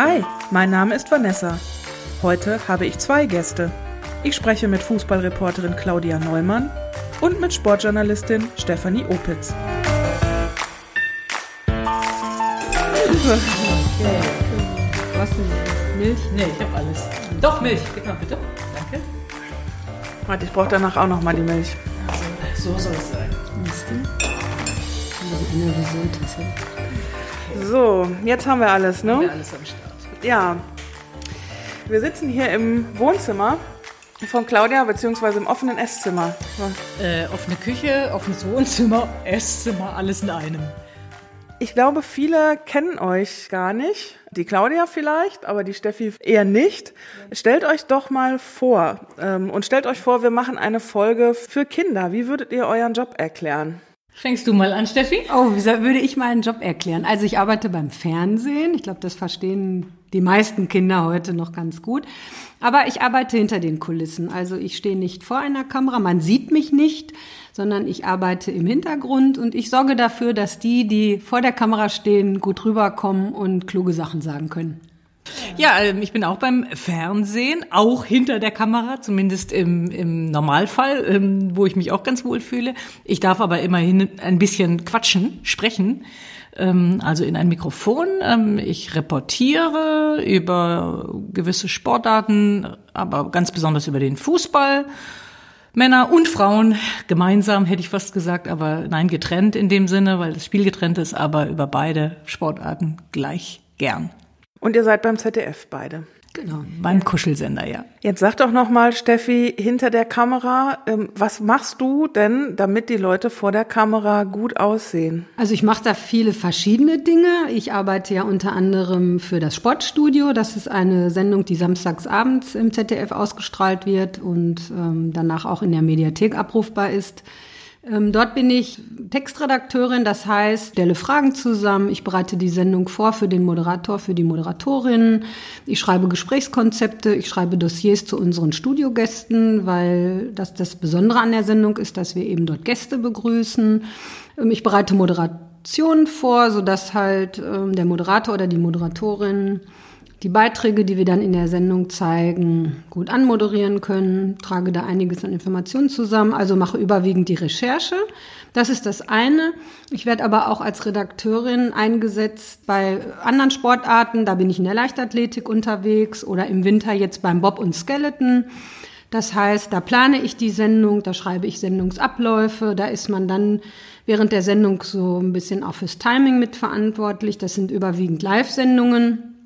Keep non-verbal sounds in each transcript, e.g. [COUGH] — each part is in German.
Hi, mein Name ist Vanessa. Heute habe ich zwei Gäste. Ich spreche mit Fußballreporterin Claudia Neumann und mit Sportjournalistin Stefanie Opitz. Was denn? Milch? Nee, ich habe alles. Doch, Milch. Gib mal bitte. Danke. Warte, ich brauche danach auch noch mal die Milch. So, so soll es sein. Also Gesundheit. So, jetzt haben wir alles, Haben wir ne? alles am Start. Ja. Wir sitzen hier im Wohnzimmer von Claudia, beziehungsweise im offenen Esszimmer. Äh, offene Küche, offenes Wohnzimmer, [LAUGHS] Esszimmer, alles in einem. Ich glaube, viele kennen euch gar nicht. Die Claudia vielleicht, aber die Steffi eher nicht. Stellt euch doch mal vor ähm, und stellt euch vor, wir machen eine Folge für Kinder. Wie würdet ihr euren Job erklären? Fängst du mal an, Steffi? Oh, wie soll- würde ich meinen Job erklären? Also ich arbeite beim Fernsehen. Ich glaube, das verstehen die meisten Kinder heute noch ganz gut. Aber ich arbeite hinter den Kulissen. Also ich stehe nicht vor einer Kamera, man sieht mich nicht, sondern ich arbeite im Hintergrund und ich sorge dafür, dass die, die vor der Kamera stehen, gut rüberkommen und kluge Sachen sagen können. Ja, ähm, ich bin auch beim Fernsehen, auch hinter der Kamera, zumindest im, im Normalfall, ähm, wo ich mich auch ganz wohl fühle. Ich darf aber immerhin ein bisschen quatschen, sprechen, also in ein Mikrofon. Ähm, Ich reportiere über gewisse Sportarten, aber ganz besonders über den Fußball. Männer und Frauen gemeinsam, hätte ich fast gesagt, aber nein, getrennt in dem Sinne, weil das Spiel getrennt ist, aber über beide Sportarten gleich gern. Und ihr seid beim ZDF beide. Genau. Beim Kuschelsender, ja. Jetzt sag doch noch mal, Steffi, hinter der Kamera, ähm, was machst du denn, damit die Leute vor der Kamera gut aussehen? Also ich mache da viele verschiedene Dinge. Ich arbeite ja unter anderem für das Sportstudio. Das ist eine Sendung, die samstags abends im ZDF ausgestrahlt wird und ähm, danach auch in der Mediathek abrufbar ist. Ähm, dort bin ich Textredakteurin, das heißt, stelle Fragen zusammen. Ich bereite die Sendung vor für den Moderator, für die Moderatorin. Ich schreibe Gesprächskonzepte, ich schreibe Dossiers zu unseren Studiogästen, weil das das Besondere an der Sendung ist, dass wir eben dort Gäste begrüßen. Ähm, Ich bereite Moderationen vor, sodass halt ähm, der Moderator oder die Moderatorin die Beiträge, die wir dann in der Sendung zeigen, gut anmoderieren können, trage da einiges an Informationen zusammen, also mache überwiegend die Recherche. Das ist das eine. Ich werde aber auch als Redakteurin eingesetzt bei anderen Sportarten. Da bin ich in der Leichtathletik unterwegs oder im Winter jetzt beim Bob und Skeleton. Das heißt, da plane ich die Sendung, da schreibe ich Sendungsabläufe, da ist man dann während der Sendung so ein bisschen auch fürs Timing mitverantwortlich. Das sind überwiegend Live-Sendungen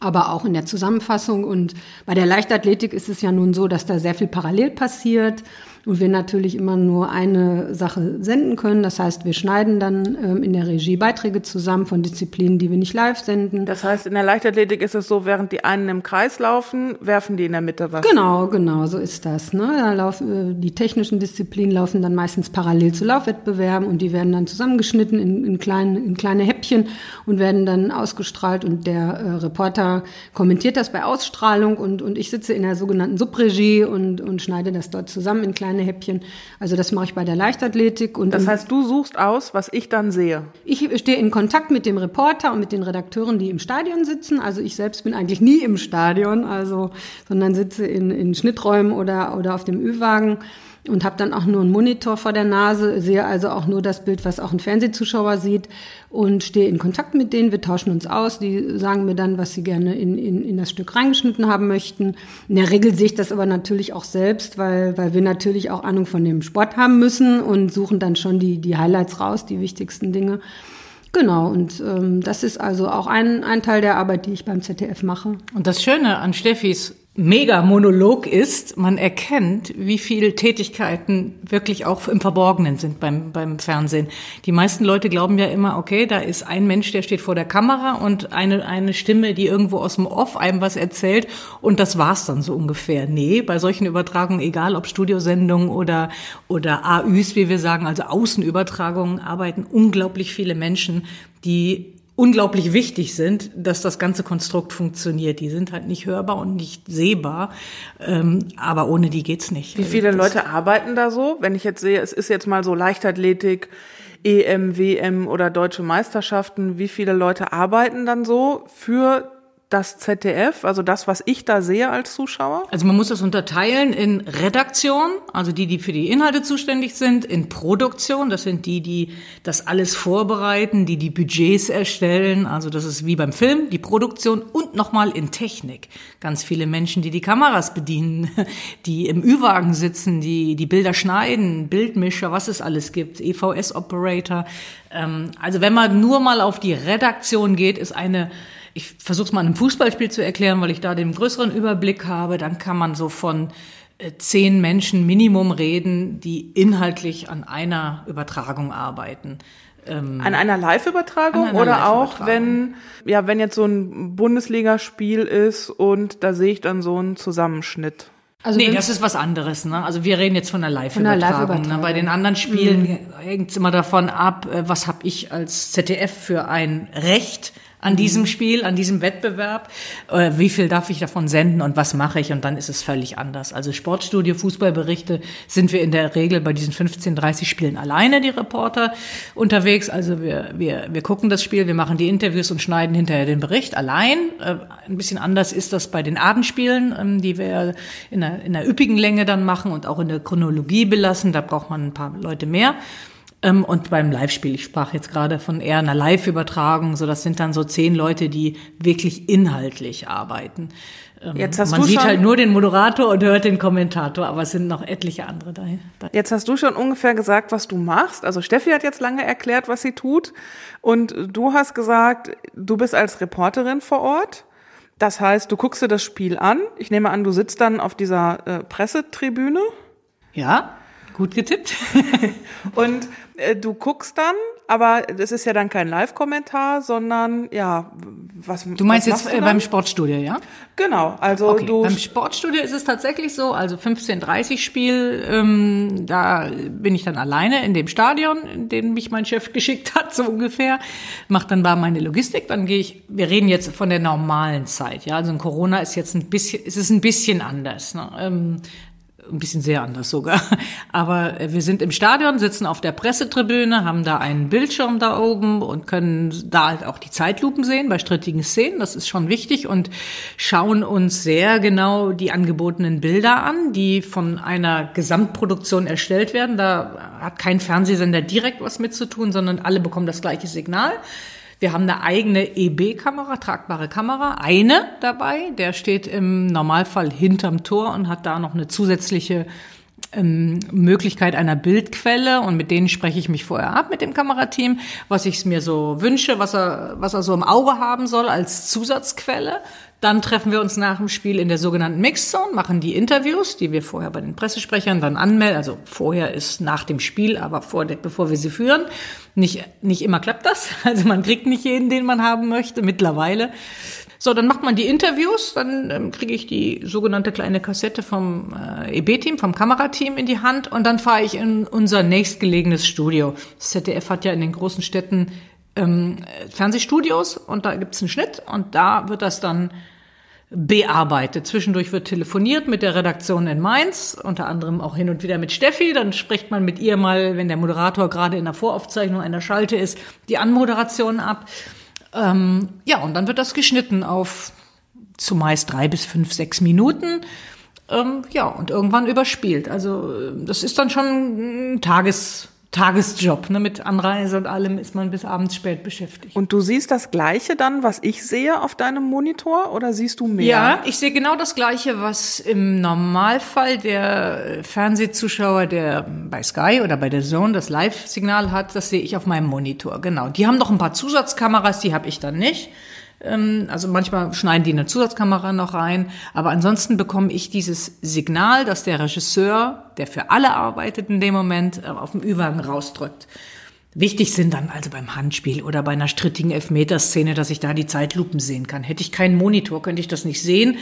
aber auch in der Zusammenfassung. Und bei der Leichtathletik ist es ja nun so, dass da sehr viel parallel passiert und wir natürlich immer nur eine Sache senden können. Das heißt, wir schneiden dann ähm, in der Regie Beiträge zusammen von Disziplinen, die wir nicht live senden. Das heißt, in der Leichtathletik ist es so, während die einen im Kreis laufen, werfen die in der Mitte was. Genau, genau, so ist das. Ne? Da laufen, äh, die technischen Disziplinen laufen dann meistens parallel zu Laufwettbewerben und die werden dann zusammengeschnitten in, in, kleine, in kleine Häppchen und werden dann ausgestrahlt und der äh, Reporter kommentiert das bei Ausstrahlung und, und ich sitze in der sogenannten Subregie und, und schneide das dort zusammen in kleine Häppchen. Also das mache ich bei der Leichtathletik. Und Das heißt, du suchst aus, was ich dann sehe. ich stehe in Kontakt mit dem Reporter und mit den Redakteuren, die im Stadion sitzen. Also ich selbst bin eigentlich nie im Stadion, also sondern sitze in, in Schnitträumen oder, oder auf dem Ü-Wagen und habe dann auch nur einen Monitor vor der Nase, sehe also auch nur das Bild, was auch ein Fernsehzuschauer sieht und stehe in Kontakt mit denen. Wir tauschen uns aus, die sagen mir dann, was sie gerne in, in, in das Stück reingeschnitten haben möchten. In der Regel sehe ich das aber natürlich auch selbst, weil, weil wir natürlich auch Ahnung von dem Sport haben müssen und suchen dann schon die, die Highlights raus, die wichtigsten Dinge. Genau, und ähm, das ist also auch ein, ein Teil der Arbeit, die ich beim ZDF mache. Und das Schöne an Steffis Mega-Monolog ist, man erkennt, wie viele Tätigkeiten wirklich auch im Verborgenen sind beim, beim Fernsehen. Die meisten Leute glauben ja immer, okay, da ist ein Mensch, der steht vor der Kamera und eine, eine Stimme, die irgendwo aus dem Off einem was erzählt und das war's dann so ungefähr. Nee, bei solchen Übertragungen, egal ob Studiosendungen oder, oder AÜs, wie wir sagen, also Außenübertragungen, arbeiten unglaublich viele Menschen, die unglaublich wichtig sind, dass das ganze Konstrukt funktioniert. Die sind halt nicht hörbar und nicht sehbar, ähm, aber ohne die geht's nicht. Wie viele Leute arbeiten da so? Wenn ich jetzt sehe, es ist jetzt mal so Leichtathletik, EM, WM oder deutsche Meisterschaften, wie viele Leute arbeiten dann so für das ZDF, also das, was ich da sehe als Zuschauer? Also man muss das unterteilen in Redaktion, also die, die für die Inhalte zuständig sind, in Produktion, das sind die, die das alles vorbereiten, die die Budgets erstellen, also das ist wie beim Film, die Produktion und nochmal in Technik. Ganz viele Menschen, die die Kameras bedienen, [LAUGHS] die im Ü-Wagen sitzen, die die Bilder schneiden, Bildmischer, was es alles gibt, EVS-Operator. Ähm, also wenn man nur mal auf die Redaktion geht, ist eine ich versuche es mal in einem Fußballspiel zu erklären, weil ich da den größeren Überblick habe, dann kann man so von äh, zehn Menschen Minimum reden, die inhaltlich an einer Übertragung arbeiten. Ähm, an einer Live-Übertragung oder Live auch wenn ja wenn jetzt so ein Bundesligaspiel ist und da sehe ich dann so einen Zusammenschnitt. Also nee, das ist was anderes. Ne? Also wir reden jetzt von der Live-Übertragung. Live ne? Bei den anderen Spielen mhm. hängt es immer davon ab, äh, was habe ich als ZDF für ein Recht an diesem Spiel, an diesem Wettbewerb. Äh, wie viel darf ich davon senden und was mache ich? Und dann ist es völlig anders. Also Sportstudio, Fußballberichte sind wir in der Regel bei diesen 15, 30 Spielen alleine, die Reporter, unterwegs. Also wir, wir, wir gucken das Spiel, wir machen die Interviews und schneiden hinterher den Bericht allein. Äh, ein bisschen anders ist das bei den Abendspielen, ähm, die wir in einer, in einer üppigen Länge dann machen und auch in der Chronologie belassen. Da braucht man ein paar Leute mehr. Ähm, und beim Live-Spiel, ich sprach jetzt gerade von eher einer Live-Übertragung, so das sind dann so zehn Leute, die wirklich inhaltlich arbeiten. Ähm, jetzt hast Man du sieht halt nur den Moderator und hört den Kommentator, aber es sind noch etliche andere dahin. Jetzt hast du schon ungefähr gesagt, was du machst. Also Steffi hat jetzt lange erklärt, was sie tut. Und du hast gesagt, du bist als Reporterin vor Ort. Das heißt, du guckst dir das Spiel an. Ich nehme an, du sitzt dann auf dieser äh, Pressetribüne. Ja. Gut getippt. [LAUGHS] und äh, du guckst dann, aber das ist ja dann kein Live-Kommentar, sondern ja, was Du meinst was jetzt äh, beim Sportstudio, ja? Genau, also okay. du. Beim Sportstudio ist es tatsächlich so, also 15:30 Spiel, ähm, da bin ich dann alleine in dem Stadion, in dem mich mein Chef [LAUGHS] geschickt hat, so ungefähr. Mach dann da meine Logistik, dann gehe ich. Wir reden jetzt von der normalen Zeit, ja. Also in Corona ist jetzt ein bisschen, ist es ein bisschen anders. Ne? Ähm, ein bisschen sehr anders sogar. [LAUGHS] Aber wir sind im Stadion, sitzen auf der Pressetribüne, haben da einen Bildschirm da oben und können da halt auch die Zeitlupen sehen bei strittigen Szenen. Das ist schon wichtig und schauen uns sehr genau die angebotenen Bilder an, die von einer Gesamtproduktion erstellt werden. Da hat kein Fernsehsender direkt was mit zu tun, sondern alle bekommen das gleiche Signal. Wir haben eine eigene EB-Kamera, tragbare Kamera, eine dabei. Der steht im Normalfall hinterm Tor und hat da noch eine zusätzliche ähm, Möglichkeit einer Bildquelle und mit denen spreche ich mich vorher ab mit dem Kamerateam, was ich mir so wünsche, was er, was er so im Auge haben soll als Zusatzquelle. Dann treffen wir uns nach dem Spiel in der sogenannten Mixzone, machen die Interviews, die wir vorher bei den Pressesprechern dann anmelden. Also vorher ist nach dem Spiel, aber vor, bevor wir sie führen. Nicht, nicht immer klappt das. [LAUGHS] Also man kriegt nicht jeden, den man haben möchte, mittlerweile. So, dann macht man die Interviews, dann ähm, kriege ich die sogenannte kleine Kassette vom äh, EB-Team, vom Kamerateam in die Hand und dann fahre ich in unser nächstgelegenes Studio. Das ZDF hat ja in den großen Städten ähm, Fernsehstudios und da gibt's einen Schnitt und da wird das dann bearbeitet. Zwischendurch wird telefoniert mit der Redaktion in Mainz, unter anderem auch hin und wieder mit Steffi. Dann spricht man mit ihr mal, wenn der Moderator gerade in der Voraufzeichnung einer Schalte ist, die Anmoderation ab. Ähm, ja, und dann wird das geschnitten auf zumeist drei bis fünf, sechs Minuten. Ähm, ja, und irgendwann überspielt. Also das ist dann schon ein Tages Tagesjob. Ne? Mit Anreise und allem ist man bis abends spät beschäftigt. Und du siehst das Gleiche dann, was ich sehe auf deinem Monitor oder siehst du mehr? Ja, ich sehe genau das Gleiche, was im Normalfall der Fernsehzuschauer, der bei Sky oder bei der Zone das Live-Signal hat, das sehe ich auf meinem Monitor. Genau. Die haben noch ein paar Zusatzkameras, die habe ich dann nicht. Ähm, also manchmal schneiden die eine Zusatzkamera noch rein, aber ansonsten bekomme ich dieses Signal, dass der Regisseur, der für alle arbeitet in dem Moment, äh, auf dem Ü-Wagen rausdrückt. Wichtig sind dann also beim Handspiel oder bei einer strittigen Elfmeterszene, dass ich da die Zeitlupen sehen kann. Hätte ich keinen Monitor, könnte ich das nicht sehen.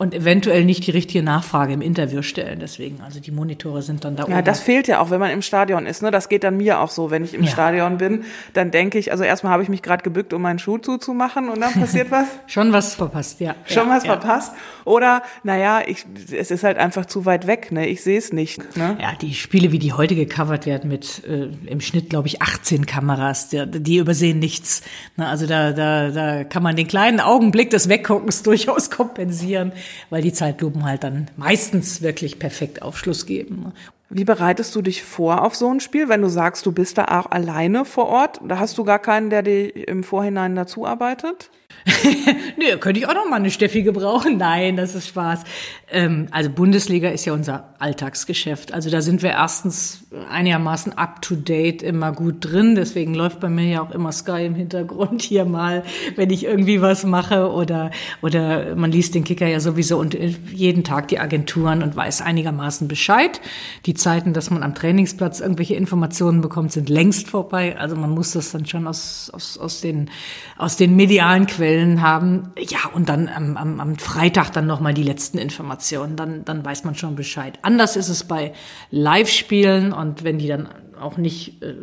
Und eventuell nicht die richtige Nachfrage im Interview stellen. Deswegen, also die Monitore sind dann da Ja, oben. das fehlt ja auch, wenn man im Stadion ist. Ne? Das geht dann mir auch so, wenn ich im Ja. Stadion bin. Dann denke ich, also erstmal habe ich mich gerade gebückt, um meinen Schuh zuzumachen und dann passiert [LAUGHS] was. Schon was verpasst, ja. Schon ja, was ja. verpasst. Oder, naja, ich, es ist halt einfach zu weit weg. Ne? Ich sehe es nicht. Ne? Ja, die Spiele, wie die heute gecovert werden, mit äh, im Schnitt, glaube ich, 18 Kameras, die, die übersehen nichts. Na, also da, da, da kann man den kleinen Augenblick des Wegguckens [LAUGHS] durchaus kompensieren, weil die Zeitlupen halt dann meistens wirklich perfekt Aufschluss geben. Wie bereitest du dich vor auf so ein Spiel, wenn du sagst, du bist da auch alleine vor Ort? Da hast du gar keinen, der dir im Vorhinein dazu arbeitet? [LAUGHS] Nö, könnte ich auch noch mal eine Steffi gebrauchen. Nein, das ist Spaß. Ähm, also Bundesliga ist ja unser Alltagsgeschäft. Also da sind wir erstens einigermaßen up to date immer gut drin. Deswegen läuft bei mir ja auch immer Sky im Hintergrund hier mal, wenn ich irgendwie was mache oder oder man liest den Kicker ja sowieso und jeden Tag die Agenturen und weiß einigermaßen Bescheid. Die Zeiten, dass man am Trainingsplatz irgendwelche Informationen bekommt, sind längst vorbei. Also man muss das dann schon aus aus aus den aus den medialen Quellen haben. Ja, und dann am, am, am Freitag dann nochmal die letzten Informationen. Dann, dann weiß man schon Bescheid. Anders ist es bei Live-Spielen und wenn die dann auch nicht, äh,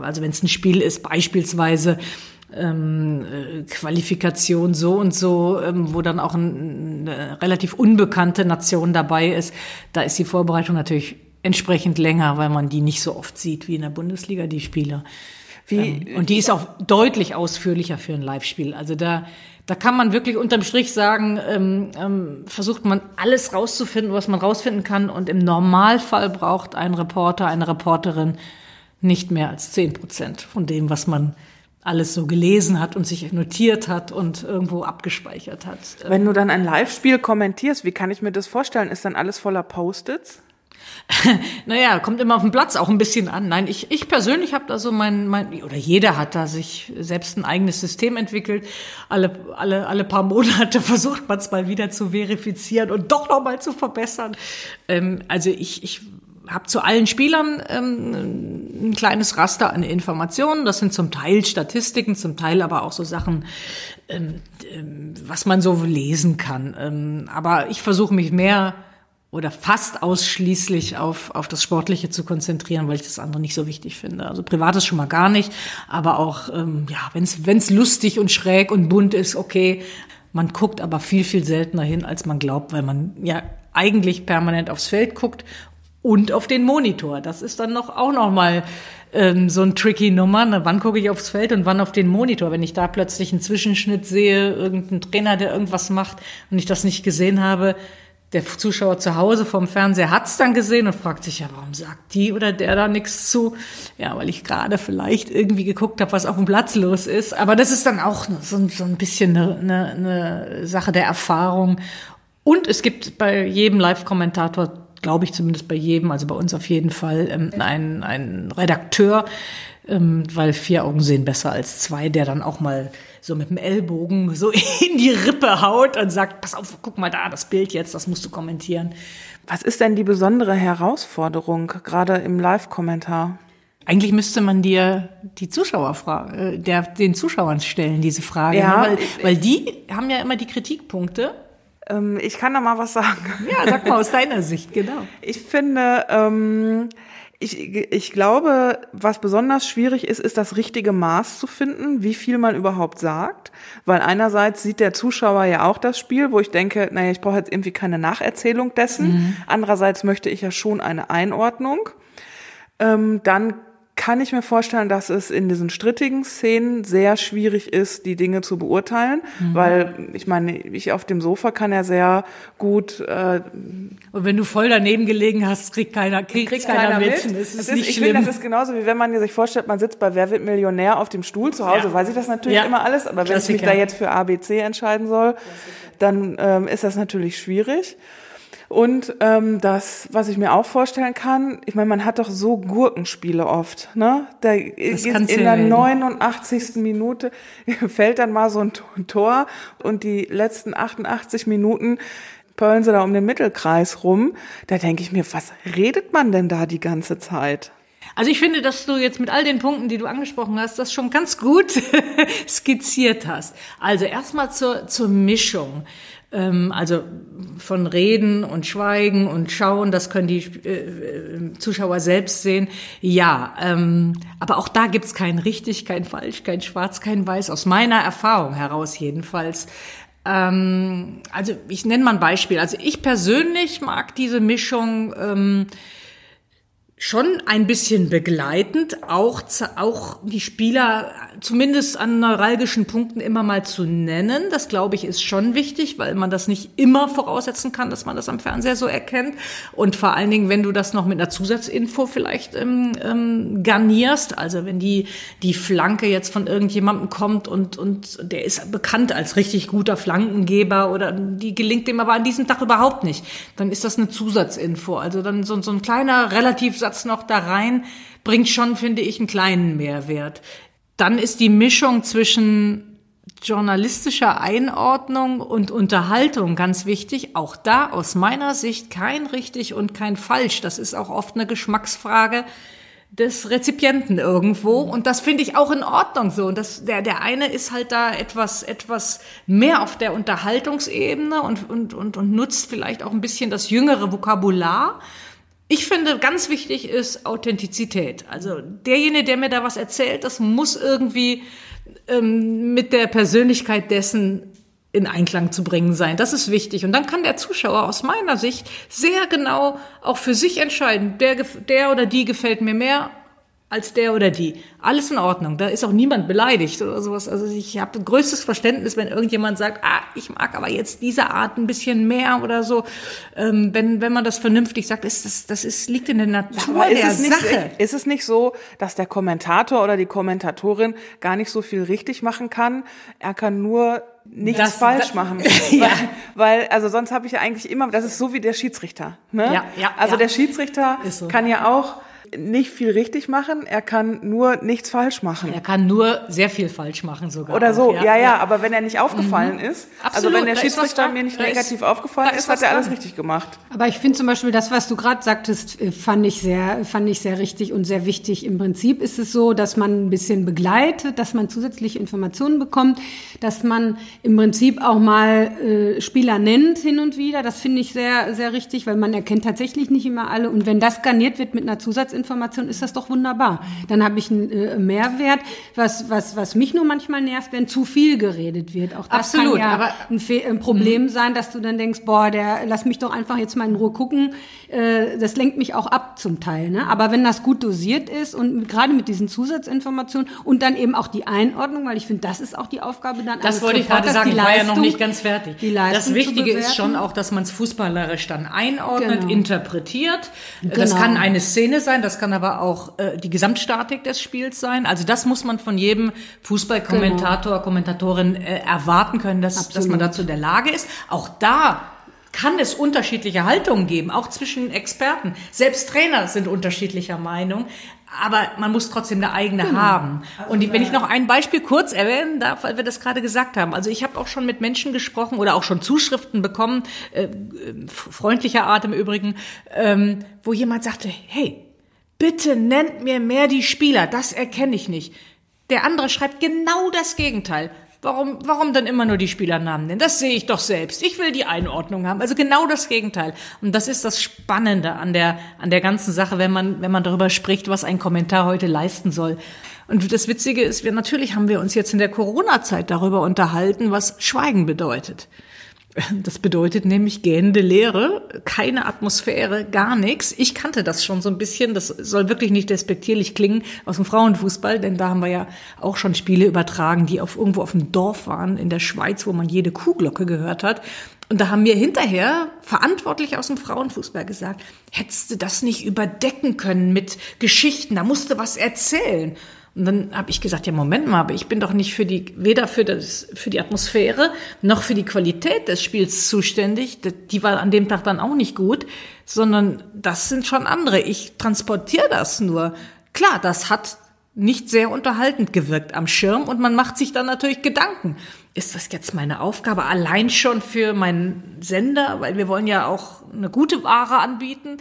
also wenn es ein Spiel ist, beispielsweise ähm, äh, Qualifikation so und so, ähm, wo dann auch ein, eine relativ unbekannte Nation dabei ist, da ist die Vorbereitung natürlich entsprechend länger, weil man die nicht so oft sieht wie in der Bundesliga, die Spieler. Wie, Und die ist auch deutlich ausführlicher für ein Live-Spiel. Also da, da kann man wirklich unterm Strich sagen, ähm, ähm, versucht man alles rauszufinden, was man rausfinden kann. Und im Normalfall braucht ein Reporter, eine Reporterin nicht mehr als zehn Prozent von dem, was man alles so gelesen hat und sich notiert hat und irgendwo abgespeichert hat. Wenn du dann ein Live-Spiel kommentierst, wie kann ich mir das vorstellen? Ist dann alles voller Post-its? [LAUGHS] Naja, kommt immer auf den Platz auch ein bisschen an. Nein, ich, ich persönlich habe da so mein, mein, oder jeder hat da sich selbst ein eigenes System entwickelt. Alle, alle, alle paar Monate [LAUGHS] versucht man es mal wieder zu verifizieren und doch noch mal zu verbessern. Ähm, also ich, ich habe zu allen Spielern ähm, ein kleines Raster an Informationen. Das sind zum Teil Statistiken, zum Teil aber auch so Sachen, ähm, ähm, was man so lesen kann. Ähm, aber ich versuche mich mehr oder fast ausschließlich auf, auf das Sportliche zu konzentrieren, weil ich das andere nicht so wichtig finde. Also privates schon mal gar nicht, aber auch, ähm, ja, wenn es lustig und schräg und bunt ist, okay. Man guckt aber viel, viel seltener hin, als man glaubt, weil man ja eigentlich permanent aufs Feld guckt und auf den Monitor. Das ist dann noch auch noch mal ähm, so ein tricky Nummer. Ne? Wann gucke ich aufs Feld und wann auf den Monitor? Wenn ich da plötzlich einen Zwischenschnitt sehe, irgendein Trainer, der irgendwas macht und ich das nicht gesehen habe, der Zuschauer zu Hause vom Fernseher hat's dann gesehen und fragt sich ja, warum sagt die oder der da nichts zu? Ja, weil ich gerade vielleicht irgendwie geguckt habe, was auf dem Platz los ist. Aber das ist dann auch so, ein- so ein bisschen eine, eine, eine Sache der Erfahrung. Und es gibt bei jedem Live-Kommentator, glaube ich zumindest bei jedem, also bei uns auf jeden Fall, ähm, einen, einen Redakteur, ähm, weil vier Augen sehen besser als zwei, der dann auch mal so mit dem Ellbogen so [LAUGHS] in die Rippe haut und sagt, pass auf, guck mal da, das Bild jetzt, das musst du kommentieren. Was ist denn die besondere Herausforderung, gerade im Live-Kommentar? Eigentlich müsste man dir die Zuschauer fragen, äh, der, den Zuschauern stellen, diese Frage. Ja, ne? weil, weil die haben ja immer die Kritikpunkte. Ähm, ich kann da mal was sagen. Ja, sag mal aus deiner Sicht, genau. Ich finde, ähm, ich, ich glaube, was besonders schwierig ist, ist das richtige Maß zu finden, wie viel man überhaupt sagt. Weil einerseits sieht der Zuschauer ja auch das Spiel, wo ich denke, naja, ich brauche jetzt irgendwie keine Nacherzählung dessen. Andererseits möchte ich ja schon eine Einordnung. Ähm, dann kann ich mir vorstellen, dass es in diesen strittigen Szenen sehr schwierig ist, die Dinge zu beurteilen, weil ich meine, ich auf dem Sofa kann ja sehr gut äh, Und wenn du voll daneben gelegen hast, kriegt keiner, kriegt, kriegt keiner, mit. Das Das ist ist, ich finde, das ist genauso wie wenn man sich vorstellt, man sitzt bei Wer wird Millionär auf dem Stuhl zu Hause, Ja. weiß ich das natürlich Ja. immer alles, aber wenn ich mich Klassiker. da jetzt für ABC entscheiden soll, dann ähm, ist das natürlich schwierig. Und ähm, das, was ich mir auch vorstellen kann, ich meine, man hat doch so Gurkenspiele oft, ne? Da ist in der ja- 89. Minute [LAUGHS] fällt dann mal so ein Tor und die letzten 88 Minuten pöllen sie da um den Mittelkreis rum. Da denke ich mir, was redet man denn da die ganze Zeit? Also ich finde, dass du jetzt mit all den Punkten, die du angesprochen hast, das schon ganz gut [LAUGHS] skizziert hast. Also erstmal zur, zur Mischung. Ähm, also von Reden und Schweigen und Schauen, das können die äh, Zuschauer selbst sehen. Ja, ähm, aber auch da gibt's kein richtig, kein falsch, kein schwarz, kein weiß, aus meiner Erfahrung heraus jedenfalls. Ähm, also ich nenne mal ein Beispiel. Also ich persönlich mag diese Mischung. Ähm, schon ein bisschen begleitend, auch, auch die Spieler zumindest an neuralgischen Punkten immer mal zu nennen. Das glaube ich ist schon wichtig, weil man das nicht immer voraussetzen kann, dass man das am Fernseher so erkennt. Und vor allen Dingen, wenn du das noch mit einer Zusatzinfo vielleicht ähm, ähm, garnierst, also wenn die, die Flanke jetzt von irgendjemandem kommt und, und der ist bekannt als richtig guter Flankengeber oder die gelingt dem aber an diesem Tag überhaupt nicht, dann ist das eine Zusatzinfo. Also dann so, so ein kleiner, relativ Satz noch da rein, bringt schon, finde ich, einen kleinen Mehrwert. Dann ist die Mischung zwischen journalistischer Einordnung und Unterhaltung ganz wichtig. Auch da aus meiner Sicht kein richtig und kein falsch. Das ist auch oft eine Geschmacksfrage des Rezipienten irgendwo. Und das finde ich auch in Ordnung so. Und das, der, der eine ist halt da etwas, etwas mehr auf der Unterhaltungsebene und, und, und, und nutzt vielleicht auch ein bisschen das jüngere Vokabular. Ich finde, ganz wichtig ist Authentizität. Also derjenige, der mir da was erzählt, das muss irgendwie ähm, mit der Persönlichkeit dessen in Einklang zu bringen sein. Das ist wichtig. Und dann kann der Zuschauer aus meiner Sicht sehr genau auch für sich entscheiden, der, der oder die gefällt mir mehr als der oder die. Alles in Ordnung. Da ist auch niemand beleidigt oder sowas. Also ich habe größtes Verständnis, wenn irgendjemand sagt, ah, ich mag aber jetzt diese Art ein bisschen mehr oder so. Ähm, wenn, wenn man das vernünftig sagt, ist das, das ist, liegt in der Natur der ist es nicht, Sache. Ist es nicht so, dass der Kommentator oder die Kommentatorin gar nicht so viel richtig machen kann? Er kann nur nichts Das- falsch das- machen. [LAUGHS] Ja. Weil, weil, also sonst habe ich ja eigentlich immer, das ist so wie der Schiedsrichter. Ne? Ja, ja, also ja. der Schiedsrichter so. kann ja auch nicht viel richtig machen, er kann nur nichts falsch machen. Er kann nur sehr viel falsch machen sogar. Oder auch, so, ja, ja, aber wenn er nicht aufgefallen ist, also Absolut, wenn der Schiedsrichter mir nicht Da ist- negativ aufgefallen ist ist, hat er alles dran. richtig gemacht. Aber ich finde zum Beispiel das, was du gerade sagtest, äh, fand ich sehr, fand ich sehr richtig und sehr wichtig. Im Prinzip ist es so, dass man ein bisschen begleitet, dass man zusätzliche Informationen bekommt, dass man im Prinzip auch mal äh, Spieler nennt hin und wieder. Das finde ich sehr, sehr richtig, weil man erkennt tatsächlich nicht immer alle. Und wenn das garniert wird mit einer Zusatzinformation, ist das doch wunderbar. Dann habe ich einen äh, Mehrwert. Was, was, was mich nur manchmal nervt, wenn zu viel geredet wird. Auch das Absolut, kann ja aber- ein, Fe ein Problem sein, dass du dann denkst, boah, der lass mich doch einfach jetzt mal in Ruhe gucken. Äh, das lenkt mich auch ab zum Teil. Ne? Aber wenn das gut dosiert ist und gerade mit diesen Zusatzinformationen und dann eben auch die Einordnung, weil ich finde, das ist auch die Aufgabe dann Das wollte ich gerade sagen, ich war ja noch nicht ganz fertig. Das Wichtige ist schon auch, dass man es fußballerisch dann einordnet, Genau. interpretiert. Das Genau. kann eine Szene sein, das kann aber auch äh, die Gesamtstatik des Spiels sein. Also das muss man von jedem Fußballkommentator, Kommentatorin äh, erwarten können, dass, dass man Genau. Dazu in der Lage ist. Auch da kann es unterschiedliche Haltungen geben, auch zwischen Experten. Selbst Trainer sind unterschiedlicher Meinung. Aber man muss trotzdem eine eigene Genau. haben. Und die- wenn ich noch ein Beispiel kurz erwähnen darf, weil wir das gerade gesagt haben. Also ich habe auch schon mit Menschen gesprochen oder auch schon Zuschriften bekommen, äh, äh, freundlicher Art im Übrigen, ähm, wo jemand sagte, hey, bitte nennt mir mehr die Spieler, das erkenne ich nicht. Der andere schreibt genau das Gegenteil. Warum, warum dann immer nur die Spielernamen nennen? Das sehe ich doch selbst. Ich will die Einordnung haben. Also genau das Gegenteil. Und das ist das Spannende an der, an der ganzen Sache, wenn man, wenn man darüber spricht, was ein Kommentar heute leisten soll. Und das Witzige ist, wir, natürlich haben wir uns jetzt in der Corona-Zeit darüber unterhalten, was Schweigen bedeutet. Das bedeutet nämlich gähnende Leere, keine Atmosphäre, gar nichts. Ich kannte das schon so ein bisschen. Das soll wirklich nicht despektierlich klingen aus dem Frauenfußball, denn da haben wir ja auch schon Spiele übertragen, die auf irgendwo auf dem Dorf waren in der Schweiz, wo man jede Kuhglocke gehört hat. Und da haben mir hinterher verantwortlich aus dem Frauenfußball gesagt, hättest du das nicht überdecken können mit Geschichten, da musst du was erzählen. Und dann habe ich gesagt, ja, Moment mal, aber ich bin doch nicht für die, weder für das, für die Atmosphäre noch für die Qualität des Spiels zuständig. Die war an dem Tag dann auch nicht gut, sondern das sind schon andere. Ich transportiere das nur. Klar, das hat nicht sehr unterhaltend gewirkt am Schirm und man macht sich dann natürlich Gedanken. Ist das jetzt meine Aufgabe allein schon für meinen Sender? Weil wir wollen ja auch eine gute Ware anbieten.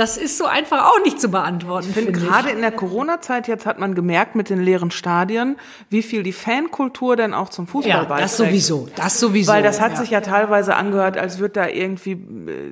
Das ist so einfach auch nicht zu beantworten. Ich finde, gerade in der Corona-Zeit jetzt hat man gemerkt mit den leeren Stadien, wie viel die Fankultur denn auch zum Fußball ja, beiträgt. das sowieso, das sowieso. Weil das hat ja. sich ja teilweise angehört, als würde da irgendwie äh,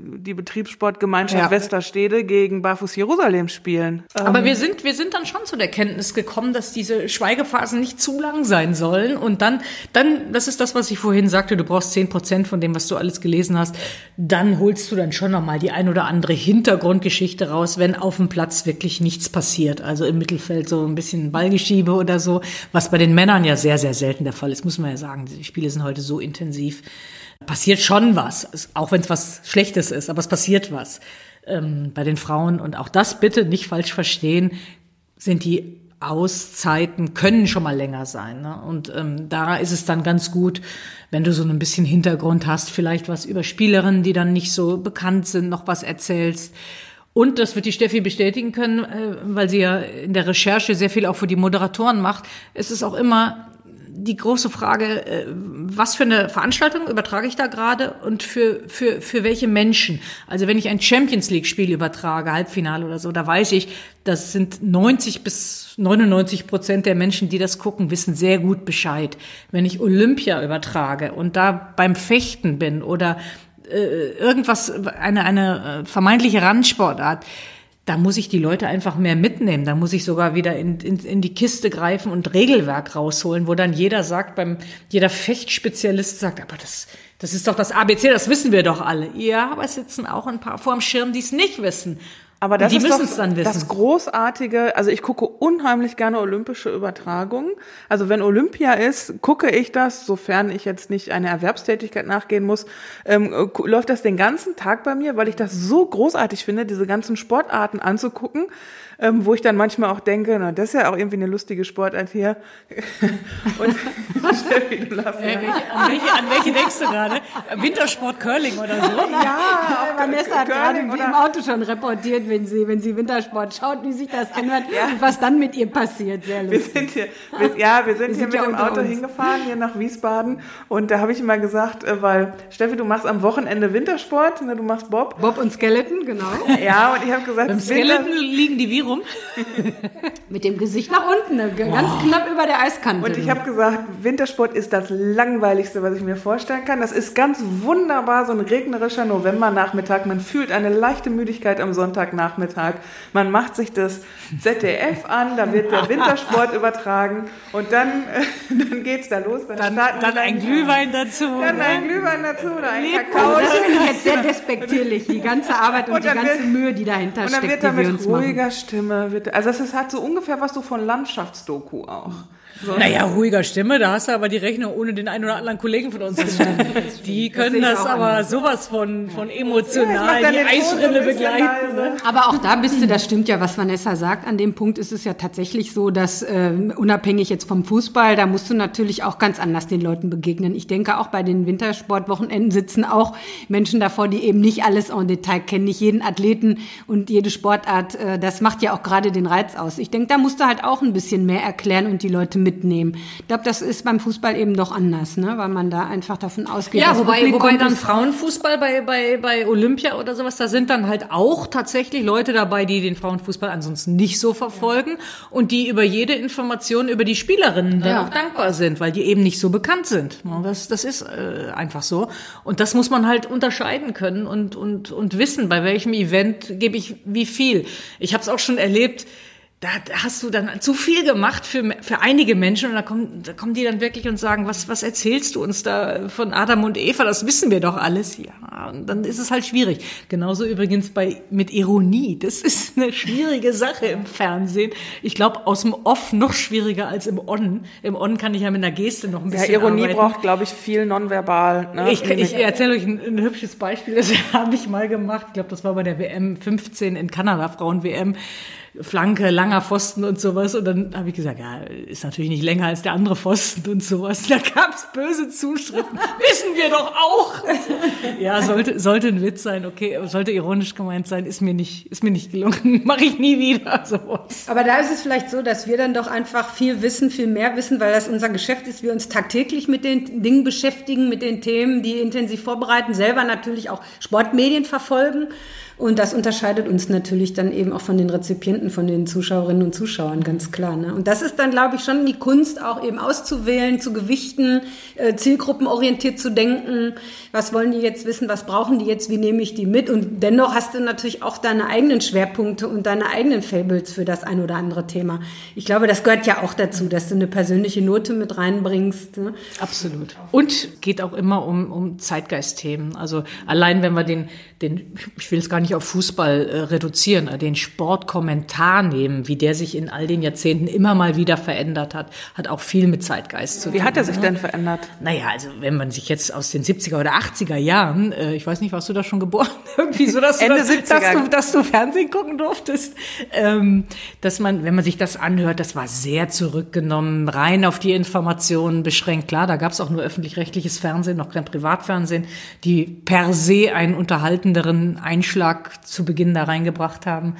die Betriebssportgemeinschaft Ja. Westerstede gegen Barfuß Jerusalem spielen. Aber wir sind, wir sind dann schon zu der Kenntnis gekommen, dass diese Schweigephasen nicht zu lang sein sollen. Und dann, dann, das ist das, was ich vorhin sagte, du brauchst zehn Prozent von dem, was du alles gelesen hast. Dann holst du dann schon nochmal die ein oder andere Hintergrundgeschichte raus, wenn auf dem Platz wirklich nichts passiert. Also im Mittelfeld so ein bisschen Ballgeschiebe oder so, was bei den Männern ja sehr, sehr selten der Fall ist, muss man ja sagen. Die Spiele sind heute so intensiv. Passiert schon was, auch wenn es was Schlechtes ist, aber es passiert was ähm, bei den Frauen. Und auch das bitte nicht falsch verstehen, sind die Auszeiten können schon mal länger sein. Ne? Und ähm, da ist es dann ganz gut, wenn du so ein bisschen Hintergrund hast, vielleicht was über Spielerinnen, die dann nicht so bekannt sind, noch was erzählst. Und das wird die Steffi bestätigen können, äh, weil sie ja in der Recherche sehr viel auch für die Moderatoren macht. Es ist auch immer die große Frage, äh, was für eine Veranstaltung übertrage ich da gerade und für, für, für welche Menschen? Also wenn ich ein Champions League Spiel übertrage, Halbfinale oder so, da weiß ich, das sind 90 bis 99 Prozent der Menschen, die das gucken, wissen sehr gut Bescheid. Wenn ich Olympia übertrage und da beim Fechten bin oder äh, irgendwas, eine, eine äh, vermeintliche Randsportart, da muss ich die Leute einfach mehr mitnehmen. Da muss ich sogar wieder in, in, in die Kiste greifen und Regelwerk rausholen, wo dann jeder sagt, beim jeder Fechtspezialist sagt, aber das, das ist doch das ABC, das wissen wir doch alle. Ja, aber es sitzen auch ein paar vor dem Schirm, die es nicht wissen. Aber das die ist doch es dann wissen. das Großartige. Also ich gucke unheimlich gerne olympische Übertragungen. Also wenn Olympia ist, gucke ich das, sofern ich jetzt nicht einer Erwerbstätigkeit nachgehen muss, ähm, äh, läuft das den ganzen Tag bei mir, weil ich das so großartig finde, diese ganzen Sportarten anzugucken, ähm, wo ich dann manchmal auch denke, na, das ist ja auch irgendwie eine lustige Sportart hier. [LAUGHS] Und Steffi, du lachst, Äh, welche, an, welche, an welche denkst du gerade? Wintersport Curling oder so? Ja, Vanessa hat gerade im Auto schon reportiert, wenn sie, wenn sie Wintersport schaut, wie sich das anhört und was dann mit ihr passiert. Sehr Wir lustig. sind hier, wir, ja, wir sind Wir hier sind mit ja dem Auto uns. hingefahren, hier nach Wiesbaden. Und da habe ich immer gesagt, äh, weil, Steffi, du machst am Wochenende Wintersport, ne, du machst Bob. Bob und Skeleton, genau. Ja, und ich habe gesagt, Beim Winter, Skeleton liegen die wie rum? [LAUGHS] Mit dem Gesicht nach unten, ne, ganz knapp über der Eiskante. und ich habe gesagt, Wintersport ist das langweiligste, was ich mir vorstellen kann. Das ist ganz wunderbar, so ein regnerischer Novembernachmittag. Man fühlt eine leichte Müdigkeit am Sonntagnachmittag. Man macht sich das ZDF an, da wird der Wintersport übertragen und dann, [LAUGHS] dann geht's da los. Dann, Dann, starten dann ein Glühwein dazu. Dann ein Glühwein dazu oder ein Lebkuchen. Kakao. das finde ich jetzt sehr despektierlich, die ganze Arbeit und, Und die dann ganze wird- Mühe, die dahinter Und dann steckt, wird da mit uns machen. ruhiger Stimme, wird, also es ist, hat so ungefähr was so von Landschaftsdoku auch. So. Naja, ruhiger Stimme, da hast du aber die Rechnung ohne den einen oder anderen Kollegen von uns. Die können das auch aber anders. sowas von, von Ja, emotional, dann die bisschen begleiten. Ne? Aber auch da bist du, das stimmt ja, was Vanessa sagt. An dem Punkt ist es ja tatsächlich so, dass äh, unabhängig jetzt vom Fußball, da musst du natürlich auch ganz anders den Leuten begegnen. Ich denke, auch bei den Wintersportwochenenden sitzen auch Menschen davor, die eben nicht alles en Detail kennen, nicht jeden Athleten und jede Sportart. Äh, das macht ja auch gerade den Reiz aus. Ich denke, da musst du halt auch ein bisschen mehr erklären und die Leute mitnehmen. Ich glaube, das ist beim Fußball eben doch anders, ne? weil man da einfach davon ausgeht, Ja, wobei, Publikum wobei dann Frauenfußball bei, bei, bei Olympia oder sowas, da sind dann halt auch tatsächlich Leute dabei, die den Frauenfußball ansonsten nicht so verfolgen und die über jede Information über die Spielerinnen dann Ja. auch dankbar sind, weil die eben nicht so bekannt sind. Ja, Das, das ist äh, einfach so. Und das muss man halt unterscheiden können und, und, und wissen, bei welchem Event gebe ich wie viel. Ich habe es auch schon erlebt, da hast du dann zu viel gemacht für, für einige Menschen und da kommen, da kommen die dann wirklich und sagen, was, was erzählst du uns da von Adam und Eva? Das wissen wir doch alles. Ja, und dann ist es halt schwierig. Genauso übrigens bei, mit Ironie. Das ist eine schwierige Sache im Fernsehen. Ich glaube, aus dem Off noch schwieriger als im On. Im On kann ich ja mit einer Geste noch ein Ja, bisschen Ironie arbeiten. braucht, glaube ich, viel nonverbal. Ne? Ich, ich erzähle euch ein, ein hübsches Beispiel, das [LAUGHS] habe ich mal gemacht. Ich glaube, das war bei der WM 15 in Kanada, Frauen-WM. Flanke, langer Pfosten und sowas. Und dann habe ich gesagt, ja, ist natürlich nicht länger als der andere Pfosten und sowas. Da gab's böse Zuschriften. [LAUGHS] Wissen wir doch auch. ja, sollte, sollte ein Witz sein, okay, sollte ironisch gemeint sein, ist mir nicht, ist mir nicht gelungen. [LAUGHS] Mache ich nie wieder sowas. Aber da ist es vielleicht so, dass wir dann doch einfach viel wissen, viel mehr wissen, weil das unser Geschäft ist. Wir uns tagtäglich mit den Dingen beschäftigen, mit den Themen, die intensiv vorbereiten, selber natürlich auch Sportmedien verfolgen. Und das unterscheidet uns natürlich dann eben auch von den Rezipienten, von den Zuschauerinnen und Zuschauern, ganz klar. Ne? Und das ist dann, glaube ich, schon die Kunst, auch eben auszuwählen, zu gewichten, äh, zielgruppenorientiert zu denken. Was wollen die jetzt wissen? Was brauchen die jetzt? Wie nehme ich die mit? Und dennoch hast du natürlich auch deine eigenen Schwerpunkte und deine eigenen Fables für das ein oder andere Thema. Ich glaube, das gehört ja auch dazu, dass du eine persönliche Note mit reinbringst. Ne? Absolut. Und geht auch immer um, um Zeitgeistthemen. Also allein wenn wir den, den, ich will es gar nicht auf Fußball äh, reduzieren, den Sportkommentar nehmen, wie der sich in all den Jahrzehnten immer mal wieder verändert hat, hat auch viel mit Zeitgeist zu tun. Wie hat er sich ne? denn verändert? Naja, also wenn man sich jetzt aus den 70er oder 80er Jahren, äh, ich weiß nicht, warst du da schon geboren? [LAUGHS] Irgendwie so, dass, Ende du, dass, dass, du, dass du Fernsehen gucken durftest. Ähm, dass man, wenn man sich das anhört, das war sehr zurückgenommen, rein auf die Informationen beschränkt. Klar, da gab es auch nur öffentlich-rechtliches Fernsehen, noch kein Privatfernsehen, die per se einen unterhaltenderen Einschlag zu Beginn da reingebracht haben.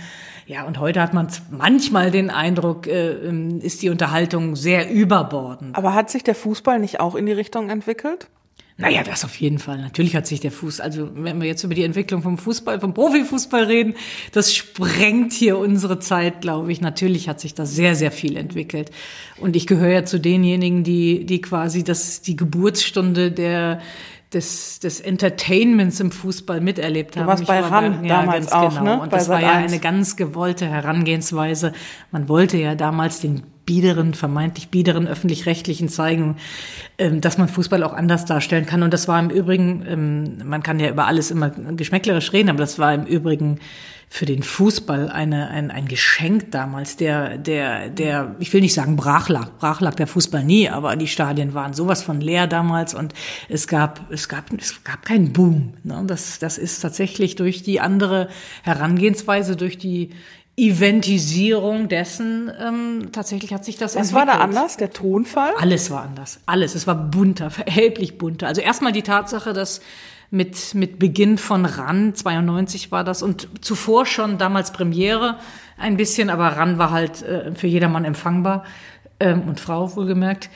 Ja, und heute hat man manchmal den Eindruck, äh, ähm, ist die Unterhaltung sehr überbordend. Aber hat sich der Fußball nicht auch in die Richtung entwickelt? Naja, das auf jeden Fall. Natürlich hat sich der Fuß, also wenn wir jetzt über die Entwicklung vom Fußball, vom Profifußball reden, das sprengt hier unsere Zeit, glaube ich. Natürlich hat sich da sehr, sehr viel entwickelt. Und ich gehöre ja zu denjenigen, die, die quasi das, die Geburtsstunde der, des, des Entertainments im Fußball miterlebt haben. Du warst bei RAN ja, damals auch, genau. ne? Und das war ja eine ganz gewollte Herangehensweise. Man wollte ja damals den biederen, vermeintlich biederen öffentlich-rechtlichen zeigen, ähm, dass man Fußball auch anders darstellen kann. Und das war im Übrigen, ähm, man kann ja über alles immer geschmäcklerisch reden, aber das war im Übrigen für den Fußball eine, ein, ein Geschenk damals, der, der, der, ich will nicht sagen brach lag, brach lag der Fußball nie, aber die Stadien waren sowas von leer damals und es gab, es gab, es gab keinen Boom. Ne? Das, das ist tatsächlich durch die andere Herangehensweise, durch die Eventisierung dessen, ähm, tatsächlich hat sich das Was entwickelt. war da anders, der Tonfall? Alles war anders. Alles. Es war bunter, erheblich bunter. Also erstmal die Tatsache, dass mit, mit Beginn von RAN, 92 war das, und zuvor schon damals Premiere ein bisschen, aber RAN war halt äh, für jedermann empfangbar ähm, und Frau wohlgemerkt.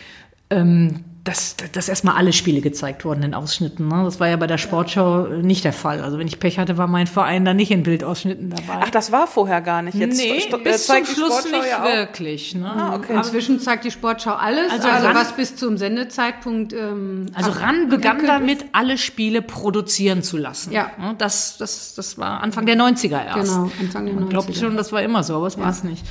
Ähm, dass, dass erstmal alle Spiele gezeigt wurden in Ausschnitten. Ne? Das war ja bei der Sportschau nicht der Fall. Also wenn ich Pech hatte, war mein Verein da nicht in Bildausschnitten dabei. Ach, das war vorher gar nicht. Jetzt nee, bis zum Schluss nicht ja wirklich. Ne? Ah, okay. Inzwischen zeigt die Sportschau alles, also, also was bis zum Sendezeitpunkt. Ähm, also RAN begann damit, alle Spiele produzieren zu lassen. Ja. Das, das, das war Anfang der 90er erst. Genau, Anfang der 90er. Man glaubt schon, das war immer so, aber es ja. war es nicht.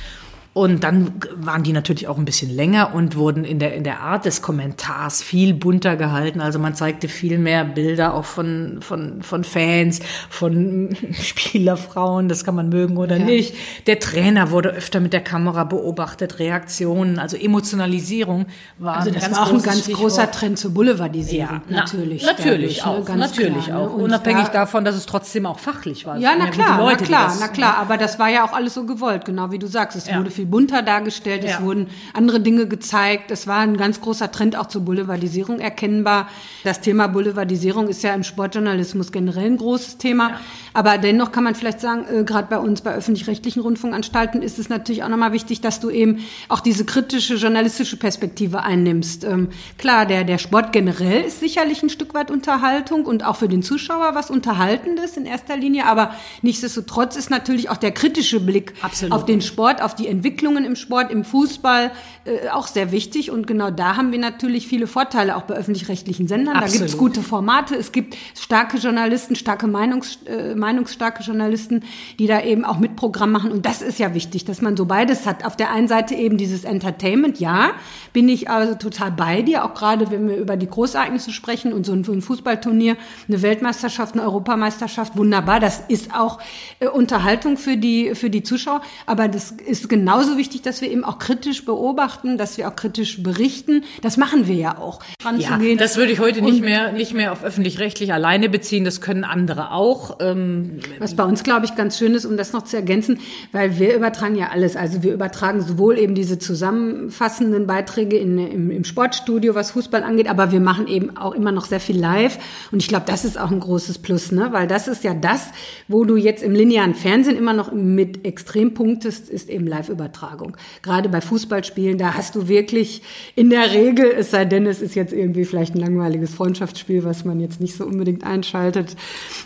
Und dann waren die natürlich auch ein bisschen länger und wurden in der, in der Art des Kommentars viel bunter gehalten. Also man zeigte viel mehr Bilder auch von, von, von Fans, von [LAUGHS] Spielerfrauen, das kann man mögen oder ja. nicht. Der Trainer wurde öfter mit der Kamera beobachtet, Reaktionen, also Emotionalisierung war Also das war auch ein ganz großer Trend zur Boulevardisierung, ja, natürlich. Na, natürlich ich, ne? auch, ne? natürlich klar, auch. Ne? Unabhängig da, davon, dass es trotzdem auch fachlich war. Ja, na klar, Leute, na klar, das, na klar. Aber das war ja auch alles so gewollt, genau wie du sagst. Es wurde viel viel bunter dargestellt, ja. es wurden andere Dinge gezeigt, es war ein ganz großer Trend auch zur Boulevardisierung erkennbar. Das Thema Boulevardisierung ist ja im Sportjournalismus generell ein großes Thema, ja. aber dennoch kann man vielleicht sagen, äh, gerade bei uns bei öffentlich-rechtlichen Rundfunkanstalten ist es natürlich auch nochmal wichtig, dass du eben auch diese kritische journalistische Perspektive einnimmst. Ähm, klar, der, der Sport generell ist sicherlich ein Stück weit Unterhaltung und auch für den Zuschauer was Unterhaltendes in erster Linie, aber nichtsdestotrotz ist natürlich auch der kritische Blick Absolut. auf den Sport, auf die Entwicklung Entwicklungen im Sport, im Fußball äh, auch sehr wichtig. Und genau da haben wir natürlich viele Vorteile, auch bei öffentlich-rechtlichen Sendern. Absolut. Da gibt es gute Formate, es gibt starke Journalisten, starke Meinungs, äh, meinungsstarke Journalisten, die da eben auch mit Programm machen. Und das ist ja wichtig, dass man so beides hat. Auf der einen Seite eben dieses Entertainment, ja, bin ich also total bei dir, auch gerade wenn wir über die Großereignisse sprechen und so ein, ein Fußballturnier, eine Weltmeisterschaft, eine Europameisterschaft, wunderbar. Das ist auch äh, Unterhaltung für die, für die Zuschauer. Aber das ist genauso genauso wichtig, dass wir eben auch kritisch beobachten, dass wir auch kritisch berichten. Das machen wir ja auch. Ja, das würde ich heute nicht mehr, nicht mehr auf öffentlich-rechtlich alleine beziehen. Das können andere auch. Ähm, Was bei uns, glaube ich, ganz schön ist, um das noch zu ergänzen, weil wir übertragen ja alles. Also wir übertragen sowohl eben diese zusammenfassenden Beiträge in, im, im Sportstudio, was Fußball angeht, aber wir machen eben auch immer noch sehr viel live. Und ich glaube, das ist auch ein großes Plus, ne? weil das ist ja das, wo du jetzt im linearen Fernsehen immer noch mit extrem punktest, ist eben live übertragen. Live-Übertragung. Gerade bei Fußballspielen, da hast du wirklich in der Regel, es sei denn, es ist jetzt irgendwie vielleicht ein langweiliges Freundschaftsspiel, was man jetzt nicht so unbedingt einschaltet.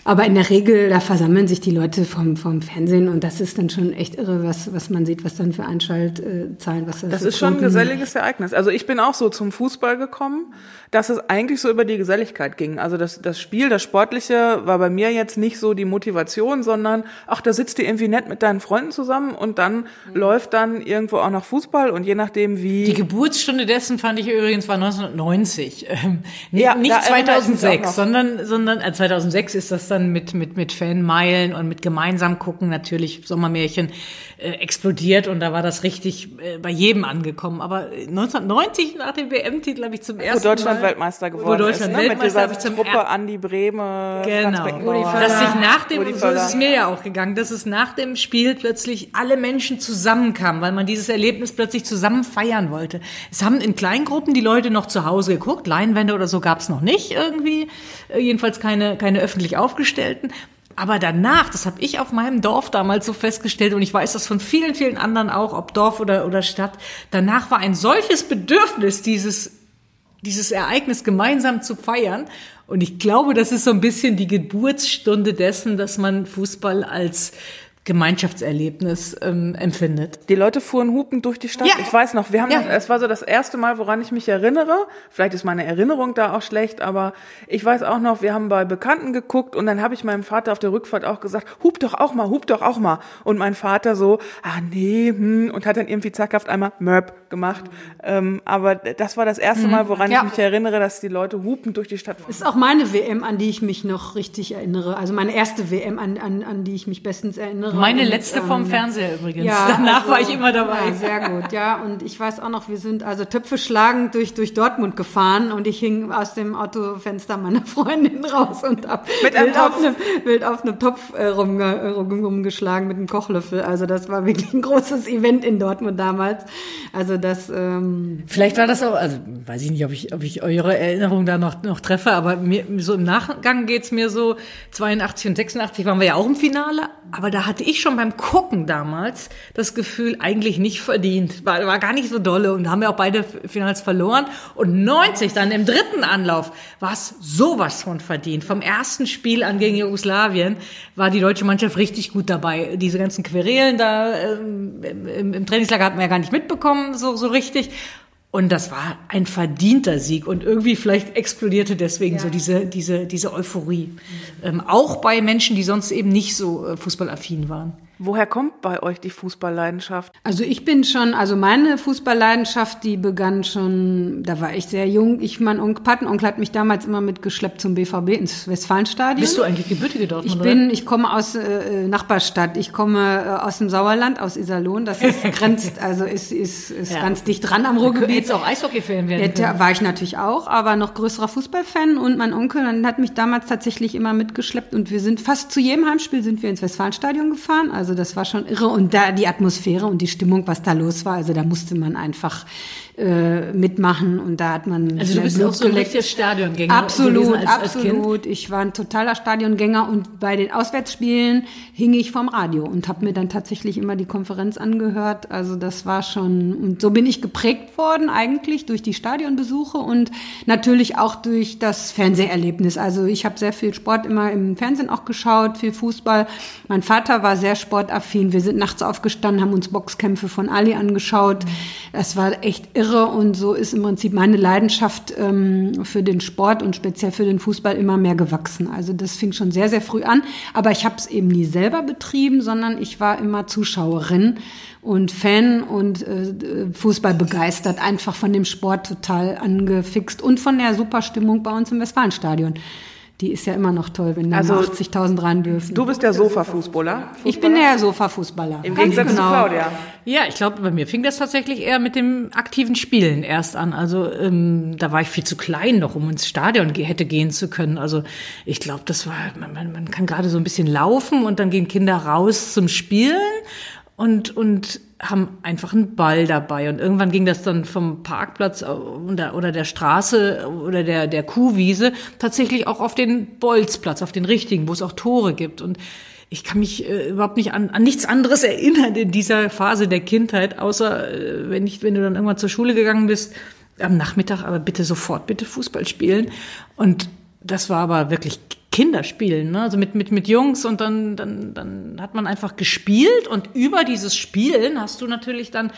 Aber in der Regel, da versammeln sich die Leute vom, vom Fernsehen und das ist dann schon echt irre, was, was man sieht, was dann für Einschaltzahlen, was das Das ist schon ein geselliges Ereignis. Also ich bin auch so zum Fußball gekommen, dass es eigentlich so über die Geselligkeit ging. Also das, das Spiel, das Sportliche war bei mir jetzt nicht so die Motivation, sondern ach, da sitzt du irgendwie nett mit deinen Freunden zusammen und dann mhm. läuft dann irgendwo auch noch Fußball und je nachdem wie. Die Geburtsstunde dessen fand ich übrigens war 1990. [LAUGHS] Ähm, ja, nicht 2006, sondern, sondern äh, 2006 ist das dann mit, mit, mit Fanmeilen und mit gemeinsam gucken natürlich Sommermärchen äh, explodiert und da war das richtig äh, bei jedem angekommen. Aber 1990 nach dem WM-Titel habe ich zum ersten Wo Deutschland Mal, Weltmeister geworden wo Deutschland ist, ne? Weltmeister mit dieser Truppe er Andi Brehme, genau. Dass sich nach dem, so ist es mir ja auch gegangen, dass es nach dem Spiel plötzlich alle Menschen zusammenkamen, weil man dieses Erlebnis plötzlich zusammen feiern wollte. Es haben in Kleingruppen die Leute noch zu Hause geguckt, Leinwände oder so gab es noch nicht irgendwie, äh, jedenfalls keine, keine öffentlich aufgestellten. Aber danach, das habe ich auf meinem Dorf damals so festgestellt und ich weiß das von vielen, vielen anderen auch, ob Dorf oder, oder Stadt, danach war ein solches Bedürfnis, dieses, dieses Ereignis gemeinsam zu feiern. Und ich glaube, das ist so ein bisschen die Geburtsstunde dessen, dass man Fußball als Gemeinschaftserlebnis ähm, empfindet. Die Leute fuhren hupend durch die Stadt. Ja. Ich weiß noch, wir haben, ja. es war so das erste Mal, woran ich mich erinnere. Vielleicht ist meine Erinnerung da auch schlecht, aber ich weiß auch noch, wir haben bei Bekannten geguckt und dann habe ich meinem Vater auf der Rückfahrt auch gesagt, hup doch auch mal, hup doch auch mal. Und mein Vater so, ah nee, hm, und hat dann irgendwie zackhaft einmal Mörb gemacht. Ähm, aber das war das erste mhm. Mal, woran ja. ich mich erinnere, dass die Leute hupend durch die Stadt fuhren. Ist auch meine WM, an die ich mich noch richtig erinnere. Also meine erste WM, an, an, an die ich mich bestens erinnere. Meine letzte vom ähm, Fernseher übrigens. Ja, [LAUGHS] Danach also, war ich immer dabei. Ja, sehr gut, ja. Und ich weiß auch noch, wir sind also Töpfe schlagend durch, durch Dortmund gefahren und ich hing aus dem Autofenster meiner Freundin raus und hab [LAUGHS] mit einem wild, Topf. Auf einem, wild auf einem Topf äh, rumge, rumgeschlagen mit einem Kochlöffel. Also das war wirklich ein großes Event in Dortmund damals. Also das. Ähm, Vielleicht war das auch, also weiß ich nicht, ob ich, ob ich eure Erinnerung da noch, noch treffe, aber mir, so im Nachgang geht's mir so, 82 und 86 waren wir ja auch im Finale, aber da hatte ich schon beim Gucken damals das Gefühl, eigentlich nicht verdient. War, war gar nicht so dolle und haben wir auch beide Finals verloren. Und 90 dann im dritten Anlauf war es sowas von verdient. Vom ersten Spiel an gegen Jugoslawien war die deutsche Mannschaft richtig gut dabei. Diese ganzen Querelen da ähm, im, im Trainingslager hatten wir ja gar nicht mitbekommen, so, so richtig. Und das war ein verdienter Sieg und irgendwie vielleicht explodierte deswegen ja. so diese, diese, diese Euphorie. Ähm, auch bei Menschen, die sonst eben nicht so äh, fußballaffin waren. Woher kommt bei euch die Fußballleidenschaft? Also ich bin schon, also meine Fußballleidenschaft, die begann schon, da war ich sehr jung. Ich, mein Onkel, Patenonkel hat mich damals immer mitgeschleppt zum BVB ins Westfalenstadion. Bist du eigentlich gebürtige Dortmund? Ich bin, ich komme aus äh, Nachbarstadt. Ich komme äh, aus dem Sauerland, aus Iserlohn. Das ist [LAUGHS] grenzt, also ist, ist, ist ja. ganz dicht dran am Ruhrgebiet. Jetzt auch Eishockey-Fan werden. Ja, war ich natürlich auch, aber noch größerer Fußballfan. Und mein Onkel dann hat mich damals tatsächlich immer mitgeschleppt und wir sind fast zu jedem Heimspiel sind wir ins Westfalenstadion gefahren. Also also das war schon irre. Und da die Atmosphäre und die Stimmung, was da los war, also da musste man einfach äh, mitmachen und da hat man also du bist Blut auch so ein richtiger Stadiongänger absolut als, absolut. Als ich war ein totaler Stadiongänger und bei den Auswärtsspielen hing ich vom Radio und habe mir dann tatsächlich immer die Konferenz angehört. Also das war schon und so bin ich geprägt worden eigentlich durch die Stadionbesuche und natürlich auch durch das Fernseherlebnis. Also ich habe sehr viel Sport immer im Fernsehen auch geschaut viel Fußball. Mein Vater war sehr sportaffin. Wir sind nachts aufgestanden haben uns Boxkämpfe von Ali angeschaut. Das war echt irre irre und so ist im Prinzip meine Leidenschaft ähm, für den Sport und speziell für den Fußball immer mehr gewachsen. Also das fing schon sehr, sehr früh an, aber ich habe es eben nie selber betrieben, sondern ich war immer Zuschauerin und Fan und äh, Fußball begeistert, einfach von dem Sport total angefixt und von der super Stimmung bei uns im Westfalenstadion die ist ja immer noch toll, wenn da also, 80.000 rein dürfen. Du bist der Sofa-Fußballer? Ich bin der Sofa-Fußballer. Im Gegensatz genau. zu Claudia. Ja, ich glaube, bei mir fing das tatsächlich eher mit dem aktiven Spielen erst an. Also ähm, da war ich viel zu klein noch, um ins Stadion ge hätte gehen zu können. Also ich glaube, das war, man, man, man kann gerade so ein bisschen laufen und dann gehen Kinder raus zum Spielen und, und haben einfach einen Ball dabei. Und irgendwann ging das dann vom Parkplatz oder, oder der Straße oder der, der Kuhwiese tatsächlich auch auf den Bolzplatz, auf den richtigen, wo es auch Tore gibt. Und ich kann mich äh, überhaupt nicht an, an nichts anderes [LAUGHS] erinnern in dieser Phase der Kindheit, außer äh, wenn ich, wenn du dann irgendwann zur Schule gegangen bist, am Nachmittag, aber bitte sofort, bitte Fußball spielen. Und das war aber wirklich Kinderspielen, ne? also mit, mit, mit Jungs und dann, dann, dann hat man einfach gespielt und über dieses Spielen hast du natürlich dann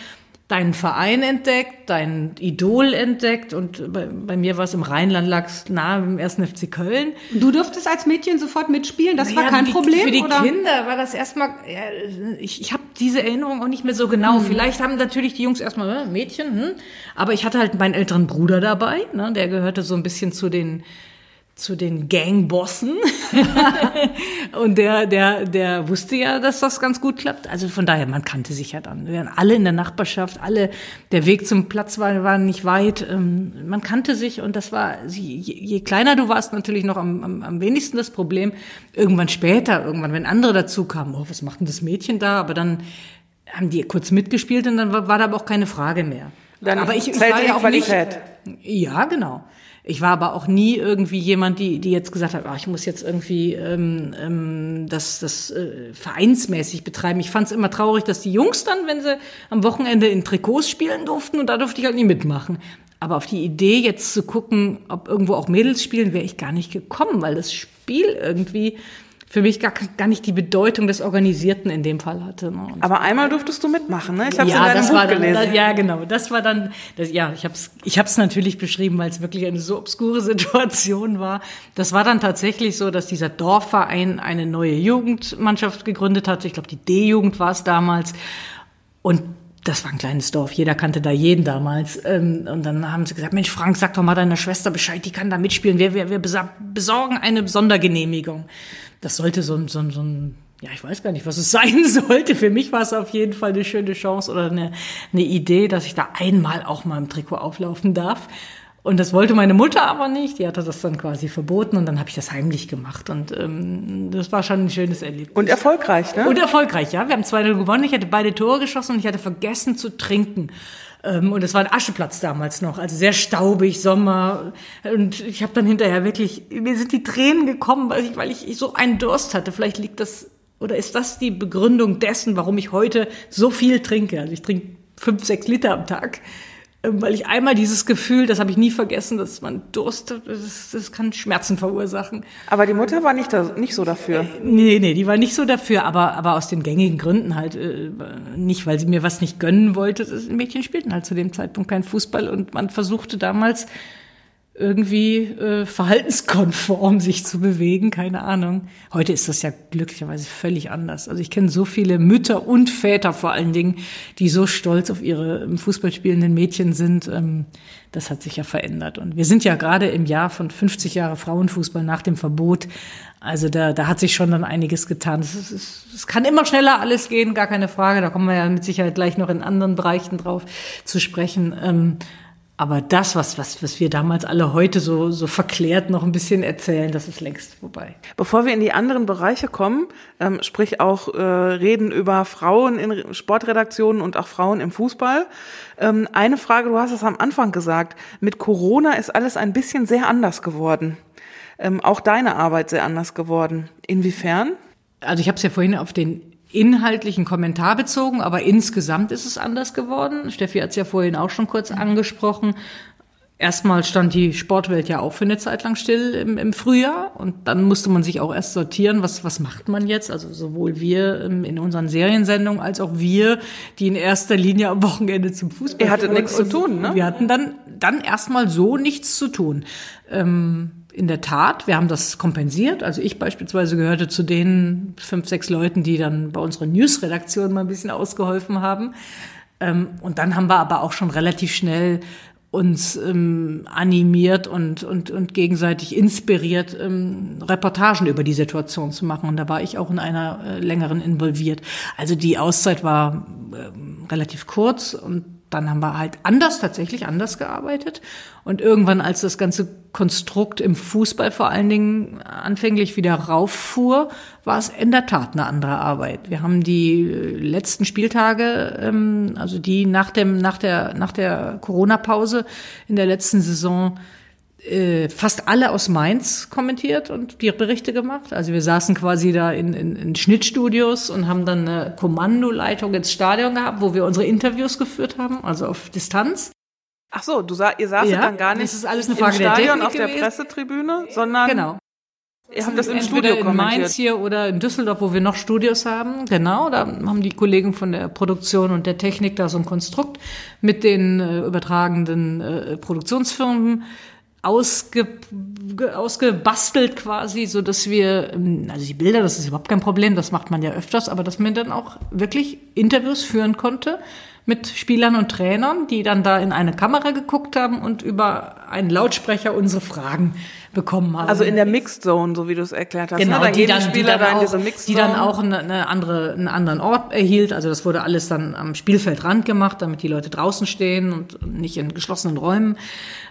deinen Verein entdeckt, dein Idol entdeckt und bei, bei mir war es im Rheinland, lag nahe im ersten FC Köln. Du durftest als Mädchen sofort mitspielen, das naja, war kein die, Problem? Für die oder? Kinder war das erstmal, ja, ich, ich habe diese Erinnerung auch nicht mehr so genau. Hm. Vielleicht haben natürlich die Jungs erstmal, äh, Mädchen, hm? aber ich hatte halt meinen älteren Bruder dabei, ne? der gehörte so ein bisschen zu den zu den Gangbossen. [LAUGHS] und der, der, der wusste ja, dass das ganz gut klappt. Also von daher, man kannte sich ja dann. Wir waren alle in der Nachbarschaft, alle, der Weg zum Platz war, war nicht weit. Ähm, man kannte sich und das war, je, je kleiner du warst, natürlich noch am, am, am wenigsten das Problem. Irgendwann später, irgendwann, wenn andere dazu kamen, oh, was macht denn das Mädchen da? Aber dann haben die kurz mitgespielt und dann war, war da aber auch keine Frage mehr. Dann aber ich, ich war ja auch. Nicht, ja, genau. Ich war aber auch nie irgendwie jemand, die, die jetzt gesagt hat, oh, ich muss jetzt irgendwie ähm, ähm, das, das äh, vereinsmäßig betreiben. Ich fand es immer traurig, dass die Jungs dann, wenn sie am Wochenende in Trikots spielen durften, und da durfte ich halt nie mitmachen. Aber auf die Idee, jetzt zu gucken, ob irgendwo auch Mädels spielen, wäre ich gar nicht gekommen, weil das Spiel irgendwie für mich gar, gar nicht die Bedeutung des Organisierten in dem Fall hatte. Ne? Aber einmal durftest du mitmachen, ne? Ich habe ja, in deinem das Buch dann, gelesen. ja, genau. Das war dann, das, ja, ich habe es ich hab's natürlich beschrieben, weil es wirklich eine so obskure [LAUGHS] Situation war. Das war dann tatsächlich so, dass dieser Dorfverein eine neue Jugendmannschaft gegründet hatte. Ich glaube, die D-Jugend war es damals. Und das war ein kleines Dorf, jeder kannte da jeden damals. Ähm, und dann haben sie gesagt, Mensch, Frank, sag doch mal deiner Schwester Bescheid, die kann da mitspielen. Wir, wir, wir besorgen eine Sondergenehmigung das sollte so ein, so ein, so ein ja, ich weiß gar nicht, was es [LAUGHS] sein sollte. Für mich war es auf jeden Fall eine schöne Chance oder eine, eine Idee, dass ich da einmal auch mal im Trikot auflaufen darf. Und das wollte meine Mutter aber nicht. Die hatte das dann quasi verboten und dann habe ich das heimlich gemacht. Und ähm, das war schon ein schönes Erlebnis. Und erfolgreich, ne? Und erfolgreich, ja. Wir haben 2-0 gewonnen. Ich hatte beide Tore geschossen und ich hatte vergessen zu trinken. Ähm, und es war ein Ascheplatz damals noch, also sehr staubig, Sommer. Und ich habe dann hinterher wirklich, mir sind die Tränen gekommen, weil ich, weil ich so einen Durst hatte. Vielleicht liegt das, oder ist das die Begründung dessen, warum ich heute so viel trinke? Also ich trinke fünf, sechs Liter am Tag. Ähm, weil ich einmal dieses Gefühl, das habe ich nie vergessen, dass man Durst, das, das kann Schmerzen verursachen. Aber die Mutter war nicht, da, nicht so dafür. Äh, nee, nee, die war nicht so dafür, aber, aber aus den gängigen Gründen halt äh, nicht, weil sie mir was nicht gönnen wollte. Das Mädchen spielten halt zu dem Zeitpunkt kein Fußball und man versuchte damals irgendwie äh, verhaltenskonform [LAUGHS] sich zu bewegen, keine Ahnung. Heute ist das ja glücklicherweise völlig anders. Also ich kenne so viele Mütter und Väter vor allen Dingen, die so stolz auf ihre im Fußball spielenden Mädchen sind. Ähm, das hat sich ja verändert. Und wir sind ja gerade im Jahr von 50 Jahre Frauenfußball nach dem Verbot. Also da, da hat sich schon dann einiges getan. Es kann immer schneller alles gehen, gar keine Frage. Da kommen wir ja mit Sicherheit gleich noch in anderen Bereichen drauf zu sprechen. Ähm, aber das, was, was, was wir damals alle heute so, so verklärt noch ein bisschen erzählen, das ist längst vorbei. Bevor wir in die anderen Bereiche kommen, ähm, sprich auch äh, reden über Frauen in Sportredaktionen und auch Frauen im Fußball. Ähm, eine Frage, du hast es am Anfang gesagt, mit Corona ist alles ein bisschen sehr anders geworden. Ähm, auch deine Arbeit sehr anders geworden. Inwiefern? Also ich habe es ja vorhin auf den inhaltlichen Kommentar bezogen, aber insgesamt ist es anders geworden. Steffi hat es ja vorhin auch schon kurz angesprochen. Erstmal stand die Sportwelt ja auch für eine Zeit lang still im, im, Frühjahr und dann musste man sich auch erst sortieren, was, was macht man jetzt? Also sowohl wir ähm, in unseren Seriensendungen als auch wir, die in erster Linie am Wochenende zum Fußball. Ihr hattet nichts zu tun, ne? Wir hatten dann, dann erstmal so nichts zu tun. Ähm, in der Tat, wir haben das kompensiert. Also ich beispielsweise gehörte zu den fünf, sechs Leuten, die dann bei unserer News-Redaktion mal ein bisschen ausgeholfen haben. Ähm, und dann haben wir aber auch schon relativ schnell uns ähm, animiert und, und, und gegenseitig inspiriert, ähm, Reportagen über die Situation zu machen. Und da war ich auch in einer äh, längeren involviert. Also die Auszeit war äh, relativ kurz und dann haben wir halt anders, tatsächlich anders gearbeitet. Und irgendwann, als das ganze Konstrukt im Fußball vor allen Dingen anfänglich wieder rauffuhr, war es in der Tat eine andere Arbeit. Wir haben die letzten Spieltage, ähm, also die nach dem, nach der, nach der Corona-Pause in der letzten Saison äh, fast alle aus Mainz kommentiert und die Berichte gemacht. Also wir saßen quasi da in, in, in Schnittstudios und haben dann eine Kommandoleitung ins Stadion gehabt, wo wir unsere Interviews geführt haben, also auf Distanz. Ach so, du sa ihr saßt Ja, dann gar nicht das ist alles eine im Frage der Stadion Technik auf der gewesen. Pressetribüne, sondern Genau. ihr habt das im Entweder Studio in. Mainz hier oder in Düsseldorf, wo wir noch Studios haben. Genau, da haben die Kollegen von der Produktion und der Technik da so ein Konstrukt mit den äh, übertragenden äh, Produktionsfirmen ausge, ge- ausgebastelt quasi, so dass wir, ähm, also die Bilder, das ist überhaupt kein Problem, das macht man ja öfters, aber dass man dann auch wirklich Interviews führen konnte mit Spielern und Trainern, die dann da in eine Kamera geguckt haben und über einen Lautsprecher unsere Fragen bekommen haben. Also in der Mixed Zone, so wie du es erklärt hast. Genau, ne? Dann die dann, die die Spieler dann da in auch, die dann auch eine, eine andere, einen anderen Ort erhielt. Also das wurde alles dann am Spielfeldrand gemacht, damit die Leute draußen stehen und nicht in geschlossenen Räumen.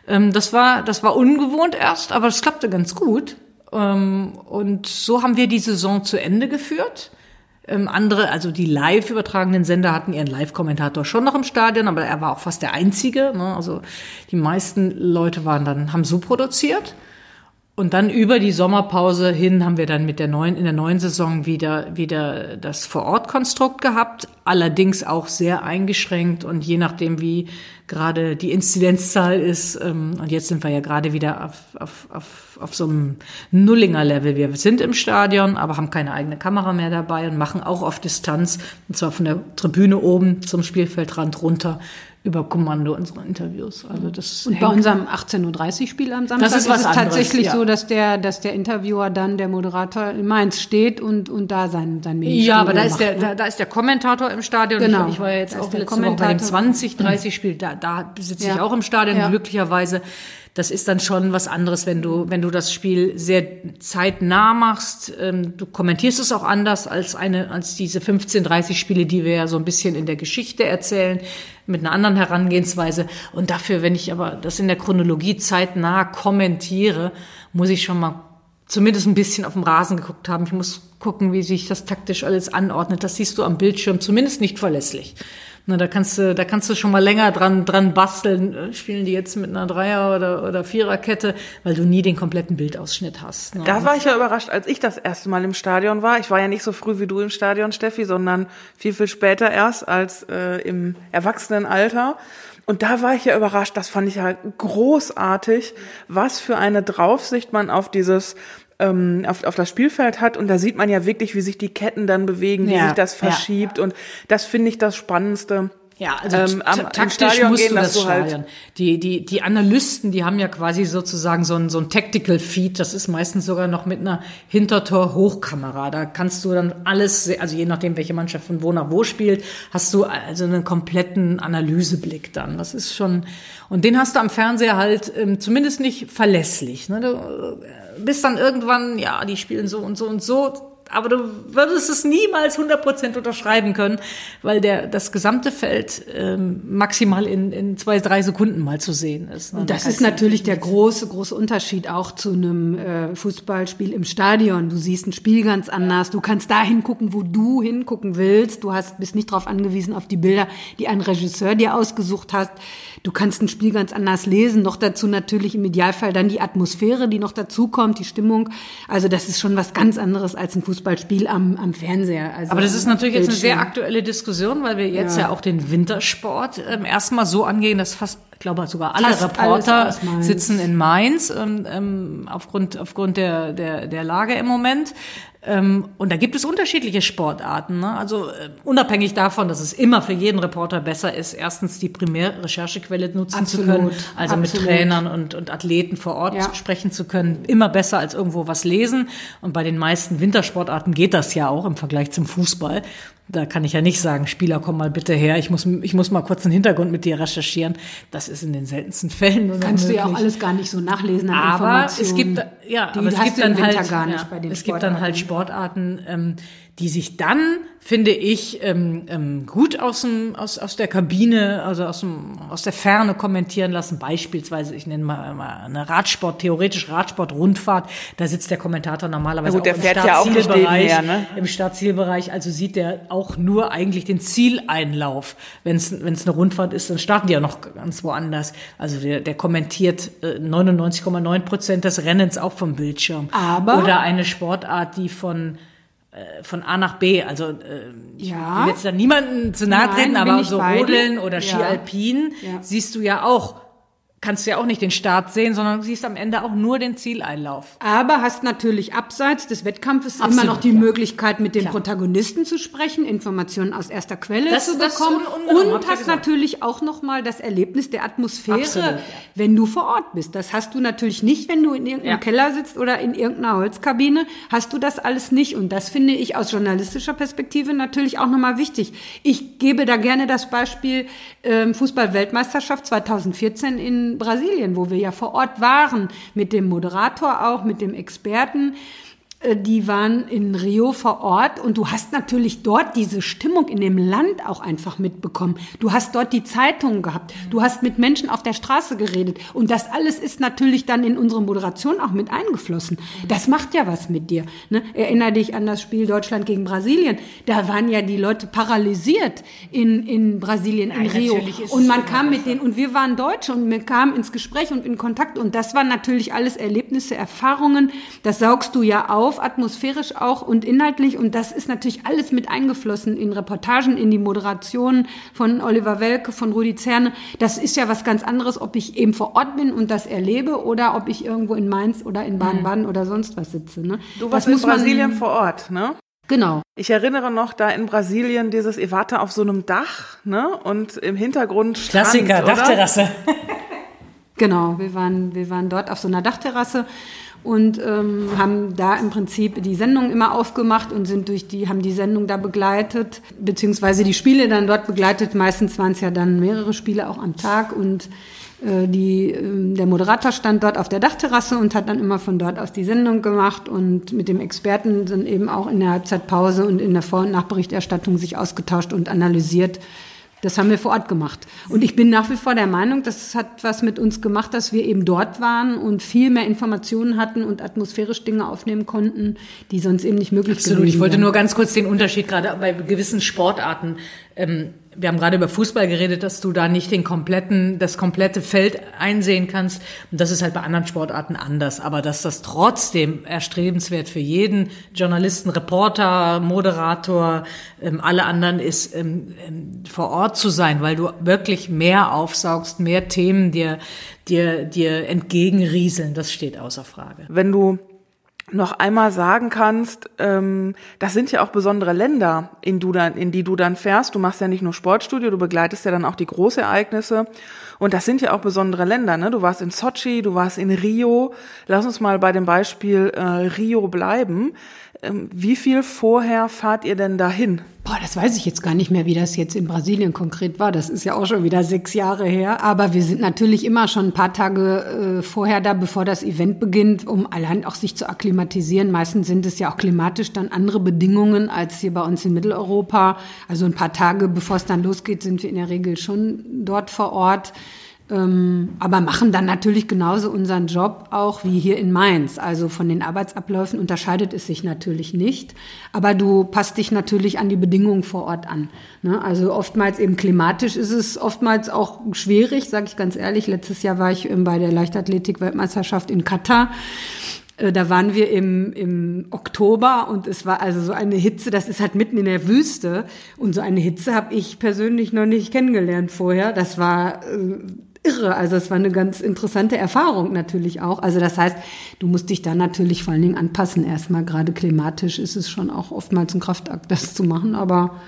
Ähm, das war, das war ungewohnt erst, aber es klappte ganz gut. Ähm, und so haben wir die Saison zu Ende geführt. Ähm, andere, also die live übertragenen Sender hatten ihren Live-Kommentator schon noch im Stadion, aber er war auch fast der einzige. Ne? Also die meisten Leute waren dann, haben so produziert. Und dann über die Sommerpause hin haben wir dann mit der neuen, in der neuen Saison wieder, wieder das Vorortkonstrukt gehabt. Allerdings auch sehr eingeschränkt und je nachdem, wie gerade die Inzidenzzahl ist. Ähm, und jetzt sind wir ja gerade wieder auf, auf, auf, auf so einem Nullinger-Level. Wir sind im Stadion, aber haben keine eigene Kamera mehr dabei und machen auch auf Distanz, und zwar von der Tribüne oben zum Spielfeldrand runter über Kommando unsere Interviews. Also das Und bei unserem 18.30 Uhr Spiel am Samstag Das ist was es anderes, tatsächlich ja. so, dass der, dass der Interviewer dann, der Moderator in Mainz steht und, und da sein, sein Mini Ja, aber da ist, macht, der, ne? da, da ist der Kommentator im Stadion. Genau. Ich, ich war ja jetzt ist auch der letzte Woche bei dem Kommentator. 20, 30 Spiel. Da, da sitze ich Ja. auch im Stadion, Ja. glücklicherweise. Das ist dann schon was anderes, wenn du, wenn du das Spiel sehr zeitnah machst. Ähm, du kommentierst es auch anders als eine, als diese 15, 30 Spiele, die wir ja so ein bisschen in der Geschichte erzählen, mit einer anderen Herangehensweise. Und dafür, wenn ich aber das in der Chronologie zeitnah kommentiere, muss ich schon mal zumindest ein bisschen auf dem Rasen geguckt haben. Ich muss gucken, wie sich das taktisch alles anordnet. Das siehst du am Bildschirm zumindest nicht verlässlich. Na, da kannst du, da kannst du schon mal länger dran, dran basteln. Spielen die jetzt mit einer Dreier- oder, oder Viererkette, weil du nie den kompletten Bildausschnitt hast. Ne? Da war ich ja überrascht, als ich das erste Mal im Stadion war. Ich war ja nicht so früh wie du im Stadion, Steffi, sondern viel, viel später erst als äh, im Erwachsenenalter. Und da war ich ja überrascht, das fand ich ja großartig, was für eine Draufsicht man auf dieses ähm, auf, auf das Spielfeld hat und da sieht man ja wirklich, wie sich die Ketten dann bewegen, wie Ja, sich das ja. verschiebt und das finde ich das Spannendste. Ja, also ähm, am- taktisch Stadion musst gehen, du das du halt-. Die, die, die Analysten, die haben ja quasi sozusagen so ein, so ein Tactical Feed. Das ist meistens sogar noch mit einer Hintertor-Hochkamera. Da kannst du dann alles, also je nachdem, welche Mannschaft von wo nach wo spielt, hast du also einen kompletten Analyseblick dann. Das ist schon, und den hast du am Fernseher halt ähm, zumindest nicht verlässlich. Ne? Du bist dann irgendwann, ja, die spielen so und so und so aber du würdest es niemals 100% unterschreiben können, weil der, das gesamte Feld ähm, maximal in, in zwei, drei Sekunden mal zu sehen ist. ne? Und das Da ist natürlich der große, große Unterschied auch zu einem äh, Fußballspiel im Stadion. Du siehst ein Spiel ganz anders. Du kannst da hingucken, wo du hingucken willst. Du hast, bist nicht darauf angewiesen auf die Bilder, die ein Regisseur dir ausgesucht hat. Du kannst ein Spiel ganz anders lesen. Noch dazu natürlich im Idealfall dann die Atmosphäre, die noch dazu kommt, die Stimmung. Also das ist schon was ganz anderes als ein Fußballspiel am, am Fernseher. Also Aber das ist natürlich jetzt eine sehr aktuelle Diskussion, weil wir jetzt ja, auch den Wintersport ähm, erstmal so angehen, dass fast, ich glaube sogar alle Fast Reporter sitzen in Mainz ähm, aufgrund, aufgrund der, der, der Lage im Moment. Ähm, und da gibt es unterschiedliche Sportarten. Ne? Also äh, unabhängig davon, dass es immer für jeden Reporter besser ist, erstens die Primärrecherchequelle nutzen zu Absolut, können, also mit absolut. Trainern und, und Athleten vor Ort Ja. sprechen zu können, immer besser als irgendwo was lesen. Und bei den meisten Wintersportarten geht das ja auch im Vergleich zum Fußball. Da kann ich ja nicht sagen, Spieler, komm mal bitte her, ich muss, ich muss mal kurz einen Hintergrund mit dir recherchieren. Das ist in den seltensten Fällen Kannst du ja auch alles gar nicht so nachlesen Aber es gibt, ja, aber es gibt dann halt, gar nicht ja, bei den es gibt dann halt Sportarten, ähm, die sich dann, finde ich, ähm, ähm, gut aus, dem, aus, aus der Kabine, also aus, dem, aus der Ferne kommentieren lassen. Beispielsweise, ich nenne mal, mal eine Radsport, theoretisch Radsport-Rundfahrt. Da sitzt der Kommentator normalerweise Na gut, der auch im fährt ja auch nicht Startzielbereich. nebenher, ne? Im Startzielbereich, also sieht der auch nur eigentlich den Zieleinlauf. Wenn es eine Rundfahrt ist, dann starten die ja noch ganz woanders. Also der, der kommentiert äh, 99,9 Prozent des Rennens auch vom Bildschirm. Aber- Oder eine Sportart, die von äh, von A nach B, also äh, ich Ja. will jetzt da niemanden zu nahe treten, aber so. Rodeln oder Ja. Ski Alpin Ja. siehst du ja auch, kannst du ja auch nicht den Start sehen, sondern siehst am Ende auch nur den Zieleinlauf. Aber hast natürlich abseits des Wettkampfes Absolut, immer noch die ja. Möglichkeit, mit den Klar. Protagonisten zu sprechen, Informationen aus erster Quelle Das- zu das ist bekommen. und ja hast natürlich auch nochmal das Erlebnis der Atmosphäre, Absolut, ja. wenn du vor Ort bist. Das hast du natürlich nicht, wenn du in irgendeinem Ja. Keller sitzt oder in irgendeiner Holzkabine. Hast du das alles nicht. Und das finde ich aus journalistischer Perspektive natürlich auch nochmal wichtig. Ich gebe da gerne das Beispiel ähm, Fußball-Weltmeisterschaft 2014 in Brasilien, wo wir ja vor Ort waren, mit dem Moderator auch, mit dem Experten. Äh, Die waren in Rio vor Ort und du hast natürlich dort diese Stimmung in dem Land auch einfach mitbekommen. Du hast dort die Zeitungen gehabt. Du hast mit Menschen auf der Straße geredet. Und das alles ist natürlich dann in unsere Moderation auch mit eingeflossen. Das macht ja was mit dir. Ne? Erinner dich an das Spiel Deutschland gegen Brasilien. Da waren ja die Leute paralysiert in, in Brasilien, in Nein, Rio. natürlich ist Und man kam mit denen und wir waren Deutsche und wir kamen ins Gespräch und in Kontakt und das waren natürlich alles Erlebnisse, Erfahrungen. Das saugst du ja auf, atmosphärisch auch und inhaltlich und das ist natürlich alles mit eingeflossen in Reportagen, in die Moderation von Oliver Welke, von Rudi Zerne. Das ist ja was ganz anderes, ob ich eben vor Ort bin und das erlebe oder ob ich irgendwo in Mainz oder in Baden-Baden oder sonst was sitze. Ne? Du warst das in Brasilien vor Ort, ne? Genau. Ich erinnere noch da in Brasilien dieses, da auf so einem Dach, ne? Und im Hintergrund Strand, Klassiker, oder? Dachterrasse. [LAUGHS] Genau, wir waren, wir waren dort auf so einer Dachterrasse und ähm, haben da im Prinzip die Sendung immer aufgemacht und sind durch die, haben die Sendung da begleitet, beziehungsweise die Spiele dann dort begleitet. Meistens waren es ja dann mehrere Spiele auch am Tag und äh, die, ähm, der Moderator stand dort auf der Dachterrasse und hat dann immer von dort aus die Sendung gemacht und mit dem Experten dann eben auch in der Halbzeitpause und in der Vor- und Nachberichterstattung sich ausgetauscht und analysiert. Das haben wir vor Ort gemacht. Und ich bin nach wie vor der Meinung, das hat was mit uns gemacht, dass wir eben dort waren und viel mehr Informationen hatten und atmosphärisch Dinge aufnehmen konnten, die sonst eben nicht möglich Absolut. gewesen Ich wollte wären. nur ganz kurz den Unterschied gerade bei gewissen Sportarten. Ähm, wir haben gerade über Fußball geredet, dass du da nicht den kompletten, das komplette Feld einsehen kannst. Und das ist halt bei anderen Sportarten anders. Aber dass das trotzdem erstrebenswert für jeden Journalisten, Reporter, Moderator, ähm, alle anderen ist, ähm, ähm, vor Ort zu sein, weil du wirklich mehr aufsaugst, mehr Themen dir, dir, dir entgegenrieseln. Das steht außer Frage. Wenn du noch einmal sagen kannst, ähm, das sind ja auch besondere Länder, in, du dann, in die du dann fährst. Du machst ja nicht nur Sportstudio, du begleitest ja dann auch die Großereignisse. Und das sind ja auch besondere Länder. Ne? Du warst in Sochi, du warst in Rio. Lass uns mal bei dem Beispiel äh, Rio bleiben. Ähm, wie viel vorher fahrt ihr denn dahin? Boah, das weiß ich jetzt gar nicht mehr, wie das jetzt in Brasilien konkret war. Das ist ja auch schon wieder sechs Jahre her. Aber wir sind natürlich immer schon ein paar Tage äh, vorher da, bevor das Event beginnt, um allein auch sich zu akklimatisieren. Meistens sind es ja auch klimatisch dann andere Bedingungen als hier bei uns in Mitteleuropa. Also ein paar Tage, bevor es dann losgeht, sind wir in der Regel schon dort vor Ort. Ähm, aber machen dann natürlich genauso unseren Job auch wie hier in Mainz. Also von den Arbeitsabläufen unterscheidet es sich natürlich nicht. Aber du passt dich natürlich an die Bedingungen vor Ort an. Ne? Also oftmals eben klimatisch ist es oftmals auch schwierig, sage ich ganz ehrlich. Letztes Jahr war ich ähm, bei der Leichtathletik-Weltmeisterschaft in Katar. Äh, Da waren wir im, im Oktober und es war also so eine Hitze, das ist halt mitten in der Wüste. Und so eine Hitze habe ich persönlich noch nicht kennengelernt vorher. Das war äh, irre. Also es war eine ganz interessante Erfahrung natürlich auch. Also das heißt, du musst dich da natürlich vor allen Dingen anpassen. Erstmal gerade klimatisch ist es schon auch oftmals ein Kraftakt, das zu machen, aber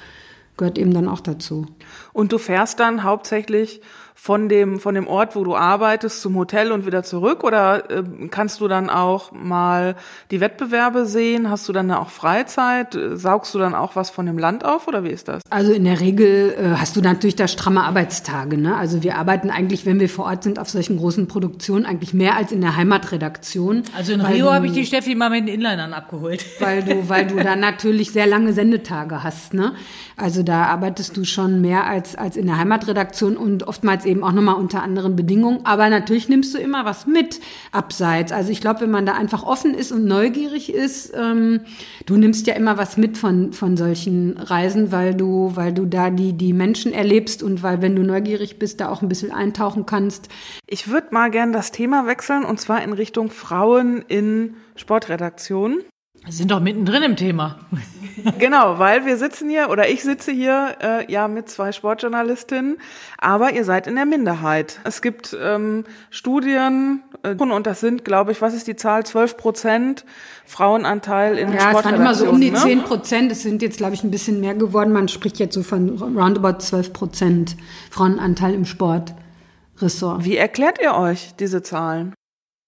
gehört eben dann auch dazu. Und du fährst dann hauptsächlich von dem, von dem Ort, wo du arbeitest, zum Hotel und wieder zurück? Oder äh, kannst du dann auch mal die Wettbewerbe sehen? Hast du dann auch Freizeit? Saugst du dann auch was von dem Land auf oder wie ist das? Also in der Regel äh, hast du natürlich da stramme Arbeitstage. Ne? Also wir arbeiten eigentlich, wenn wir vor Ort sind, auf solchen großen Produktionen eigentlich mehr als in der Heimatredaktion. Also in Rio habe ich die Steffi mal mit den Inlinern abgeholt. [LAUGHS] Weil du, weil du da natürlich sehr lange Sendetage hast. Ne? Also da arbeitest du schon mehr als, als in der Heimatredaktion und oftmals eben auch nochmal unter anderen Bedingungen. Aber natürlich nimmst du immer was mit abseits. Also ich glaube, wenn man da einfach offen ist und neugierig ist, ähm, du nimmst ja immer was mit von, von solchen Reisen, weil du, weil du da die, die Menschen erlebst und weil, wenn du neugierig bist, da auch ein bisschen eintauchen kannst. Ich würde mal gern das Thema wechseln und zwar in Richtung Frauen in Sportredaktionen. Wir sind doch mittendrin im Thema. genau, weil wir sitzen hier oder ich sitze hier äh, ja mit zwei Sportjournalistinnen, aber ihr seid in der Minderheit. Es gibt ähm, Studien äh, und das sind, glaube ich, was ist die Zahl? 12 Prozent Frauenanteil in ja, Ja, es waren immer so um die ne? 10 Prozent. Es sind jetzt, glaube ich, ein bisschen mehr geworden. Man spricht jetzt so von roundabout 12 Prozent Frauenanteil im Sportressort. Wie erklärt ihr euch diese Zahlen?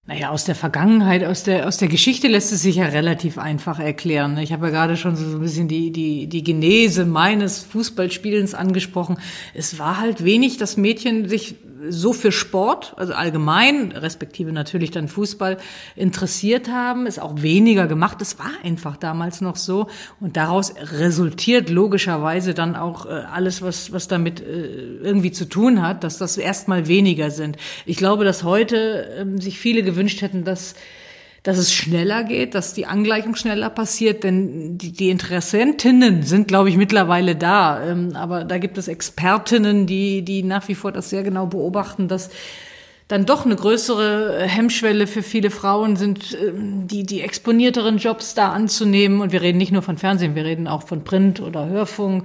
Naja, aus der Vergangenheit, aus der, aus der Geschichte lässt es sich ja relativ einfach erklären. Ich habe ja gerade schon so ein bisschen die, die, die Genese meines Fußballspielens angesprochen. Es war halt wenig, dass Mädchen sich so für Sport, also allgemein, respektive natürlich dann Fußball, interessiert haben, ist auch weniger gemacht. Es war einfach damals noch so. Und daraus resultiert logischerweise dann auch äh, alles, was, was damit äh, irgendwie zu tun hat, dass das erstmal weniger sind. Ich glaube, dass heute ähm, sich viele gewünscht hätten, dass dass es schneller geht, dass die Angleichung schneller passiert, denn die, die Interessentinnen sind, glaube ich, mittlerweile da. Ähm, aber da gibt es Expertinnen, die, die nach wie vor das sehr genau beobachten, dass dann doch eine größere Hemmschwelle für viele Frauen sind, ähm, die, die exponierteren Jobs da anzunehmen. Und wir reden nicht nur von Fernsehen, wir reden auch von Print oder Hörfunk,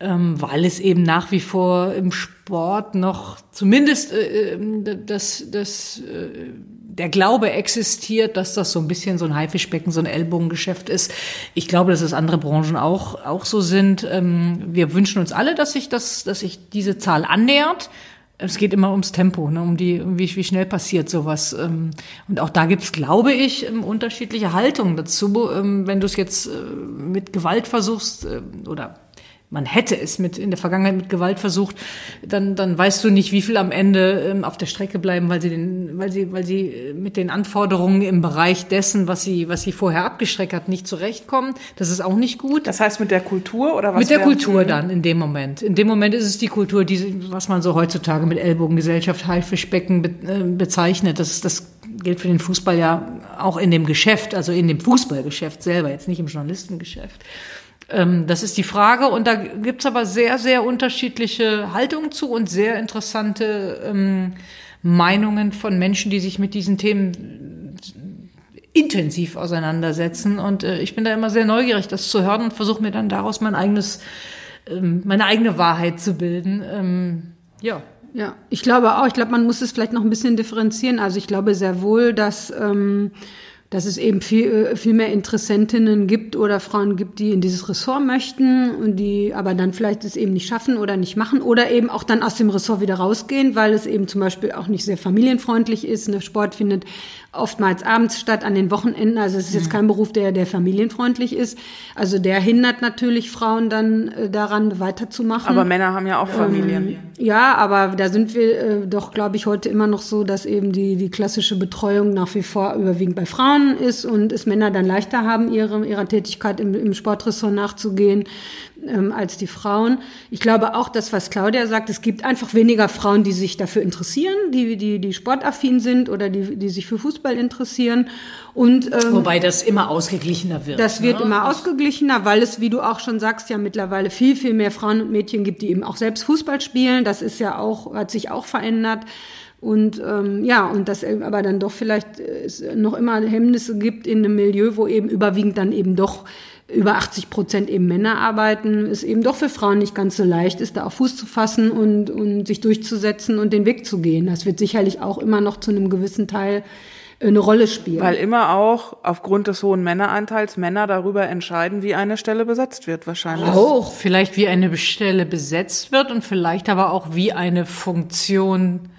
ähm, weil es eben nach wie vor im Sport noch zumindest äh, das, das äh, der Glaube existiert, dass das so ein bisschen so ein Haifischbecken, so ein Ellbogengeschäft ist. Ich glaube, dass es andere Branchen auch, auch so sind. Ähm, wir wünschen uns alle, dass sich das, dass sich diese Zahl annähert. Es geht immer ums Tempo, ne, um die, wie, wie schnell passiert sowas. Ähm, und auch da gibt's, glaube ich, ähm, unterschiedliche Haltungen dazu. Wenn du es jetzt äh, mit Gewalt versuchst oder man hätte es mit in der Vergangenheit mit Gewalt versucht, dann dann weißt du nicht, wie viel am Ende ähm, auf der Strecke bleiben, weil sie den, weil sie, weil sie äh, mit den Anforderungen im Bereich dessen, was sie, was sie vorher abgestreckt hat, nicht zurechtkommen. Das ist auch nicht gut. Das heißt mit der Kultur oder was? Mit der Kultur dann in dem Moment. In dem Moment ist es die Kultur, die, was man so heutzutage mit Ellbogengesellschaft, Haifischbecken be, äh, bezeichnet. Das, das gilt für den Fußball ja auch in dem Geschäft, also in dem Fußballgeschäft selber, jetzt nicht im Journalistengeschäft. Ähm, das ist die Frage. Und da gibt's aber sehr, sehr unterschiedliche Haltungen zu und sehr interessante ähm, Meinungen von Menschen, die sich mit diesen Themen intensiv auseinandersetzen. Und äh, ich bin da immer sehr neugierig, das zu hören und versuche mir dann daraus mein eigenes, ähm, meine eigene Wahrheit zu bilden. Ähm, ja. Ja, ich glaube auch. Ich glaube, man muss es vielleicht noch ein bisschen differenzieren. Also ich glaube sehr wohl, dass ähm, dass es eben viel, äh, viel mehr Interessentinnen gibt oder Frauen gibt, die in dieses Ressort möchten und die aber dann vielleicht es eben nicht schaffen oder nicht machen oder eben auch dann aus dem Ressort wieder rausgehen, weil es eben zum Beispiel auch nicht sehr familienfreundlich ist. Ne, Sport findet oftmals abends statt, an den Wochenenden. Also es ist jetzt mhm. kein Beruf, der, der familienfreundlich ist. Also der hindert natürlich Frauen dann äh, daran, weiterzumachen. Aber Männer haben ja auch Familien. Ähm, ja, aber da sind wir äh, doch, glaube ich, heute immer noch so, dass eben die, die klassische Betreuung nach wie vor überwiegend bei Frauen ist und es Männer dann leichter haben, ihre, ihrer Tätigkeit im, im Sportressort nachzugehen ähm, als die Frauen. Ich glaube auch das, was Claudia sagt, es gibt einfach weniger Frauen, die sich dafür interessieren, die, die, die sportaffin sind oder die, die sich für Fußball interessieren. Und, ähm, Wobei das immer ausgeglichener wird. Das wird ne? immer ausgeglichener, weil es, wie du auch schon sagst, ja mittlerweile viel, viel mehr Frauen und Mädchen gibt, die eben auch selbst Fußball spielen. Das ist ja auch, hat sich auch verändert. Und ähm, ja, und dass aber dann doch vielleicht äh, es noch immer Hemmnisse gibt in einem Milieu, wo eben überwiegend dann eben doch über 80 Prozent eben Männer arbeiten, ist eben doch für Frauen nicht ganz so leicht ist, da auf Fuß zu fassen und, und sich durchzusetzen und den Weg zu gehen. Das wird sicherlich auch immer noch zu einem gewissen Teil eine Rolle spielen. Weil immer auch aufgrund des hohen Männeranteils Männer darüber entscheiden, wie eine Stelle besetzt wird, wahrscheinlich. Auch. Vielleicht wie eine Stelle besetzt wird und vielleicht aber auch wie eine Funktion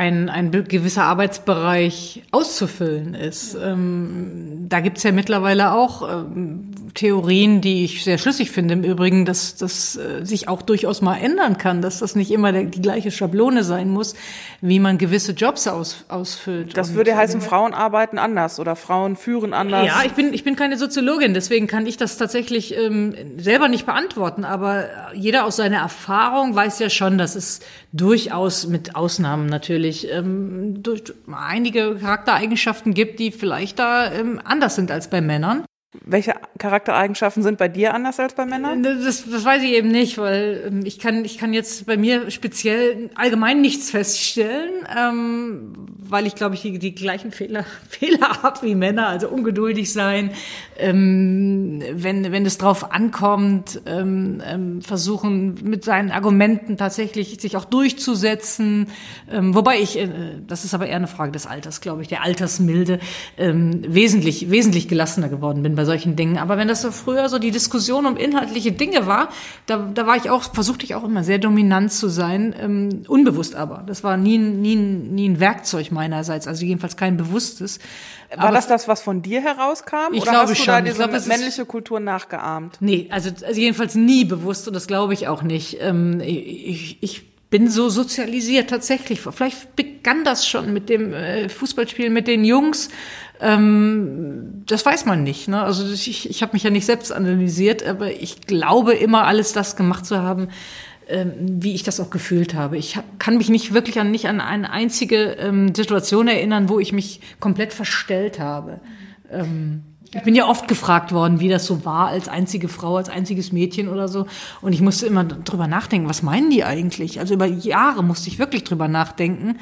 ein, ein gewisser Arbeitsbereich auszufüllen ist. Ähm, da gibt's ja mittlerweile auch ähm, Theorien, die ich sehr schlüssig finde im Übrigen, dass das äh, sich auch durchaus mal ändern kann, dass das nicht immer der, die gleiche Schablone sein muss, wie man gewisse Jobs aus, ausfüllt. Das würde heißen, Frauen arbeiten anders oder Frauen führen anders. Ja, ich bin, ich bin keine Soziologin, deswegen kann ich das tatsächlich ähm, selber nicht beantworten, aber jeder aus seiner Erfahrung weiß ja schon, dass es durchaus mit Ausnahmen natürlich ähm, durch einige Charaktereigenschaften gibt, die vielleicht da ähm, anders sind als bei Männern. Welche Charaktereigenschaften sind bei dir anders als bei Männern? Das, das weiß ich eben nicht, weil ähm, ich kann, ich kann jetzt bei mir speziell allgemein nichts feststellen, ähm, weil ich glaube ich die, die gleichen Fehler, [LAUGHS] Fehler habe wie Männer, also ungeduldig sein, ähm, wenn, wenn es drauf ankommt, ähm, ähm, versuchen mit seinen Argumenten tatsächlich sich auch durchzusetzen, ähm, wobei ich, äh, das ist aber eher eine Frage des Alters, glaube ich, der Altersmilde, ähm, wesentlich, wesentlich gelassener geworden bin bei solchen Dingen. Aber wenn das so früher so die Diskussion um inhaltliche Dinge war, da, da war ich auch, versuchte ich auch immer sehr dominant zu sein, ähm, unbewusst aber. Das war nie, nie, nie ein Werkzeug meinerseits, also jedenfalls kein bewusstes. War aber das das, was von dir herauskam? Ich oder glaube hast du schon. da diese glaub, männliche Kultur nachgeahmt? Nee, also, also jedenfalls nie bewusst und das glaube ich auch nicht. Ähm, ich, ich bin so sozialisiert tatsächlich. Vielleicht begann das schon mit dem äh, Fußballspielen mit den Jungs. Ähm, das weiß man nicht. Ne? Also ich, ich habe mich ja nicht selbst analysiert, aber ich glaube immer alles das gemacht zu haben, ähm, wie ich das auch gefühlt habe. Ich hab, kann mich nicht wirklich an nicht an eine einzige ähm, Situation erinnern, wo ich mich komplett verstellt habe. Ähm, ich bin ja oft gefragt worden, wie das so war als einzige Frau, als einziges Mädchen oder so. Und ich musste immer drüber nachdenken, was meinen die eigentlich? Also über Jahre musste ich wirklich drüber nachdenken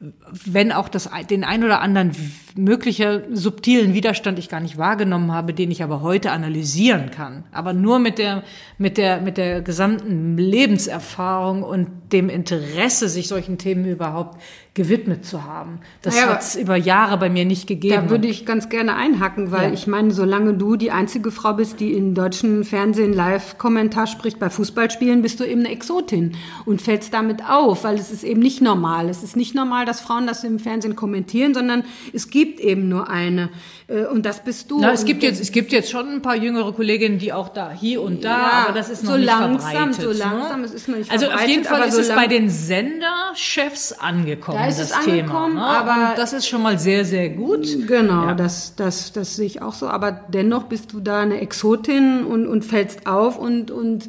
wenn auch das, den ein oder anderen möglicher subtilen Widerstand ich gar nicht wahrgenommen habe, den ich aber heute analysieren kann. Aber nur mit der, mit der, mit der gesamten Lebenserfahrung und dem Interesse, sich solchen Themen überhaupt gewidmet zu haben. Das naja, hat es über Jahre bei mir nicht gegeben. Da würde ich ganz gerne einhacken, weil ja. ich meine, solange du die einzige Frau bist, die in deutschen Fernsehen Live-Kommentar spricht bei Fußballspielen, bist du eben eine Exotin und fällst damit auf, weil es ist eben nicht normal. Es ist nicht normal, dass Frauen das im Fernsehen kommentieren, sondern es gibt eben nur eine. Äh, und das bist du. Na, es gibt jetzt, es gibt jetzt schon ein paar jüngere Kolleginnen, die auch da hier und da, ja, aber das ist noch so nicht langsam, verbreitet. So langsam, ne? es ist noch nicht Also verbreitet, auf jeden Fall ist so es bei den Senderchefs angekommen, da ist das es Thema. Ne? aber und das ist schon mal sehr, sehr gut. Genau, Ja. das, das, das sehe ich auch so. Aber dennoch bist du da eine Exotin und, und fällst auf und, und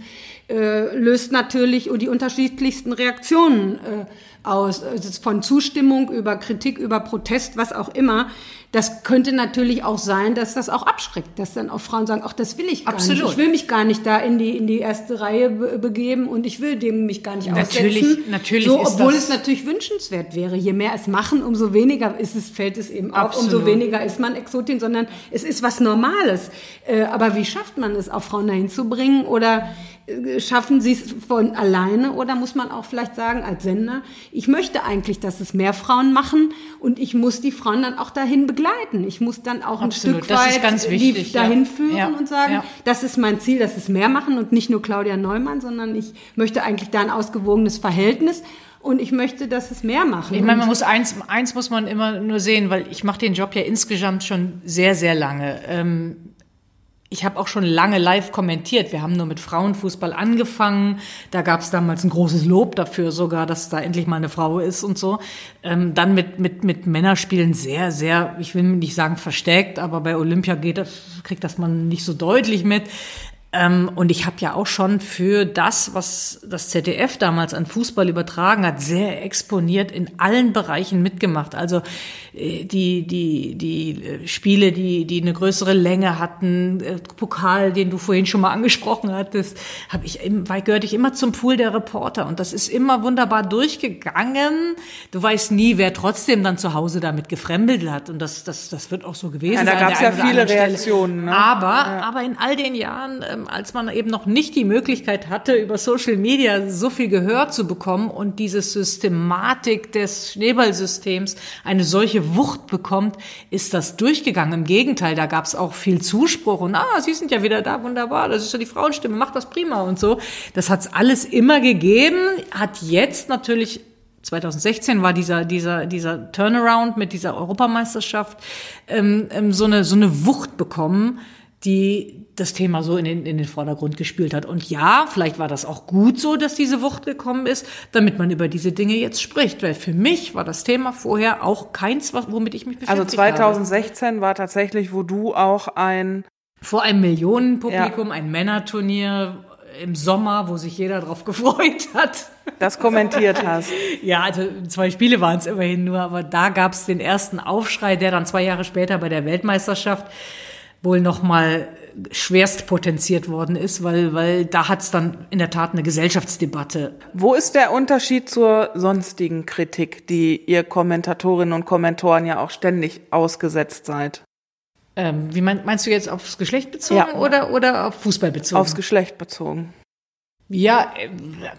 äh, löst natürlich die unterschiedlichsten Reaktionen äh, aus, also von Zustimmung über Kritik, über Protest, was auch immer. Das könnte natürlich auch sein, dass das auch abschreckt, dass dann auch Frauen sagen, ach, das will ich gar Absolut. nicht. Ich will mich gar nicht da in die, in die erste Reihe be begeben und ich will dem mich gar nicht Natürlich- aussetzen. natürlich so, ist obwohl es natürlich wünschenswert wäre. Je mehr es machen, umso weniger ist es, fällt es eben auf, umso weniger ist man Exotin, sondern es ist was Normales. Äh, aber wie schafft man es, auch Frauen dahin zu bringen? Oder schaffen sie es von alleine? Oder muss man auch vielleicht sagen, als Sender, ich möchte eigentlich, dass es mehr Frauen machen und ich muss die Frauen dann auch dahin begleiten. Ich muss dann auch ein Absolut. Stück Das ist weit ganz die wichtig, ja. dahin führen Ja. und sagen, Ja. das ist mein Ziel, das ist mehr machen und nicht nur Claudia Neumann, sondern ich möchte eigentlich da ein ausgewogenes Verhältnis und ich möchte, dass es mehr machen. Ich meine, man muss eins, eins muss man immer nur sehen, weil ich mache den Job ja insgesamt schon sehr, sehr lange. Ähm, ich habe auch schon lange live kommentiert. Wir haben nur mit Frauenfußball angefangen. Da gab es damals ein großes Lob dafür sogar, dass da endlich mal eine Frau ist und so. Ähm, dann mit, mit, mit Männerspielen sehr, sehr, ich will nicht sagen versteckt, aber bei Olympia geht das, kriegt das man nicht so deutlich mit. Ähm, und ich habe ja auch schon für das, was das ZDF damals an Fußball übertragen hat, sehr exponiert in allen Bereichen mitgemacht. Also äh, die, die, die äh, Spiele, die, die eine größere Länge hatten, äh, Pokal, den du vorhin schon mal angesprochen hattest, habe ich gehörte ich immer zum Pool der Reporter. Und das ist immer wunderbar durchgegangen. Du weißt nie, wer trotzdem dann zu Hause damit gefremdelt hat. Und das, das, das wird auch so gewesen Ja, da gab's der ja viele. Reaktionen, ne? Aber, aber in all den Jahren ähm, als man eben noch nicht die Möglichkeit hatte, über Social Media so viel Gehör zu bekommen und diese Systematik des Schneeballsystems eine solche Wucht bekommt, ist das durchgegangen. Im Gegenteil, da gab es auch viel Zuspruch und ah, Sie sind ja wieder da, wunderbar, das ist ja die Frauenstimme, macht das prima und so. Das hat's alles immer gegeben, hat jetzt natürlich 2016 war dieser, dieser, dieser Turnaround mit dieser Europameisterschaft ähm, ähm, so, eine, so eine Wucht bekommen, die das Thema so in den, in den Vordergrund gespielt hat. Und ja, vielleicht war das auch gut so, dass diese Wucht gekommen ist, damit man über diese Dinge jetzt spricht. Weil für mich war das Thema vorher auch keins, womit ich mich beschäftigt habe. Also 2016 habe. war tatsächlich, wo du auch ein vor einem Millionenpublikum, ja. ein Männerturnier im Sommer, wo sich jeder drauf [LAUGHS] gefreut hat. Das kommentiert hast. [LAUGHS] ja, also zwei Spiele waren es immerhin nur, aber da gab es den ersten Aufschrei, der dann zwei Jahre später bei der Weltmeisterschaft wohl nochmal schwerst potenziert worden ist, weil, weil da hat es dann in der Tat eine Gesellschaftsdebatte. Wo ist der Unterschied zur sonstigen Kritik, die ihr Kommentatorinnen und Kommentatoren ja auch ständig ausgesetzt seid? Ähm, wie mein, meinst du jetzt aufs Geschlecht bezogen ja. oder, oder auf Fußball bezogen? Aufs Geschlecht bezogen. Ja, äh,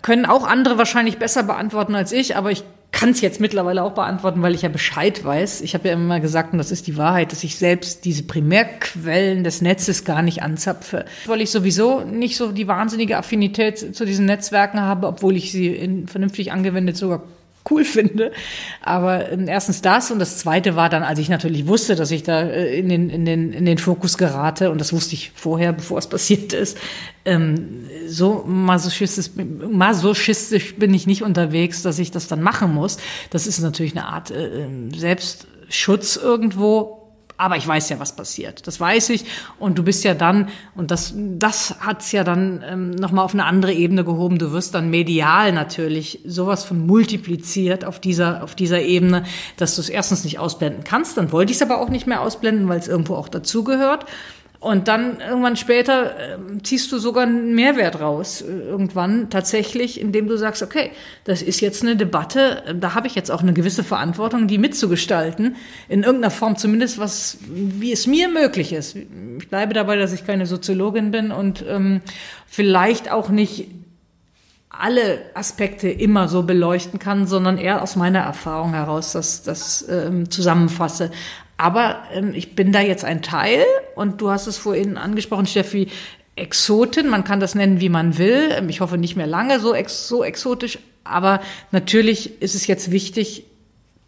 können auch andere wahrscheinlich besser beantworten als ich, aber ich kann es jetzt mittlerweile auch beantworten, weil ich ja Bescheid weiß. Ich habe ja immer gesagt, und das ist die Wahrheit, dass ich selbst diese Primärquellen des Netzes gar nicht anzapfe, weil ich sowieso nicht so die wahnsinnige Affinität zu diesen Netzwerken habe, obwohl ich sie in, vernünftig angewendet sogar cool finde. Aber ähm, erstens das und das zweite war dann, als ich natürlich wusste, dass ich da äh, in den, in den, in den Fokus gerate und das wusste ich vorher, bevor es passiert ist. Ähm, so masochistisch, masochistisch bin ich nicht unterwegs, dass ich das dann machen muss. Das ist natürlich eine Art äh, ähm, Selbstschutz irgendwo aber ich weiß ja, was passiert. Das weiß ich. Und du bist ja dann, und das, das hat's ja dann ähm, nochmal auf eine andere Ebene gehoben. Du wirst dann medial natürlich sowas von multipliziert auf dieser, auf dieser Ebene, dass du es erstens nicht ausblenden kannst. Dann wollte ich es aber auch nicht mehr ausblenden, weil es irgendwo auch dazugehört. Und dann irgendwann später äh, ziehst du sogar einen Mehrwert raus, äh, irgendwann tatsächlich, indem du sagst, okay, das ist jetzt eine Debatte, äh, da habe ich jetzt auch eine gewisse Verantwortung, die mitzugestalten, in irgendeiner Form zumindest, was, wie es mir möglich ist. Ich bleibe dabei, dass ich keine Soziologin bin und ähm, vielleicht auch nicht alle Aspekte immer so beleuchten kann, sondern eher aus meiner Erfahrung heraus das, das ähm, zusammenfasse. Aber ähm, ich bin da jetzt ein Teil und du hast es vorhin angesprochen, Steffi, Exotin, man kann das nennen, wie man will. Ähm, ich hoffe nicht mehr lange so, ex so exotisch, aber natürlich ist es jetzt wichtig,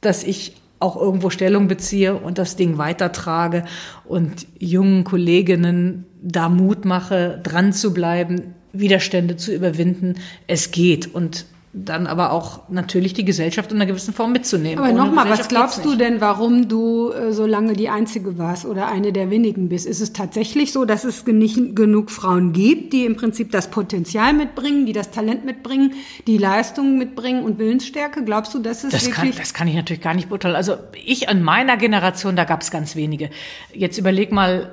dass ich auch irgendwo Stellung beziehe und das Ding weitertrage und jungen Kolleginnen da Mut mache, dran zu bleiben, Widerstände zu überwinden. Es geht und dann aber auch natürlich die Gesellschaft in einer gewissen Form mitzunehmen. Aber nochmal, was glaubst du denn, warum du äh, so lange die Einzige warst oder eine der wenigen bist? Ist es tatsächlich so, dass es nicht genug Frauen gibt, die im Prinzip das Potenzial mitbringen, die das Talent mitbringen, die Leistung mitbringen und Willensstärke? Glaubst du, dass es das wirklich... Kann, das kann ich natürlich gar nicht beurteilen. Also ich an meiner Generation, da gab es ganz wenige. Jetzt überleg mal,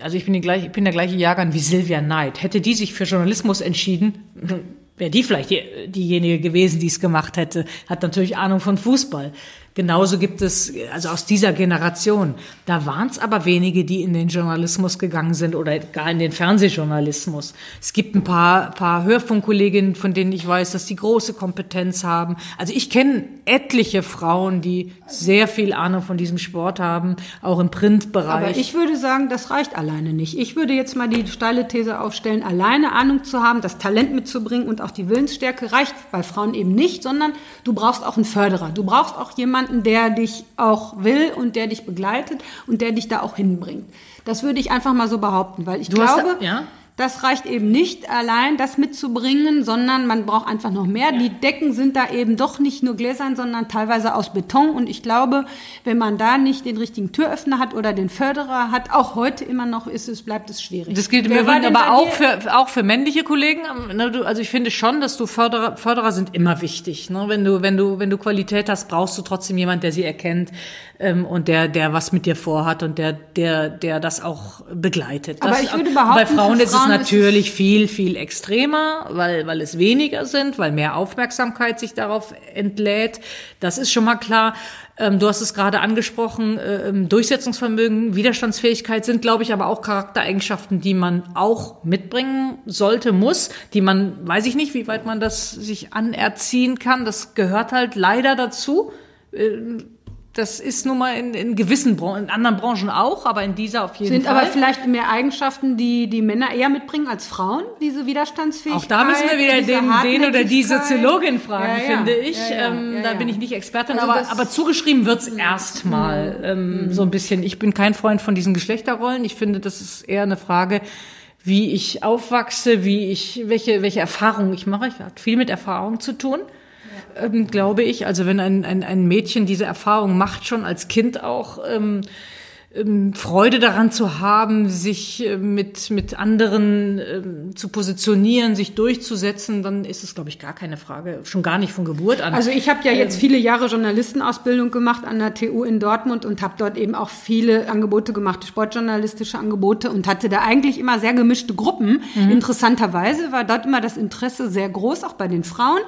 also ich bin, die gleiche, ich bin der gleiche Jahrgang wie Sylvia Knight. Hätte die sich für Journalismus entschieden, wäre die vielleicht die, diejenige gewesen, die es gemacht hätte, hat natürlich Ahnung von Fußball. Genauso gibt es, also aus dieser Generation, da waren es aber wenige, die in den Journalismus gegangen sind oder gar in den Fernsehjournalismus. Es gibt ein paar, paar Hörfunkkolleginnen, von denen ich weiß, dass die große Kompetenz haben. Also ich kenne etliche Frauen, die sehr viel Ahnung von diesem Sport haben, auch im Printbereich. Aber ich würde sagen, das reicht alleine nicht. Ich würde jetzt mal die steile These aufstellen, alleine Ahnung zu haben, das Talent mitzubringen und auch die Willensstärke reicht bei Frauen eben nicht, sondern du brauchst auch einen Förderer. Du brauchst auch jemanden, jemanden, der dich auch will und der dich begleitet und der dich da auch hinbringt. Das würde ich einfach mal so behaupten, weil ich du glaube, hast, ja? Das reicht eben nicht allein, das mitzubringen, sondern man braucht einfach noch mehr. Die Decken sind da eben doch nicht nur gläsern, sondern teilweise aus Beton. Und ich glaube, wenn man da nicht den richtigen Türöffner hat oder den Förderer hat, auch heute immer noch ist es, bleibt es schwierig. Das gilt im Übrigen aber auch für, auch für männliche Kollegen. Ne, also ich finde schon, dass du Förderer, Förderer sind immer wichtig. Ne? Wenn du, wenn du, wenn du Qualität hast, brauchst du trotzdem jemand, der sie erkennt ähm, und der, der was mit dir vorhat und der, der, der das auch begleitet. Aber ich würde behaupten, bei Frauen, Frauen ist es natürlich viel, viel extremer, weil, weil es weniger sind, weil mehr Aufmerksamkeit sich darauf entlädt. Das ist schon mal klar. Ähm, du hast es gerade angesprochen, äh, ähm, Durchsetzungsvermögen, Widerstandsfähigkeit sind, glaube ich, aber auch Charaktereigenschaften, die man auch mitbringen sollte, muss, die man, weiß ich nicht, wie weit man das sich anerziehen kann. Das gehört halt leider dazu. Das ist nun mal in, in gewissen Branchen, in anderen Branchen auch, aber in dieser auf jeden Sind Fall. aber vielleicht mehr Eigenschaften, die die Männer eher mitbringen als Frauen, diese Widerstandsfähigkeit. Auch da müssen wir wieder den, den oder die. Soziologin fragen, Ja, ja. finde ich. Ja, ähm, da bin ich nicht Expertin, Also aber, aber zugeschrieben wird's erstmal ähm, so ein bisschen. Ich bin kein Freund von diesen Geschlechterrollen. Ich finde, das ist eher eine Frage, wie ich aufwachse, wie ich, welche, welche Erfahrungen ich mache. Ich hat viel mit Erfahrung zu tun ähm, glaube ich. Also wenn ein, ein, ein Mädchen diese Erfahrung macht, schon als Kind auch, ähm, ähm, Freude daran zu haben, sich äh, mit, mit anderen ähm, zu positionieren, sich durchzusetzen, dann ist es, glaube ich, gar keine Frage, schon gar nicht von Geburt an. Also ich habe ja Ähm. jetzt viele Jahre Journalistenausbildung gemacht an der TU in Dortmund und habe dort eben auch viele Angebote gemacht, sportjournalistische Angebote und hatte da eigentlich immer sehr gemischte Gruppen. Mhm. Interessanterweise war dort immer das Interesse sehr groß, auch bei den Frauen.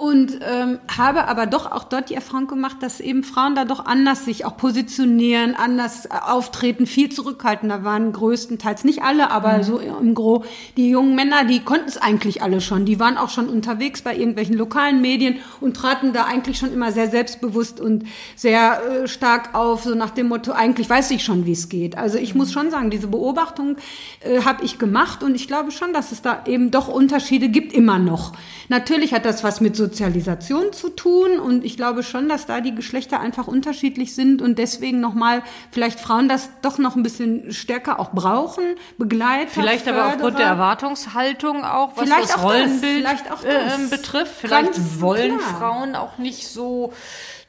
Und ähm, habe aber doch auch dort die Erfahrung gemacht, dass eben Frauen da doch anders sich auch positionieren, anders äh, auftreten, viel zurückhaltender waren, größtenteils nicht alle, aber so im Gro. Die jungen Männer, die konnten es eigentlich alle schon. Die waren auch schon unterwegs bei irgendwelchen lokalen Medien und traten da eigentlich schon immer sehr selbstbewusst und sehr äh, stark auf, so nach dem Motto, eigentlich weiß ich schon, wie es geht. Also ich muss schon sagen, diese Beobachtung äh, habe ich gemacht und ich glaube schon, dass es da eben doch Unterschiede gibt, immer noch. Natürlich hat das was mit Sozialisation zu tun und ich glaube schon, dass da die Geschlechter einfach unterschiedlich sind und deswegen nochmal vielleicht Frauen das doch noch ein bisschen stärker auch brauchen, Begleiter, Vielleicht aber aufgrund der Förderer. Erwartungshaltung auch, was Vielleicht das auch das, Rollenbild vielleicht auch äh, das. ähm, betrifft. Vielleicht Ganz wollen klar. Frauen auch nicht so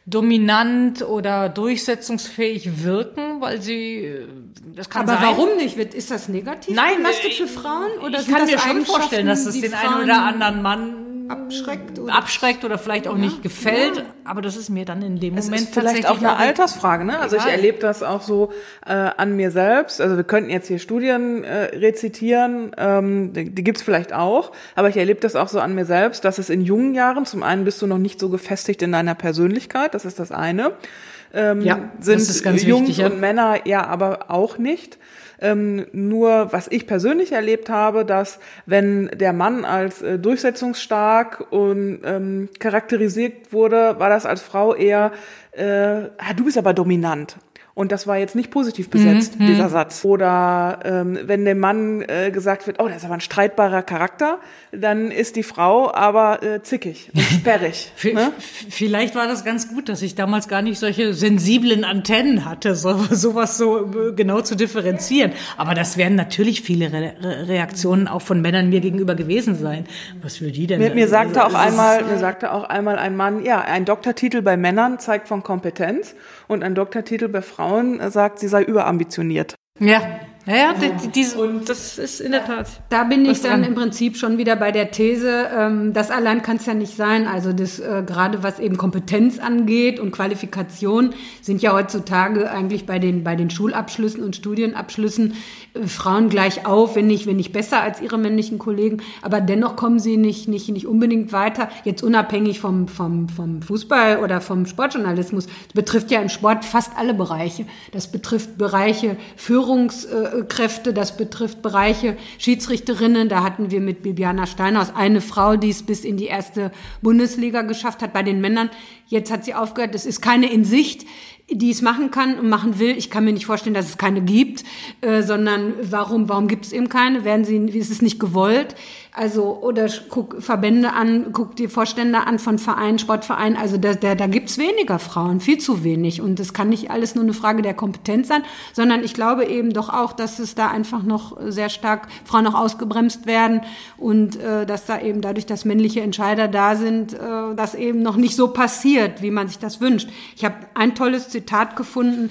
dominant oder durchsetzungsfähig wirken, weil sie äh, das kann Aber sein. warum nicht? Ist das negativ Nein, belastet äh, für Frauen? Oder ich kann das mir schon vorstellen, dass es den einen oder anderen Mann abschreckt oder- abschreckt oder vielleicht auch nicht gefällt. Aber das ist mir dann in dem Es Moment ist vielleicht auch eine Altersfrage, ne? Also ich erlebe das auch so äh, an mir selbst. Also wir könnten jetzt hier Studien äh, rezitieren, ähm, die, die gibt's vielleicht auch, aber ich erlebe das auch so an mir selbst, dass es in jungen Jahren, zum einen bist du noch nicht so gefestigt in deiner Persönlichkeit, das ist das eine. Ähm, Ja, sind Jungs wichtig, ja. und Männer ja aber auch nicht. Ähm, nur was ich persönlich erlebt habe, dass wenn der Mann als äh, durchsetzungsstark und ähm, charakterisiert wurde, war das als Frau eher, äh, ah, du bist aber dominant. Und das war jetzt nicht positiv besetzt, Mhm, dieser Satz. Oder ähm, wenn dem Mann äh, gesagt wird, oh, das ist aber ein streitbarer Charakter, dann ist die Frau aber äh, zickig und [LAUGHS] sperrig. Ne? Vielleicht war das ganz gut, dass ich damals gar nicht solche sensiblen Antennen hatte, so, [LAUGHS] sowas so äh, genau zu differenzieren. Aber das werden natürlich viele Re Re Reaktionen auch von Männern mir gegenüber gewesen sein. Was will die denn? Mir, mir sagte auch Also, ist- einmal, mir sagte auch einmal ein Mann, ja, ein Doktortitel bei Männern zeigt von Kompetenz und ein Doktortitel bei Frauen äh, sagt, sie sei überambitioniert. Ja, ja, ja die, die, diese, das ist in der Tat. Da bin ich dann dran? im Prinzip schon wieder bei der These, ähm, das allein kann es ja nicht sein. Also das äh, gerade was eben Kompetenz angeht und Qualifikation sind ja heutzutage eigentlich bei den bei den Schulabschlüssen und Studienabschlüssen äh, Frauen gleich auf, wenn nicht wenn nicht besser als ihre männlichen Kollegen. Aber dennoch kommen sie nicht nicht nicht unbedingt weiter. Jetzt unabhängig vom vom vom Fußball oder vom Sportjournalismus das betrifft ja im Sport fast alle Bereiche. Das betrifft Bereiche Führungskräfte, das betrifft Bereiche Schiedsrichterinnen. Da hatten wir mit Bibiana Steinhaus eine Frau, die es bis in die erste Bundesliga geschafft hat bei den Männern. Jetzt hat sie aufgehört. Es ist keine in Sicht die es machen kann und machen will. Ich kann mir nicht vorstellen, dass es keine gibt, äh, sondern warum, warum gibt es eben keine? Werden sie, ist es nicht gewollt? Also, oder guck Verbände an, guck die Vorstände an von Vereinen, Sportvereinen. Also da, da, da gibt's weniger Frauen, viel zu wenig. Und das kann nicht alles nur eine Frage der Kompetenz sein, sondern ich glaube eben doch auch, dass es da einfach noch sehr stark Frauen noch ausgebremst werden und äh, dass da eben dadurch, dass männliche Entscheider da sind, äh, das eben noch nicht so passiert, wie man sich das wünscht. Ich habe ein tolles Zitat gefunden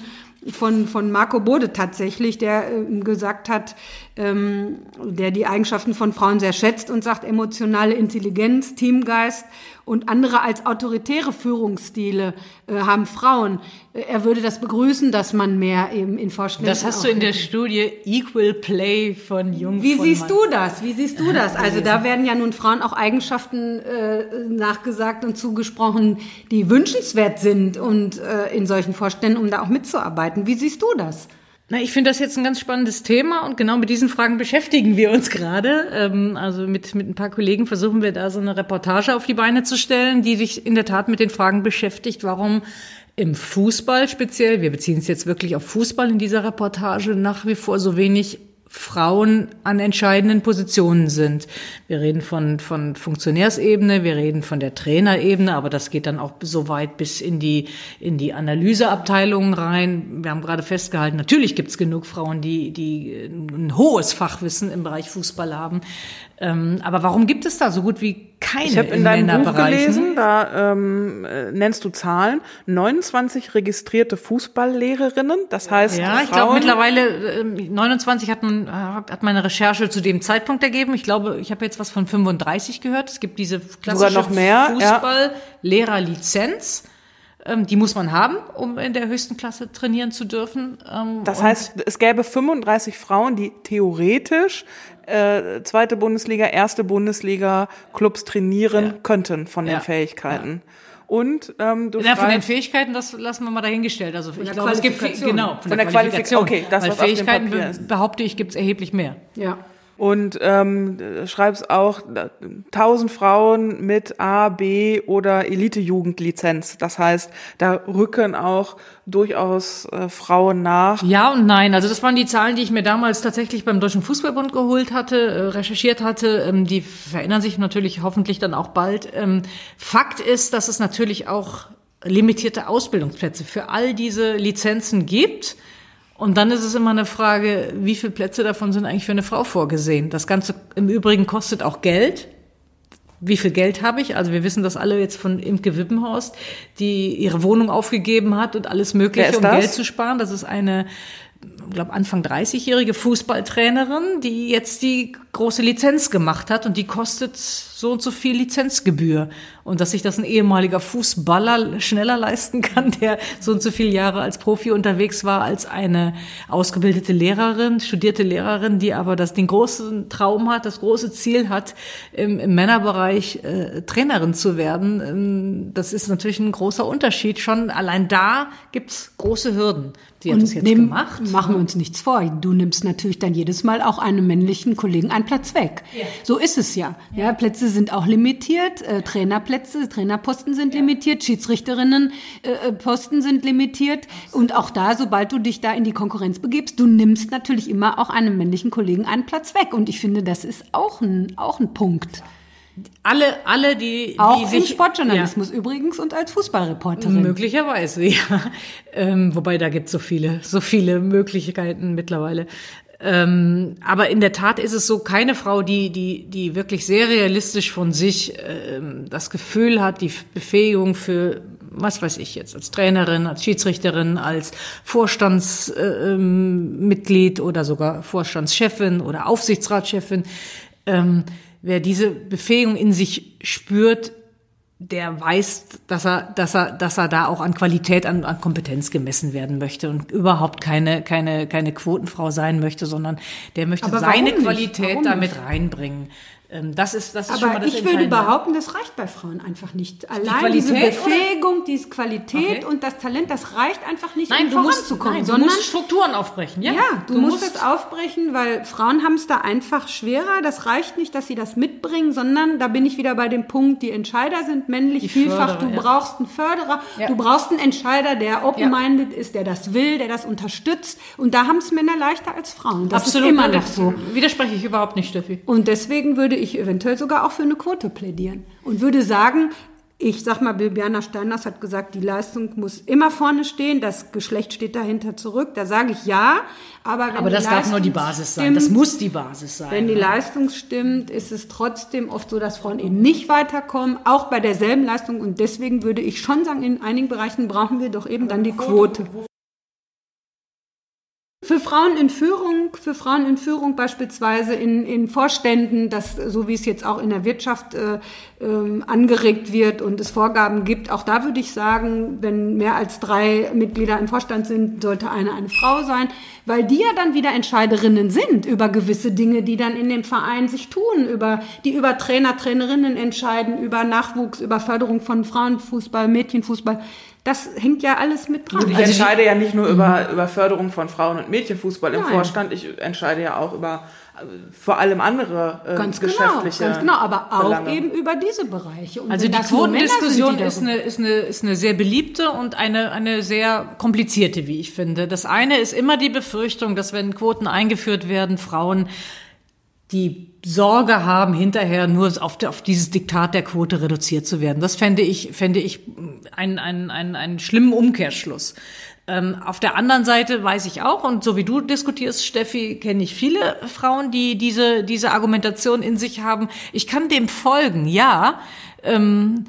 von, von Marco Bode tatsächlich, der äh, gesagt hat, ähm, der die Eigenschaften von Frauen sehr schätzt und sagt, emotionale Intelligenz, Teamgeist und andere als autoritäre Führungsstile äh, haben Frauen. Äh, er würde das begrüßen, dass man mehr eben in Vorständen. Das hast du in der Studie Equal Play von Jung. Wie von siehst Mann. du das? Wie siehst du das? Also da werden ja nun Frauen auch Eigenschaften äh, nachgesagt und zugesprochen, die wünschenswert sind und äh, in solchen Vorständen, um da auch mitzuarbeiten. Wie siehst du das? Na, ich finde das jetzt ein ganz spannendes Thema und genau mit diesen Fragen beschäftigen wir uns gerade. Ähm, also mit, mit ein paar Kollegen versuchen wir da so eine Reportage auf die Beine zu stellen, die sich in der Tat mit den Fragen beschäftigt, warum im Fußball speziell, wir beziehen es jetzt wirklich auf Fußball in dieser Reportage, nach wie vor so wenig Frauen an entscheidenden Positionen sind. Wir reden von, von Funktionärsebene, wir reden von der Trainerebene, aber das geht dann auch so weit bis in die, in die Analyseabteilungen rein. Wir haben gerade festgehalten, natürlich gibt es genug Frauen, die, die ein hohes Fachwissen im Bereich Fußball haben. Ähm, aber warum gibt es da so gut wie keine Ich habe in in deinem Buch gelesen, da ähm, äh, nennst du Zahlen, 29 registrierte Fußballlehrerinnen, das heißt Ja, ich Frauen, glaube mittlerweile ähm, 29 hat man äh, hat meine Recherche zu dem Zeitpunkt ergeben. Ich glaube, ich habe jetzt was von 35 gehört. Es gibt diese klassische mehr, ja. Fußball-Lehrerlizenz. Ähm, die muss man haben, um in der höchsten Klasse trainieren zu dürfen. Ähm, Das heißt, es gäbe 35 Frauen, die theoretisch äh, zweite Bundesliga, erste Bundesliga Clubs trainieren Ja. könnten von den Ja. Fähigkeiten. Und ähm, du Ja, von den Fähigkeiten, das lassen wir mal dahingestellt. Also ich der glaube, es gibt viel, Qualifikation. genau Von der Qualifik- okay, das, Weil was auf dem Fähigkeiten Papier be- ist. behaupte ich, gibt es erheblich mehr. Ja. Und ähm, schreibst auch äh, 1000 Frauen mit A, B oder Elite-Jugendlizenz. Das heißt, da rücken auch durchaus äh, Frauen nach. Ja und nein. Also das waren die Zahlen, die ich mir damals tatsächlich beim Deutschen Fußballbund geholt hatte, äh, recherchiert hatte. Ähm, die verändern sich natürlich hoffentlich dann auch bald. Ähm, Fakt ist, dass es natürlich auch limitierte Ausbildungsplätze für all diese Lizenzen gibt. Und dann ist es immer eine Frage, wie viele Plätze davon sind eigentlich für eine Frau vorgesehen. Das Ganze im Übrigen kostet auch Geld wie viel Geld habe ich? Also wir wissen das alle jetzt von Imke Wippenhorst, die ihre Wohnung aufgegeben hat und alles Mögliche, um das? Geld zu sparen. Das ist eine, glaube Anfang 30-jährige Fußballtrainerin, die jetzt die große Lizenz gemacht hat und die kostet so und so viel Lizenzgebühr. Und dass sich das ein ehemaliger Fußballer schneller leisten kann, [LAUGHS] der so und so viele Jahre als Profi unterwegs war, als eine ausgebildete Lehrerin, studierte Lehrerin, die aber das, den großen Traum hat, das große Ziel hat, im, im Männerbereich äh, Trainerin zu werden. Ähm, das ist natürlich ein großer Unterschied. Schon allein da gibt's große Hürden. Die hat das jetzt nehmen- gemacht. machen wir uns nichts vor. Du nimmst natürlich dann jedes Mal auch einem männlichen Kollegen einen Platz weg. So ist es ja. ja. Plätze sind auch limitiert, äh, Trainerplätze, Trainerposten sind limitiert, Schiedsrichterinnen äh, äh, Posten sind limitiert. Und auch da, sobald du dich da in die Konkurrenz begibst, du nimmst natürlich immer auch einem männlichen Kollegen einen Platz weg. Und ich finde, das ist auch ein, auch ein Punkt. Alle, alle, die, Auch die im sich, Sportjournalismus übrigens und als Ja, Fußballreporterin. möglicherweise, [LAUGHS] ja. Ähm, wobei da gibt es so viele, so viele Möglichkeiten mittlerweile. Ähm, aber in der Tat ist es so, keine Frau, die, die, die wirklich sehr realistisch von sich ähm, das Gefühl hat, die Befähigung für, was weiß ich jetzt, als Trainerin, als Schiedsrichterin, als Vorstandsmitglied äh, ähm, oder sogar Vorstandschefin oder Aufsichtsratschefin, ähm, wer diese Befähigung in sich spürt, der weiß, dass er, dass er, dass er da auch an Qualität, an, an Kompetenz gemessen werden möchte und überhaupt keine, keine, keine Quotenfrau sein möchte, sondern der möchte Aber seine? Qualität damit reinbringen. Ähm, Das ist, das ist schon mal Aber das ich würde behaupten, das reicht bei Frauen einfach nicht. Allein Qualität, diese? Befähigung, diese Qualität Okay. und das Talent, das reicht einfach nicht, Nein, um du musst, voranzukommen. nein, du sondern musst Strukturen aufbrechen. Ja, ja, du, musst, es aufbrechen, weil Frauen haben es da einfach schwerer. Das reicht nicht, dass sie das mitbringen, sondern da bin ich wieder bei dem Punkt, die Entscheider sind männlich Die vielfach. Förderer, du ja. brauchst einen Förderer, Ja. du brauchst einen Entscheider, der open-minded ist, der das will, der das unterstützt. Und da haben es Männer leichter als Frauen. Das Absolut, ist immer noch so. Widerspreche ich überhaupt nicht, Steffi. Und deswegen würde ich eventuell sogar auch für eine Quote plädieren und würde sagen, ich sag mal, Bibiana Steiners hat gesagt, die Leistung muss immer vorne stehen, das Geschlecht steht dahinter zurück. Da sage ich ja, aber wenn Aber das darf nur die Basis sein. Das stimmt, muss die Basis sein. Wenn die Leistung stimmt, ist es trotzdem oft so, dass Frauen eben nicht weiterkommen, auch bei derselben Leistung. Und deswegen würde ich schon sagen, in einigen Bereichen brauchen wir doch eben dann die Quote. Für Frauen in Führung, für Frauen in Führung beispielsweise in, in Vorständen, das, so wie es jetzt auch in der Wirtschaft äh, äh, angeregt wird und es Vorgaben gibt, auch da würde ich sagen, wenn mehr als drei Mitglieder im Vorstand sind, sollte eine eine Frau sein, weil die ja dann wieder Entscheiderinnen sind über gewisse Dinge, die dann in dem Verein sich tun, über die über Trainer, Trainerinnen entscheiden, über Nachwuchs, über Förderung von Frauenfußball, Mädchenfußball. Das hängt ja alles mit dran. Und ich also entscheide ja nicht nur über, über Förderung von Frauen- und Mädchenfußball im Nein. Vorstand, ich entscheide ja auch über äh, vor allem andere äh, ganz geschäftliche genau, ganz genau, aber auch Belange. eben über diese Bereiche. Und also die Quotendiskussion ist eine, ist, eine, ist eine sehr beliebte und eine, eine sehr komplizierte, wie ich finde. Das eine ist immer die Befürchtung, dass wenn Quoten eingeführt werden, Frauen die Sorge haben, hinterher nur auf, auf dieses Diktat der Quote reduziert zu werden. Das fände ich, fände ich einen, einen, einen, einen schlimmen Umkehrschluss. Ähm, auf der anderen Seite weiß ich auch, und so wie du diskutierst, Steffi, kenne ich viele Frauen, die diese, diese Argumentation in sich haben. Ich kann dem folgen, ja, ähm,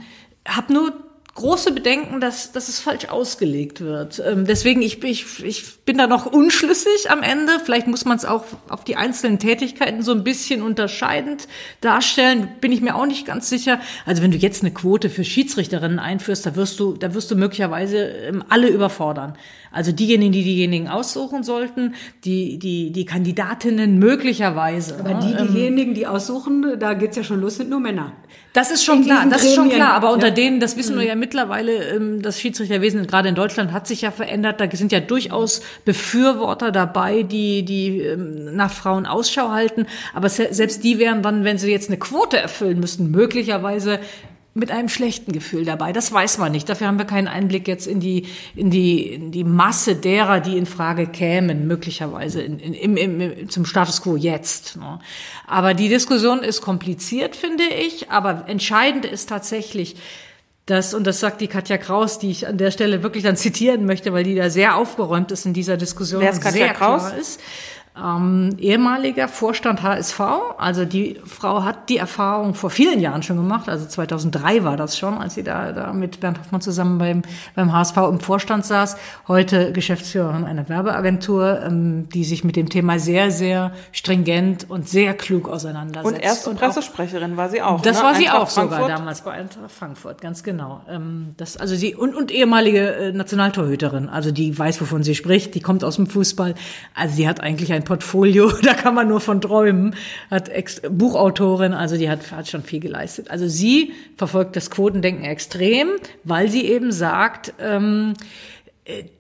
habe nur große Bedenken, dass, dass es falsch ausgelegt wird. Ähm, deswegen, ich, ich, ich bin da noch unschlüssig am Ende. Vielleicht muss man es auch auf die einzelnen Tätigkeiten so ein bisschen unterscheidend darstellen. Bin ich mir auch nicht ganz sicher. Also wenn du jetzt eine Quote für Schiedsrichterinnen einführst, da wirst du, da wirst du möglicherweise ähm, alle überfordern. Also diejenigen, die diejenigen aussuchen sollten, die, die, die Kandidatinnen möglicherweise. Aber die, ähm, diejenigen, die aussuchen, da geht's ja schon los, sind nur Männer. Das ist schon klar, das ist schon klar. Aber unter ja. denen, das wissen wir mhm. ja mittlerweile, ähm, das Schiedsrichterwesen gerade in Deutschland hat sich ja verändert. Da sind ja durchaus Befürworter dabei, die, die ähm, nach Frauen Ausschau halten. Aber selbst die wären dann, wenn sie jetzt eine Quote erfüllen müssten, möglicherweise mit einem schlechten Gefühl dabei. Das weiß man nicht. Dafür haben wir keinen Einblick jetzt in die, in die, in die Masse derer, die in Frage kämen, möglicherweise in, in, im, im, zum Status quo jetzt. Ne? Aber die Diskussion ist kompliziert, finde ich. Aber entscheidend ist tatsächlich, dass, und das sagt die Katja Kraus, die ich an der Stelle wirklich dann zitieren möchte, weil die da sehr aufgeräumt ist in dieser Diskussion. Wer ist Katja Kraus? ist ähm, ehemaliger Vorstand HSV. Also die Frau hat die Erfahrung vor vielen Jahren schon gemacht. Also 2003 war das schon, als sie da, da mit Bernd Hoffmann zusammen beim, beim HSV im Vorstand saß. Heute Geschäftsführerin einer Werbeagentur, ähm, die sich mit dem Thema sehr, sehr stringent und sehr klug auseinandersetzt. Und erste und Pressesprecherin auch, war sie auch. Das ne? war sie Eintracht auch Frankfurt. sogar damals bei Eintracht Frankfurt, ganz genau. Ähm, das, also sie und, und ehemalige äh, Nationaltorhüterin. Also die weiß, wovon sie spricht. Die kommt aus dem Fußball. Also sie hat eigentlich ein ein Portfolio, [LAUGHS] da kann man nur von träumen, hat Ex Buchautorin, also die hat, hat schon viel geleistet. Also sie verfolgt das Quotendenken extrem, weil sie eben sagt, ähm, äh,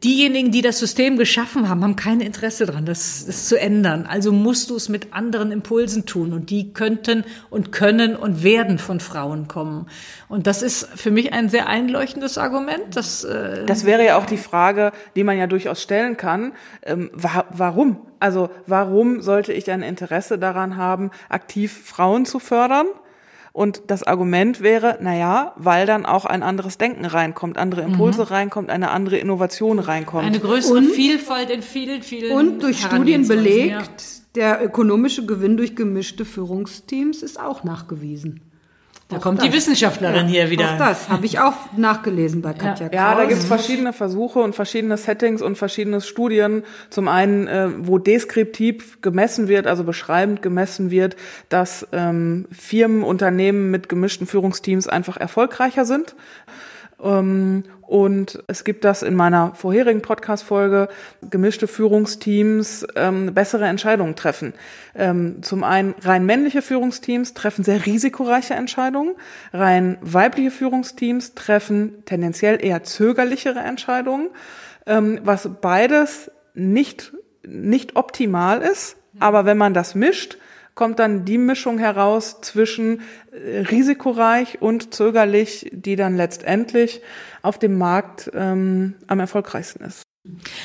diejenigen, die das System geschaffen haben, haben kein Interesse daran, das, das zu ändern. Also musst du es mit anderen Impulsen tun. Und die könnten und können und werden von Frauen kommen. Und das ist für mich ein sehr einleuchtendes Argument. Das, äh das wäre ja auch die Frage, die man ja durchaus stellen kann. Ähm, wa warum? Also warum sollte ich ein Interesse daran haben, aktiv Frauen zu fördern? Und das Argument wäre, na ja, weil dann auch ein anderes Denken reinkommt, andere Impulse mhm. reinkommt, eine andere Innovation reinkommt. Eine größere und, Vielfalt in vielen, vielen Und durch Studien belegt, ja. der ökonomische Gewinn durch gemischte Führungsteams ist auch nachgewiesen. Da kommt das. die Wissenschaftlerin ja, hier wieder. Auch das habe ich auch nachgelesen bei Katja ja. Ja, da gibt es verschiedene Versuche und verschiedene Settings und verschiedene Studien. Zum einen, äh, wo deskriptiv gemessen wird, also beschreibend gemessen wird, dass ähm, Firmen, Unternehmen mit gemischten Führungsteams einfach erfolgreicher sind. Ähm, und es gibt das in meiner vorherigen Podcast-Folge, gemischte Führungsteams ähm, bessere Entscheidungen treffen. Ähm, zum einen rein männliche Führungsteams treffen sehr risikoreiche Entscheidungen, rein weibliche Führungsteams treffen tendenziell eher zögerlichere Entscheidungen, ähm, was beides nicht, nicht optimal ist. Aber wenn man das mischt, kommt dann die Mischung heraus zwischen äh, risikoreich und zögerlich, die dann letztendlich auf dem Markt ähm, am erfolgreichsten ist.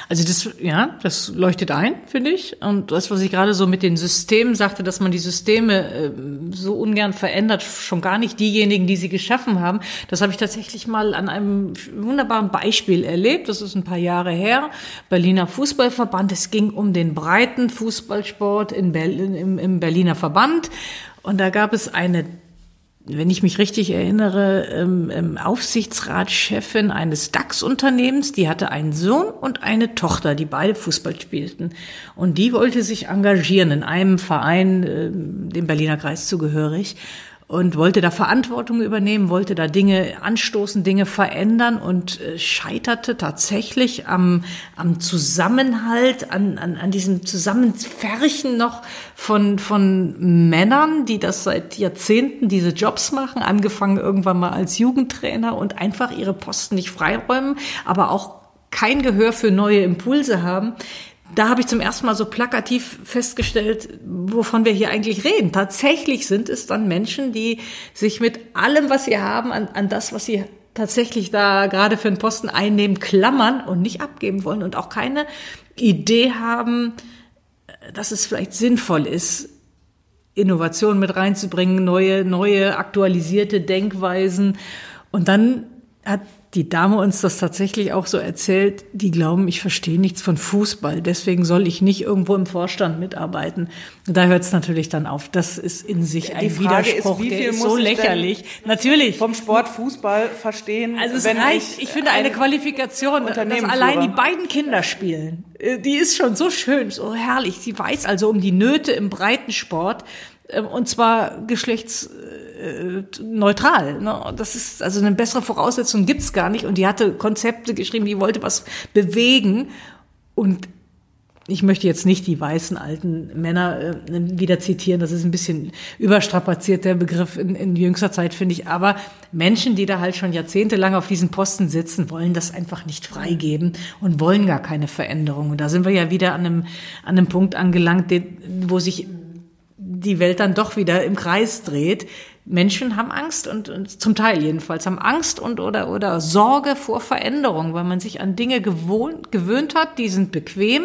Also das, ja, das leuchtet ein, finde ich. Und das, was ich gerade so mit den Systemen sagte, dass man die Systeme äh, so ungern verändert, schon gar nicht diejenigen, die sie geschaffen haben, das habe ich tatsächlich mal an einem wunderbaren Beispiel erlebt. Das ist ein paar Jahre her. Berliner Fußballverband. Es ging um den breiten Fußballsport in Berlin, im, im Berliner Verband. Und da gab es eine wenn ich mich richtig erinnere, ähm, ähm, Aufsichtsratschefin eines DAX-Unternehmens. Die hatte einen Sohn und eine Tochter, die beide Fußball spielten. Und die wollte sich engagieren in einem Verein, äh, dem Berliner Kreis zugehörig und wollte da Verantwortung übernehmen, wollte da Dinge anstoßen, Dinge verändern und äh, scheiterte tatsächlich am, am Zusammenhalt, an, an, an diesem Zusammenfärchen noch von, von Männern, die das seit Jahrzehnten diese Jobs machen, angefangen irgendwann mal als Jugendtrainer und einfach ihre Posten nicht freiräumen, aber auch kein Gehör für neue Impulse haben da habe ich zum ersten Mal so plakativ festgestellt, wovon wir hier eigentlich reden. Tatsächlich sind es dann Menschen, die sich mit allem, was sie haben, an, an das, was sie tatsächlich da gerade für einen Posten einnehmen, klammern und nicht abgeben wollen und auch keine Idee haben, dass es vielleicht sinnvoll ist, Innovationen mit reinzubringen, neue, neue aktualisierte Denkweisen. Und dann hat die Dame uns das tatsächlich auch so erzählt, die glauben, ich verstehe nichts von Fußball, deswegen soll ich nicht irgendwo im Vorstand mitarbeiten. Da hört es natürlich dann auf. Das ist in sich ein die Frage Widerspruch, ist, der ist so ich lächerlich. Natürlich. Vom Sport Fußball verstehen. Also es reicht, ich, finde eine Qualifikation, dass Unternehmen allein die beiden Kinder spielen, äh, die ist schon so schön, so herrlich. Sie weiß also um die Nöte im Breitensport und zwar geschlechtsneutral. Ne? Das ist also eine bessere Voraussetzung gibt's gar nicht. Und die hatte Konzepte geschrieben, die wollte was bewegen und ich möchte jetzt nicht die weißen alten Männer äh, wieder zitieren, das ist ein bisschen überstrapaziert, der Begriff in, in jüngster Zeit, finde ich. Aber Menschen, die da halt schon jahrzehntelang auf diesen Posten sitzen, wollen das einfach nicht freigeben und wollen gar keine Veränderung. Und da sind wir ja wieder an einem, an einem Punkt angelangt, wo sich die Welt dann doch wieder im Kreis dreht. Menschen haben Angst und, und zum Teil jedenfalls haben Angst und oder oder Sorge vor Veränderung, weil man sich an Dinge gewohnt, gewöhnt hat, die sind bequem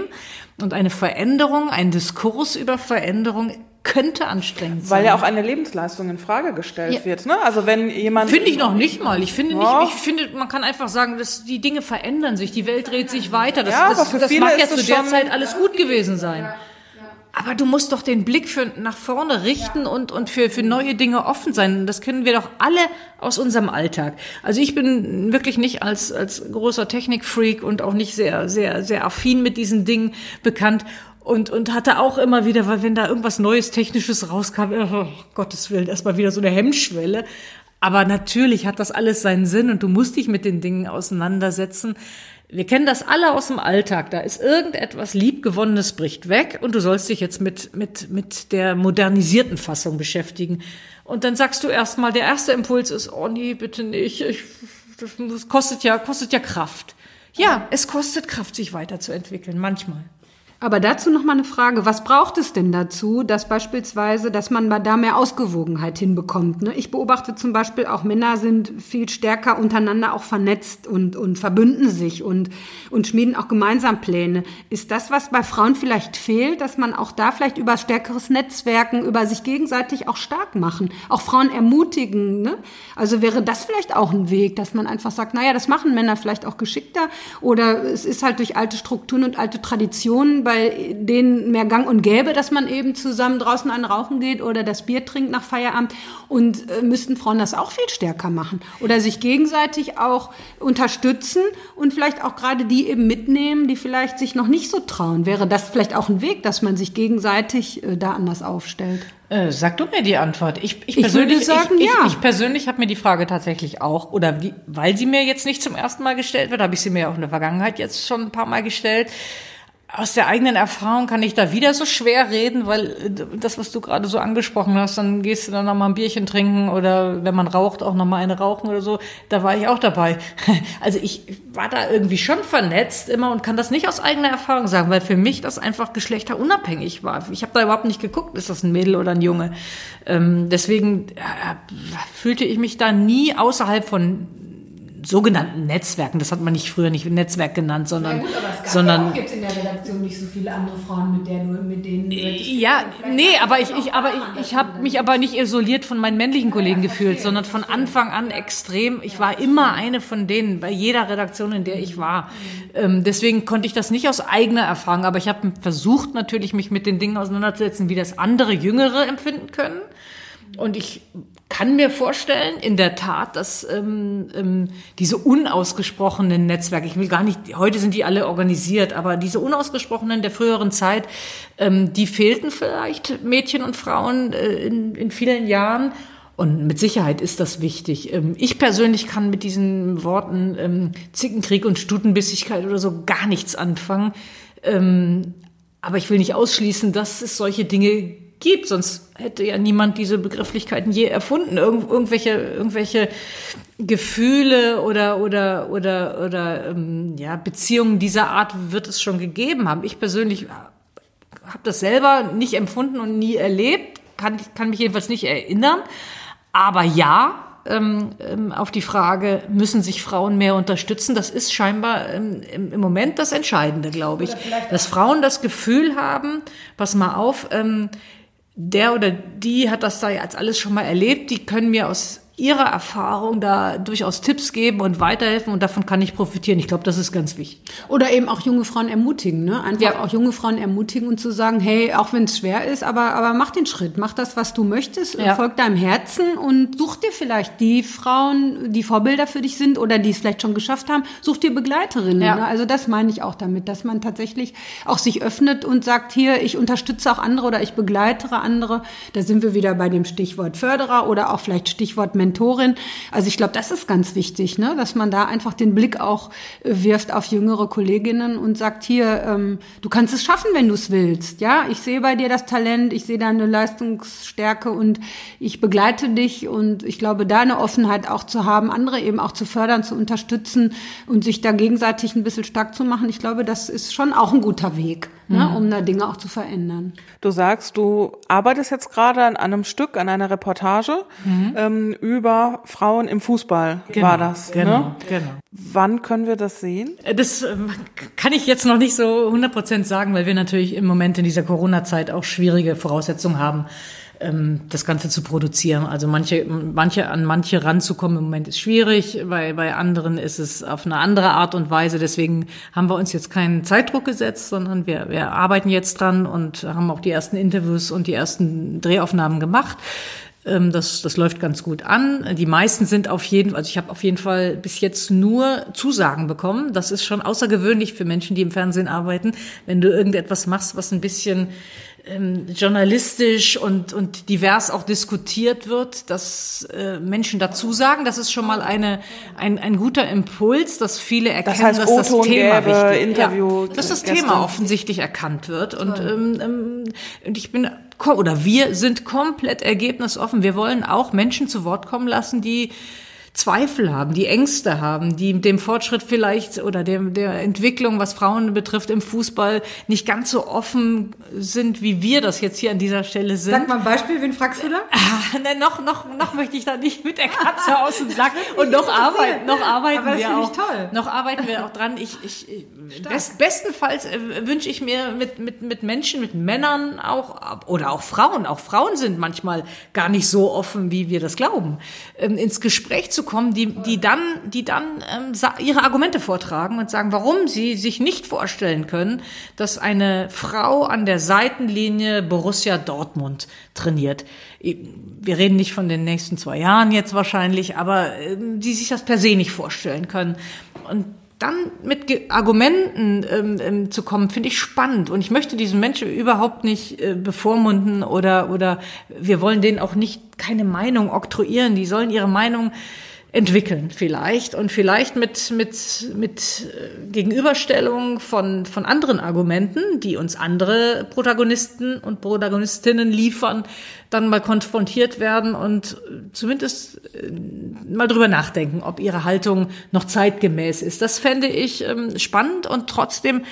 und eine Veränderung, ein Diskurs über Veränderung könnte anstrengend sein. Weil ja auch eine Lebensleistung in Frage gestellt Ja. wird. Ne? Also wenn jemand Finde ich noch nicht mal. Ich finde nicht, ich finde, man kann einfach sagen, dass die Dinge verändern sich, die Welt dreht sich weiter. Das, Ja, das, aber für das viele mag ja zu der Zeit alles gut gewesen sein. Aber du musst doch den Blick für nach vorne richten und, und für, für neue Dinge offen sein. Das kennen wir doch alle aus unserem Alltag. Also ich bin wirklich nicht als, als großer Technikfreak und auch nicht sehr, sehr, sehr affin mit diesen Dingen bekannt. Und, und hatte auch immer wieder, weil wenn da irgendwas Neues, Technisches rauskam, oh, Gottes Willen, erstmal wieder so eine Hemmschwelle. Aber natürlich hat das alles seinen Sinn und du musst dich mit den Dingen auseinandersetzen. Wir kennen das alle aus dem Alltag. Da ist irgendetwas Liebgewonnenes bricht weg und du sollst dich jetzt mit, mit, mit der modernisierten Fassung beschäftigen. Und dann sagst du erstmal, der erste Impuls ist, oh nee, bitte nicht. Ich, das kostet ja, kostet ja Kraft. Ja, es kostet Kraft, sich weiterzuentwickeln, manchmal. Aber dazu noch mal eine Frage. Was braucht es denn dazu, dass beispielsweise, dass man da mehr Ausgewogenheit hinbekommt? Ne? Ich beobachte zum Beispiel auch Männer sind viel stärker untereinander auch vernetzt und, und verbünden sich und, und schmieden auch gemeinsam Pläne. Ist das, was bei Frauen vielleicht fehlt, dass man auch da vielleicht über stärkeres Netzwerken, über sich gegenseitig auch stark machen, auch Frauen ermutigen? Ne? Also wäre das vielleicht auch ein Weg, dass man einfach sagt, naja, das machen Männer vielleicht auch geschickter oder es ist halt durch alte Strukturen und alte Traditionen bei denen mehr Gang und Gäbe, dass man eben zusammen draußen an Rauchen geht oder das Bier trinkt nach Feierabend und äh, müssten Frauen das auch viel stärker machen oder sich gegenseitig auch unterstützen und vielleicht auch gerade die eben mitnehmen, die vielleicht sich noch nicht so trauen. Wäre das vielleicht auch ein Weg, dass man sich gegenseitig äh, da anders aufstellt? Äh, sag du mir die Antwort. Ich, ich, Ich persönlich, sagen, ich, ja. ich, ich persönlich habe mir die Frage tatsächlich auch, oder die, weil sie mir jetzt nicht zum ersten Mal gestellt wird, habe ich sie mir auch in der Vergangenheit jetzt schon ein paar Mal gestellt. Aus der eigenen Erfahrung kann ich da wieder so schwer reden, weil äh, das, was du gerade so angesprochen hast, dann gehst du dann noch mal ein Bierchen trinken oder wenn man raucht, auch noch mal eine rauchen oder so. Da war ich auch dabei. [LAUGHS] Also ich war da irgendwie schon vernetzt immer und kann das nicht aus eigener Erfahrung sagen, weil für mich das einfach geschlechterunabhängig war. Ich habe da überhaupt nicht geguckt, ist das ein Mädel oder ein Junge. Ähm, deswegen äh, fühlte ich mich da nie außerhalb von sogenannten Netzwerken. Das hat man nicht früher nicht Netzwerk genannt, sondern, sondern jetzt in der Redaktion nicht so viele andere Frauen, mit, der mit denen du ja, nee, aber ich, ich, aber ich, ich habe mich aber nicht isoliert von meinen männlichen Kollegen gefühlt, sondern von Anfang an extrem. Ich war immer eine von denen bei jeder Redaktion, in der ich war. Ähm, deswegen konnte ich das nicht aus eigener Erfahrung, aber ich habe versucht natürlich, mich mit den Dingen auseinanderzusetzen, wie das andere Jüngere empfinden können. Und ich kann mir vorstellen, in der Tat, dass ähm, ähm, diese unausgesprochenen Netzwerke, ich will gar nicht, heute sind die alle organisiert, aber diese unausgesprochenen der früheren Zeit, ähm, die fehlten vielleicht Mädchen und Frauen äh, in, in vielen Jahren. Und mit Sicherheit ist das wichtig. Ähm, ich persönlich kann mit diesen Worten ähm, Zickenkrieg und Stutenbissigkeit oder so gar nichts anfangen. Ähm, aber ich will nicht ausschließen, dass es solche Dinge gibt, sonst hätte ja niemand diese Begrifflichkeiten je erfunden. Irgend, irgendwelche, irgendwelche Gefühle oder oder oder oder ähm, ja Beziehungen dieser Art wird es schon gegeben haben. Ich persönlich habe das selber nicht empfunden und nie erlebt, kann kann mich jedenfalls nicht erinnern. Aber ja, ähm, ähm, auf die Frage, müssen sich Frauen mehr unterstützen? Das ist scheinbar ähm, im, im, Moment das Entscheidende, glaube ich. Dass Frauen das Gefühl haben, pass mal auf, ähm, der oder die hat das da jetzt alles schon mal erlebt, die können mir aus ihrer Erfahrung da durchaus Tipps geben und weiterhelfen und davon kann ich profitieren. Ich glaube, das ist ganz wichtig. Oder eben auch junge Frauen ermutigen, ne? Einfach ja. auch junge Frauen ermutigen und zu sagen, hey, auch wenn es schwer ist, aber, aber mach den Schritt, mach das, was du möchtest, ja. folg deinem Herzen und such dir vielleicht die Frauen, die Vorbilder für dich sind oder die es vielleicht schon geschafft haben, such dir Begleiterinnen. Ja. Ne? Also das meine ich auch damit, dass man tatsächlich auch sich öffnet und sagt, hier, ich unterstütze auch andere oder ich begleitere andere. Da sind wir wieder bei dem Stichwort Förderer oder auch vielleicht Stichwort Mentorin. Also ich glaube, das ist ganz wichtig, ne? dass man da einfach den Blick auch äh, wirft auf jüngere Kolleginnen und sagt, hier, ähm, du kannst es schaffen, wenn du es willst. Ja, ich sehe bei dir das Talent, ich sehe deine Leistungsstärke und ich begleite dich und ich glaube, da eine Offenheit auch zu haben, andere eben auch zu fördern, zu unterstützen und sich da gegenseitig ein bisschen stark zu machen. Ich glaube, das ist schon auch ein guter Weg ne, mhm. um da Dinge auch zu verändern. Du sagst, du arbeitest jetzt gerade an einem Stück, an einer Reportage mhm. ähm, über Frauen im Fußball, genau, war das. Ne? Genau, ne? genau. Wann können wir das sehen? Äh, das ähm, kann ich jetzt noch nicht so 100 Prozent sagen, weil wir natürlich im Moment in dieser Corona-Zeit auch schwierige Voraussetzungen haben das Ganze zu produzieren. Also manche, manche, an manche ranzukommen im Moment ist schwierig, bei, bei anderen ist es auf eine andere Art und Weise. Deswegen haben wir uns jetzt keinen Zeitdruck gesetzt, sondern wir, wir arbeiten jetzt dran und haben auch die ersten Interviews und die ersten Drehaufnahmen gemacht. Ähm, das, das läuft ganz gut an. Die meisten sind auf jeden, also ich habe auf jeden Fall bis jetzt nur Zusagen bekommen. Das ist schon außergewöhnlich für Menschen, die im Fernsehen arbeiten, wenn du irgendetwas machst, was ein bisschen ähm, journalistisch und, und divers auch diskutiert wird, dass äh, Menschen dazu sagen, das ist schon mal eine, ein, ein guter Impuls, dass viele erkennen, das heißt, dass das Thema gäbe, wichtig Interview ja, dass das Gäste. Thema offensichtlich erkannt wird. Und, ähm, ähm, und ich bin oder wir sind komplett ergebnisoffen. Wir wollen auch Menschen zu Wort kommen lassen, die Zweifel haben, die Ängste haben, die dem Fortschritt vielleicht oder dem, der Entwicklung, was Frauen betrifft im Fußball, nicht ganz so offen sind, wie wir das jetzt hier an dieser Stelle sind. Sag mal ein Beispiel, wen fragst du da? Ah, ne, noch, noch, noch möchte ich da nicht mit der Katze aus dem Sack. [LAUGHS] Und noch arbeiten, noch arbeiten wir auch. Toll. Noch arbeiten wir auch dran. Ich, ich, best, bestenfalls äh, wünsche ich mir mit, mit, mit Menschen, mit Männern auch, oder auch Frauen, auch Frauen sind manchmal gar nicht so offen, wie wir das glauben, ähm, ins Gespräch zu kommen, die, die dann, die dann ähm, ihre Argumente vortragen und sagen, warum sie sich nicht vorstellen können, dass eine Frau an der Seitenlinie Borussia Dortmund trainiert. Wir reden nicht von den nächsten zwei Jahren jetzt wahrscheinlich, aber äh, die sich das per se nicht vorstellen können. Und dann mit Argumenten ähm, ähm, zu kommen, finde ich spannend. Und ich möchte diesen Menschen überhaupt nicht äh, bevormunden oder, oder wir wollen denen auch nicht keine Meinung oktroyieren. Die sollen ihre Meinung entwickeln vielleicht und vielleicht mit mit mit äh, Gegenüberstellung von von anderen Argumenten, die uns andere Protagonisten und Protagonistinnen liefern, dann mal konfrontiert werden und zumindest äh, mal drüber nachdenken, ob ihre Haltung noch zeitgemäß ist. Das fände ich ähm, spannend und trotzdem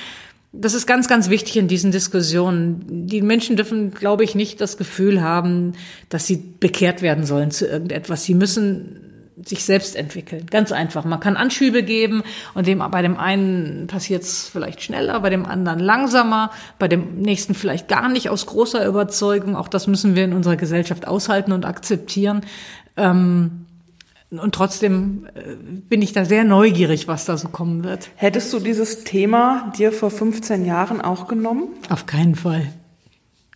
das ist ganz, ganz wichtig in diesen Diskussionen. Die Menschen dürfen, glaube ich, nicht das Gefühl haben, dass sie bekehrt werden sollen zu irgendetwas. Sie müssen sich selbst entwickeln. Ganz einfach. Man kann Anschübe geben und dem, bei dem einen passiert es vielleicht schneller, bei dem anderen langsamer, bei dem nächsten vielleicht gar nicht aus großer Überzeugung. Auch das müssen wir in unserer Gesellschaft aushalten und akzeptieren. Ähm, und trotzdem äh, bin ich da sehr neugierig, was da so kommen wird. Hättest du dieses Thema dir vor 15 Jahren auch genommen? Auf keinen Fall.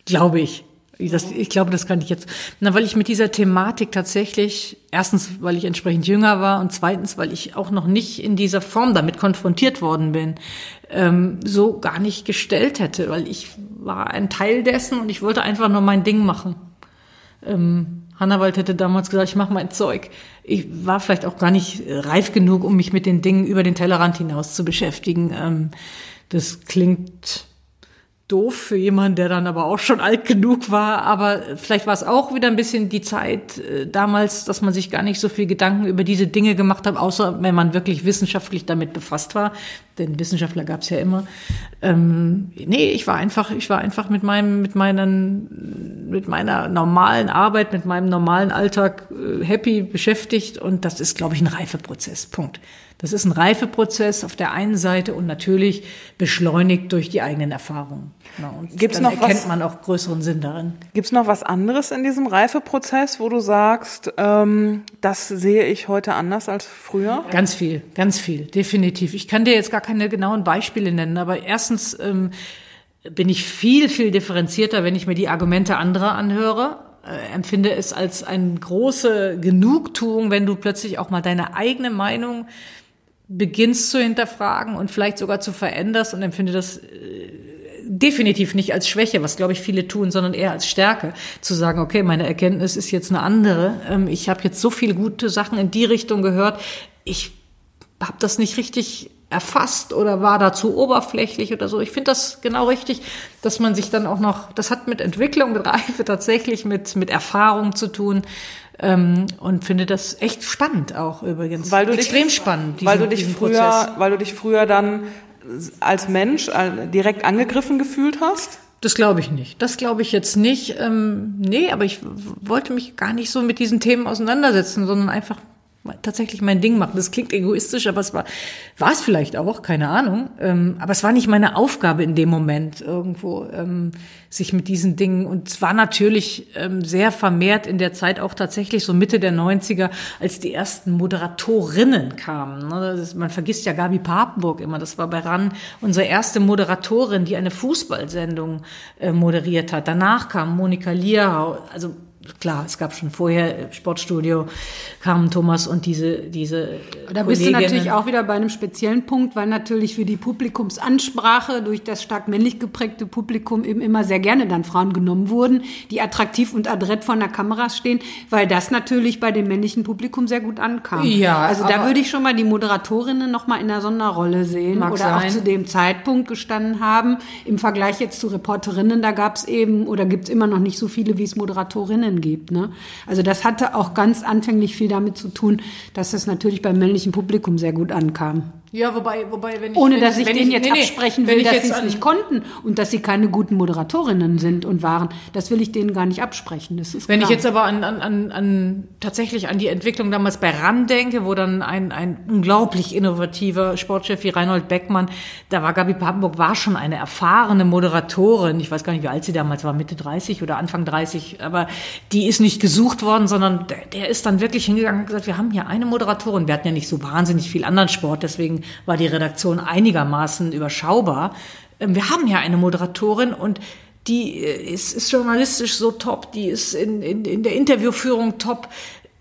Glaube ich. Das, ich glaube, das kann ich jetzt. Na, weil ich mit dieser Thematik tatsächlich, erstens, weil ich entsprechend jünger war und zweitens, weil ich auch noch nicht in dieser Form damit konfrontiert worden bin, ähm, so gar nicht gestellt hätte, weil ich war ein Teil dessen und ich wollte einfach nur mein Ding machen. Ähm, Hannawald hätte damals gesagt, ich mache mein Zeug. Ich war vielleicht auch gar nicht reif genug, um mich mit den Dingen über den Tellerrand hinaus zu beschäftigen. Ähm, das klingt doof für jemanden, der dann aber auch schon alt genug war. Aber vielleicht war es auch wieder ein bisschen die Zeit äh, damals, dass man sich gar nicht so viel Gedanken über diese Dinge gemacht hat, außer wenn man wirklich wissenschaftlich damit befasst war. Denn Wissenschaftler gab es ja immer. Ähm, nee, ich war einfach, ich war einfach mit meinem, mit meinen, mit meiner normalen Arbeit, mit meinem normalen Alltag äh, happy beschäftigt. Und das ist, glaube ich, ein Reifeprozess. Punkt. Das ist ein Reifeprozess auf der einen Seite und natürlich beschleunigt durch die eigenen Erfahrungen. Und Gibt's dann noch erkennt was- man auch größeren Sinn darin. Gibt's noch was anderes in diesem Reifeprozess, wo du sagst, ähm, das sehe ich heute anders als früher? Ganz viel, ganz viel, definitiv. Ich kann dir jetzt gar keine genauen Beispiele nennen, aber erstens ähm, bin ich viel, viel differenzierter, wenn ich mir die Argumente anderer anhöre. Äh, empfinde es als eine große Genugtuung, wenn du plötzlich auch mal deine eigene Meinung beginnst zu hinterfragen und vielleicht sogar zu veränderst und empfinde das äh, definitiv nicht als Schwäche, was glaube ich viele tun, sondern eher als Stärke, zu sagen, okay, meine Erkenntnis ist jetzt eine andere. Ähm, ich habe jetzt so viele gute Sachen in die Richtung gehört. Ich habe das nicht richtig erfasst oder war da zu oberflächlich oder so. Ich finde das genau richtig, dass man sich dann auch noch, das hat mit Entwicklung, mit [LAUGHS] Reife tatsächlich mit, mit Erfahrung zu tun. Ähm, und finde das echt spannend auch übrigens. Weil du Extrem dich, spannend. weil du diesen- dich diesen früher, Prozess. weil du dich früher dann als Mensch äh, direkt angegriffen gefühlt hast? Das glaube ich nicht. Das glaube ich jetzt nicht. Ähm, nee, aber ich wollte mich gar nicht so mit diesen Themen auseinandersetzen, sondern einfach tatsächlich mein Ding machen. Das klingt egoistisch, aber es war, war es vielleicht auch, keine Ahnung. Ähm, aber es war nicht meine Aufgabe in dem Moment irgendwo, ähm, sich mit diesen Dingen, und es war natürlich ähm, sehr vermehrt in der Zeit auch tatsächlich so Mitte der 90er, als die ersten Moderatorinnen kamen. ne. Ist, man vergisst ja Gabi Papenburg immer, das war bei RAN unsere erste Moderatorin, die eine Fußballsendung äh, moderiert hat. Danach kam Monika Lierhau, also klar, es gab schon vorher äh, Sportstudio, kamen Thomas und diese, diese Da bist du natürlich auch wieder bei einem speziellen Punkt, weil natürlich für die Publikumsansprache durch das stark männlich geprägte Publikum eben immer sehr gerne dann Frauen genommen wurden, die attraktiv und adrett vor der Kamera stehen, weil das natürlich bei dem männlichen Publikum sehr gut ankam. Ja, also da würde ich schon mal die Moderatorinnen noch mal in der Sonderrolle sehen oder auch sein. zu dem Zeitpunkt gestanden haben. Im Vergleich jetzt zu Reporterinnen, da gab es eben oder gibt es immer noch nicht so viele, wie es Moderatorinnen gibt. Ne? Also das hatte auch ganz anfänglich viel damit zu tun, dass es natürlich beim männlichen Publikum sehr gut ankam. Ja, wobei, wobei, wenn ich, Ohne wenn dass ich wenn denen jetzt nee, absprechen wenn will, ich dass jetzt sie es nicht konnten und dass sie keine guten Moderatorinnen sind und waren. Das will ich denen gar nicht absprechen. Das ist Wenn klar. ich jetzt aber an, an, an, an tatsächlich an die Entwicklung damals bei RAN denke, wo dann ein, ein unglaublich innovativer Sportchef wie Reinhold Beckmann, da war Gabi Papenburg, war schon eine erfahrene Moderatorin. Ich weiß gar nicht, wie alt sie damals war, Mitte 30 oder Anfang 30, aber die ist nicht gesucht worden, sondern der, der ist dann wirklich hingegangen und gesagt, wir haben hier eine Moderatorin. Wir hatten ja nicht so wahnsinnig viel anderen Sport, deswegen war die Redaktion einigermaßen überschaubar. Ähm, Wir haben ja eine Moderatorin und die äh, ist, ist journalistisch so top, die ist in, in, in der Interviewführung top.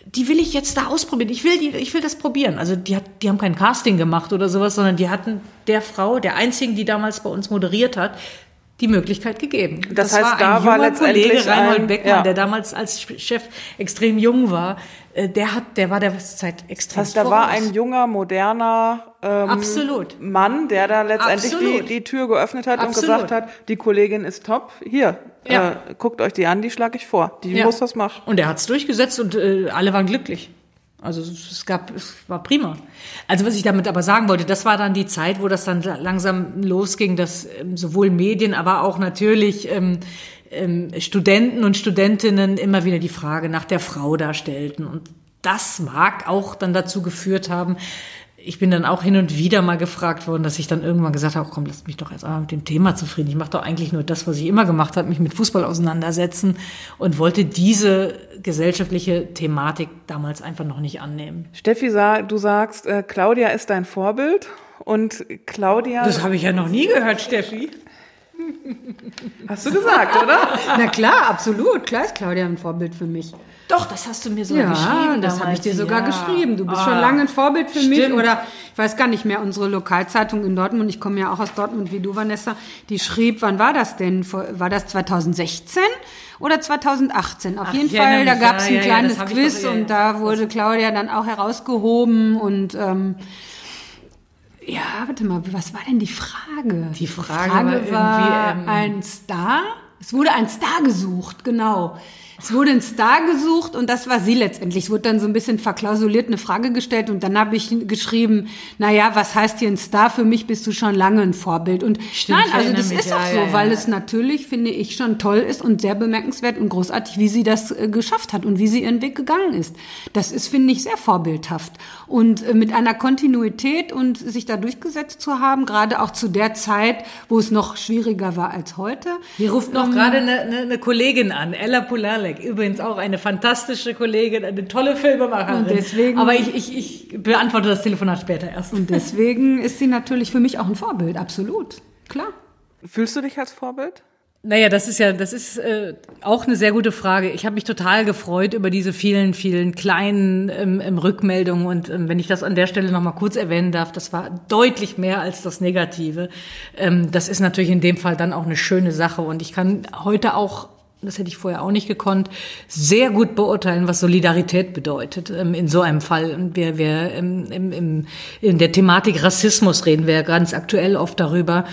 Die will ich jetzt da ausprobieren. Ich will, die, ich will das probieren. Also die, hat, die haben kein Casting gemacht oder sowas, sondern die hatten der Frau, der einzigen, die damals bei uns moderiert hat, die Möglichkeit gegeben. Das heißt, war da ein war junger letztendlich Kollege Reinhold ein- Beckmann, ja. der damals als Chef extrem jung war. Äh, Der hat, der war der Zeit extrem Das heißt, da war ein junger, moderner ähm, Absolut. Mann, der da letztendlich die, die Tür geöffnet hat Absolut. und gesagt hat, die Kollegin ist top, hier, Ja. äh, guckt euch die an, die schlage ich vor, die Ja. muss das machen. Und er hat es durchgesetzt und äh, alle waren glücklich. Also es gab, es war prima. Also was ich damit aber sagen wollte, das war dann die Zeit, wo das dann langsam losging, dass ähm, sowohl Medien, aber auch natürlich ähm, ähm, Studenten und Studentinnen immer wieder die Frage nach der Frau darstellten. Und das mag auch dann dazu geführt haben, ich bin dann auch hin und wieder mal gefragt worden, dass ich dann irgendwann gesagt habe, komm, lass mich doch jetzt einmal mit dem Thema zufrieden. Ich mache doch eigentlich nur das, was ich immer gemacht habe, mich mit Fußball auseinandersetzen und wollte diese gesellschaftliche Thematik damals einfach noch nicht annehmen. Steffi, du sagst, äh, Claudia ist dein Vorbild und Claudia, Das habe ich ja noch nie gehört, Steffi. Hast du gesagt, oder? [LAUGHS] Na klar, absolut. Klar ist Claudia ein Vorbild für mich. Doch, das hast du mir sogar ja, geschrieben. das habe ich dir sogar ja. geschrieben. Du bist Ah, schon lange ein Vorbild für mich. stimmt. Oder ich weiß gar nicht mehr, unsere Lokalzeitung in Dortmund, ich komme ja auch aus Dortmund wie du, Vanessa, die schrieb, wann war das denn? War das 2016 oder 2018? Auf Ach, jeden Fall, da mich, gab es ein ja, kleines Quiz doch- und da wurde Claudia dann auch herausgehoben und ähm, ja, warte mal, was war denn die Frage? Die Frage war irgendwie, ähm, ein Star. Es wurde ein Star gesucht, genau. Es wurde ein Star gesucht und das war sie letztendlich. Es wurde dann so ein bisschen verklausuliert eine Frage gestellt und dann habe ich geschrieben, na ja, was heißt hier ein Star? Für mich bist du schon lange ein Vorbild. Und Stimmt, nein, also das ist ja, auch so, ja, ja. weil es natürlich, finde ich, schon toll ist und sehr bemerkenswert und großartig, wie sie das äh, geschafft hat und wie sie ihren Weg gegangen ist. Das ist, finde ich, sehr vorbildhaft. Und äh, mit einer Kontinuität und sich da durchgesetzt zu haben, gerade auch zu der Zeit, wo es noch schwieriger war als heute. Hier ruft Ähm, noch gerade eine, eine, eine Kollegin an, Ella Pulalek. Übrigens auch eine fantastische Kollegin, eine tolle Filmemacherin. Und deswegen- Aber ich, ich, ich beantworte das Telefonat später erst. Und deswegen ist sie natürlich für mich auch ein Vorbild, absolut. Klar. Fühlst du dich als Vorbild? Naja, das ist ja, das ist äh, auch eine sehr gute Frage. Ich habe mich total gefreut über diese vielen, vielen kleinen ähm, ähm, Rückmeldungen und ähm, wenn ich das an der Stelle noch mal kurz erwähnen darf, das war deutlich mehr als das Negative. Ähm, das ist natürlich in dem Fall dann auch eine schöne Sache und ich kann heute auch das hätte ich vorher auch nicht gekonnt, sehr gut beurteilen, was Solidarität bedeutet ähm, in so einem Fall. Wir, wir ähm, im, im, in der Thematik Rassismus reden wir ja ganz aktuell oft darüber,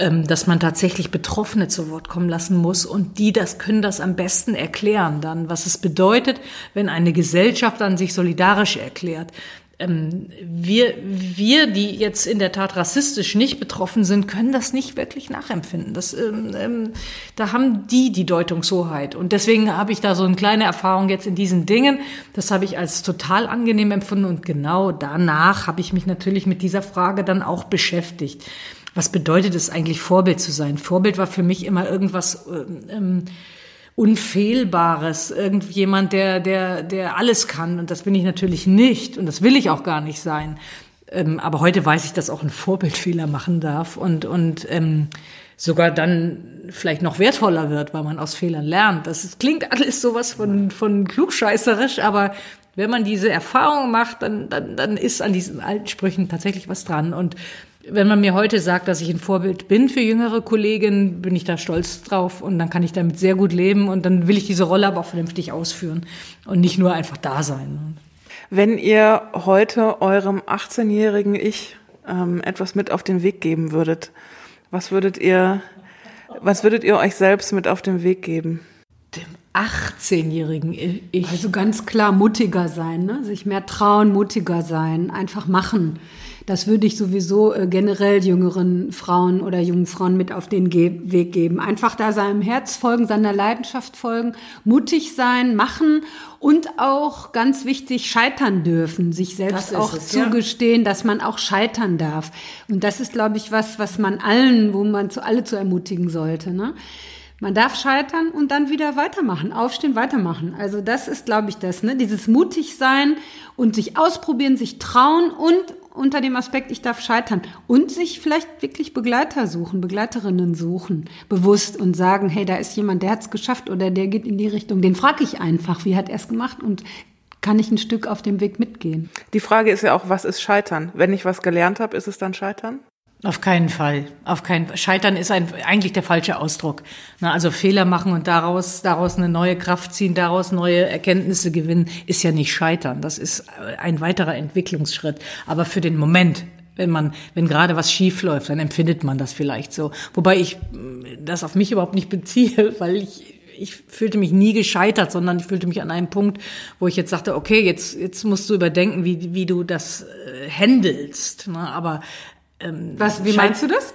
ähm, dass man tatsächlich Betroffene zu Wort kommen lassen muss und die das können das am besten erklären dann, was es bedeutet, wenn eine Gesellschaft an sich solidarisch erklärt. Ähm, wir, wir, die jetzt in der Tat rassistisch nicht betroffen sind, können das nicht wirklich nachempfinden. Das, ähm, ähm, da haben die die Deutungshoheit. Und deswegen habe ich da so eine kleine Erfahrung jetzt in diesen Dingen. Das habe ich als total angenehm empfunden. Und genau danach habe ich mich natürlich mit dieser Frage dann auch beschäftigt. Was bedeutet es eigentlich, Vorbild zu sein? Vorbild war für mich immer irgendwas ähm, ähm, Unfehlbares, irgendjemand, der, der, der alles kann. Und das bin ich natürlich nicht. Und das will ich auch gar nicht sein. Ähm, aber heute weiß ich, dass auch ein Vorbildfehler machen darf und, und ähm, sogar dann vielleicht noch wertvoller wird, weil man aus Fehlern lernt. Das ist, klingt alles sowas von, von klugscheißerisch, aber wenn man diese Erfahrung macht, dann, dann, dann ist an diesen alten Sprüchen tatsächlich was dran. Und wenn man mir heute sagt, dass ich ein Vorbild bin für jüngere Kolleginnen, bin ich da stolz drauf und dann kann ich damit sehr gut leben und dann will ich diese Rolle aber auch vernünftig ausführen und nicht nur einfach da sein. Wenn ihr heute eurem 18-jährigen Ich ähm, etwas mit auf den Weg geben würdet, was würdet ihr, was würdet ihr euch selbst mit auf den Weg geben? Dem 18-jährigen Ich. Also ganz klar mutiger sein, ne? sich mehr trauen, mutiger sein, einfach machen. Das würde ich sowieso äh, generell jüngeren Frauen oder jungen Frauen mit auf den Ge Weg geben. Einfach da seinem Herz folgen, seiner Leidenschaft folgen, mutig sein, machen und auch ganz wichtig scheitern dürfen, sich selbst auch es, ja. zugestehen, dass man auch scheitern darf. Und das ist, glaube ich, was, was man allen, wo man zu alle zu ermutigen sollte. Ne? Man darf scheitern und dann wieder weitermachen, aufstehen, weitermachen. Also das ist, glaube ich, das, ne? Dieses mutig sein und sich ausprobieren, sich trauen und unter dem Aspekt, ich darf scheitern und sich vielleicht wirklich Begleiter suchen, Begleiterinnen suchen, bewusst und sagen, hey, da ist jemand, der hat es geschafft oder der geht in die Richtung. Den frage ich einfach, wie hat er es gemacht und kann ich ein Stück auf dem Weg mitgehen. Die Frage ist ja auch, was ist Scheitern? Wenn ich was gelernt habe, ist es dann Scheitern? Auf keinen Fall. Auf keinen Scheitern ist ein, eigentlich der falsche Ausdruck. Na, also Fehler machen und daraus, daraus eine neue Kraft ziehen, daraus neue Erkenntnisse gewinnen, ist ja nicht Scheitern. Das ist ein weiterer Entwicklungsschritt. Aber für den Moment, wenn man, wenn gerade was schief läuft, dann empfindet man das vielleicht so. Wobei ich mm, das auf mich überhaupt nicht beziehe, [LAUGHS] weil ich ich fühlte mich nie gescheitert, sondern ich fühlte mich an einem Punkt, wo ich jetzt sagte, okay, jetzt, jetzt musst du überdenken, wie, wie du das äh, handelst. Ne? Aber ähm, Was, wie meinst du das?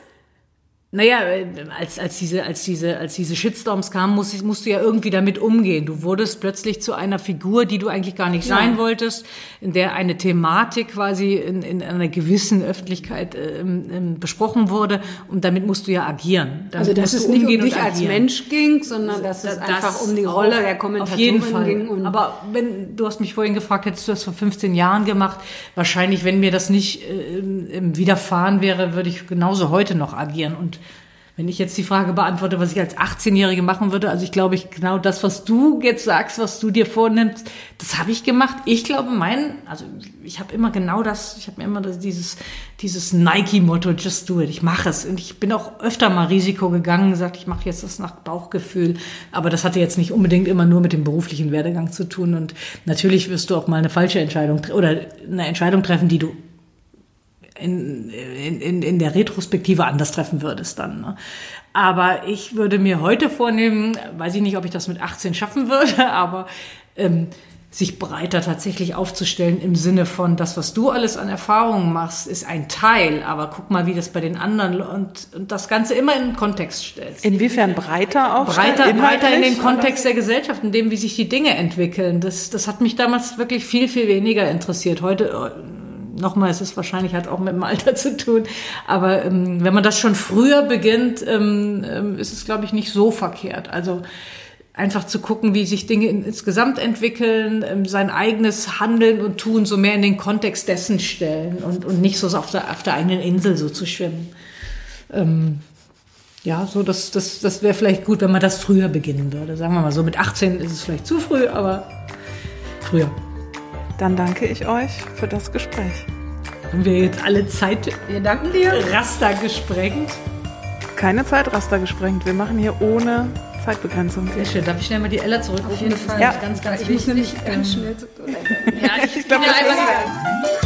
Naja, äh, als, als diese, als diese, als diese Shitstorms kamen, musst, musst du ja irgendwie damit umgehen. Du wurdest plötzlich zu einer Figur, die du eigentlich gar nicht sein wolltest, in der eine Thematik quasi in, in einer gewissen Öffentlichkeit ähm, besprochen wurde. Und damit musst du ja agieren. Damit Also, dass es nicht um dich als. Mensch ging, sondern dass es Das einfach um die Rolle der Auf Kommentatorin jeden Fall. ging. Aber wenn du hast mich vorhin gefragt, hättest du das vor 15 Jahren gemacht? Wahrscheinlich, wenn mir das nicht äh, widerfahren wäre, würde ich genauso heute noch agieren. Und wenn ich jetzt die Frage beantworte, was ich als 18-Jährige machen würde, also ich glaube, ich genau das, was du jetzt sagst, was du dir vornimmst, das habe ich gemacht. Ich glaube, mein, also ich habe immer genau das, ich habe mir immer dieses, dieses Nike-Motto, just do it, ich mache es. Und ich bin auch öfter mal Risiko gegangen, gesagt, ich mache jetzt das nach Bauchgefühl. Aber das hatte jetzt nicht unbedingt immer nur mit dem beruflichen Werdegang zu tun. Und natürlich wirst du auch mal eine falsche Entscheidung oder eine Entscheidung treffen, die du in, in, in der Retrospektive anders treffen würdest dann. Ne? Aber ich würde mir heute vornehmen, weiß ich nicht, ob ich das mit 18 schaffen würde, [LAUGHS] aber ähm, sich breiter tatsächlich aufzustellen im Sinne von, das, was du alles an Erfahrungen machst, ist ein Teil, aber guck mal, wie das bei den anderen und, und das Ganze immer in den Kontext stellst. Inwiefern breiter auch? Breiter, breiter in den Kontext der Gesellschaft, in dem, wie sich die Dinge entwickeln. Das, das hat mich damals wirklich viel, viel weniger interessiert. Heute nochmal, es ist wahrscheinlich hat auch mit dem Alter zu tun, aber ähm, wenn man das schon früher beginnt, ähm, ähm, ist es, glaube ich, nicht so verkehrt. Also einfach zu gucken, wie sich Dinge insgesamt entwickeln, ähm, sein eigenes Handeln und Tun so mehr in den Kontext dessen stellen und, und nicht so auf der, auf der eigenen Insel so zu schwimmen. Ähm, ja, so das, das, das wäre vielleicht gut, wenn man das früher beginnen würde. Sagen wir mal so, mit 18 ist es vielleicht zu früh, aber früher. Dann danke ich euch für das Gespräch. Haben wir jetzt alle Zeit wir danken dir. Raster gesprengt? Keine Zeitraster gesprengt. Wir machen hier ohne Zeitbegrenzung. Sehr schön. Darf ich schnell mal die Ella zurückrufen? Auf jeden Fall. Ja. Ganz, ganz ich wichtig. muss nämlich ganz schnell. ja, ich, ich glaube, ja,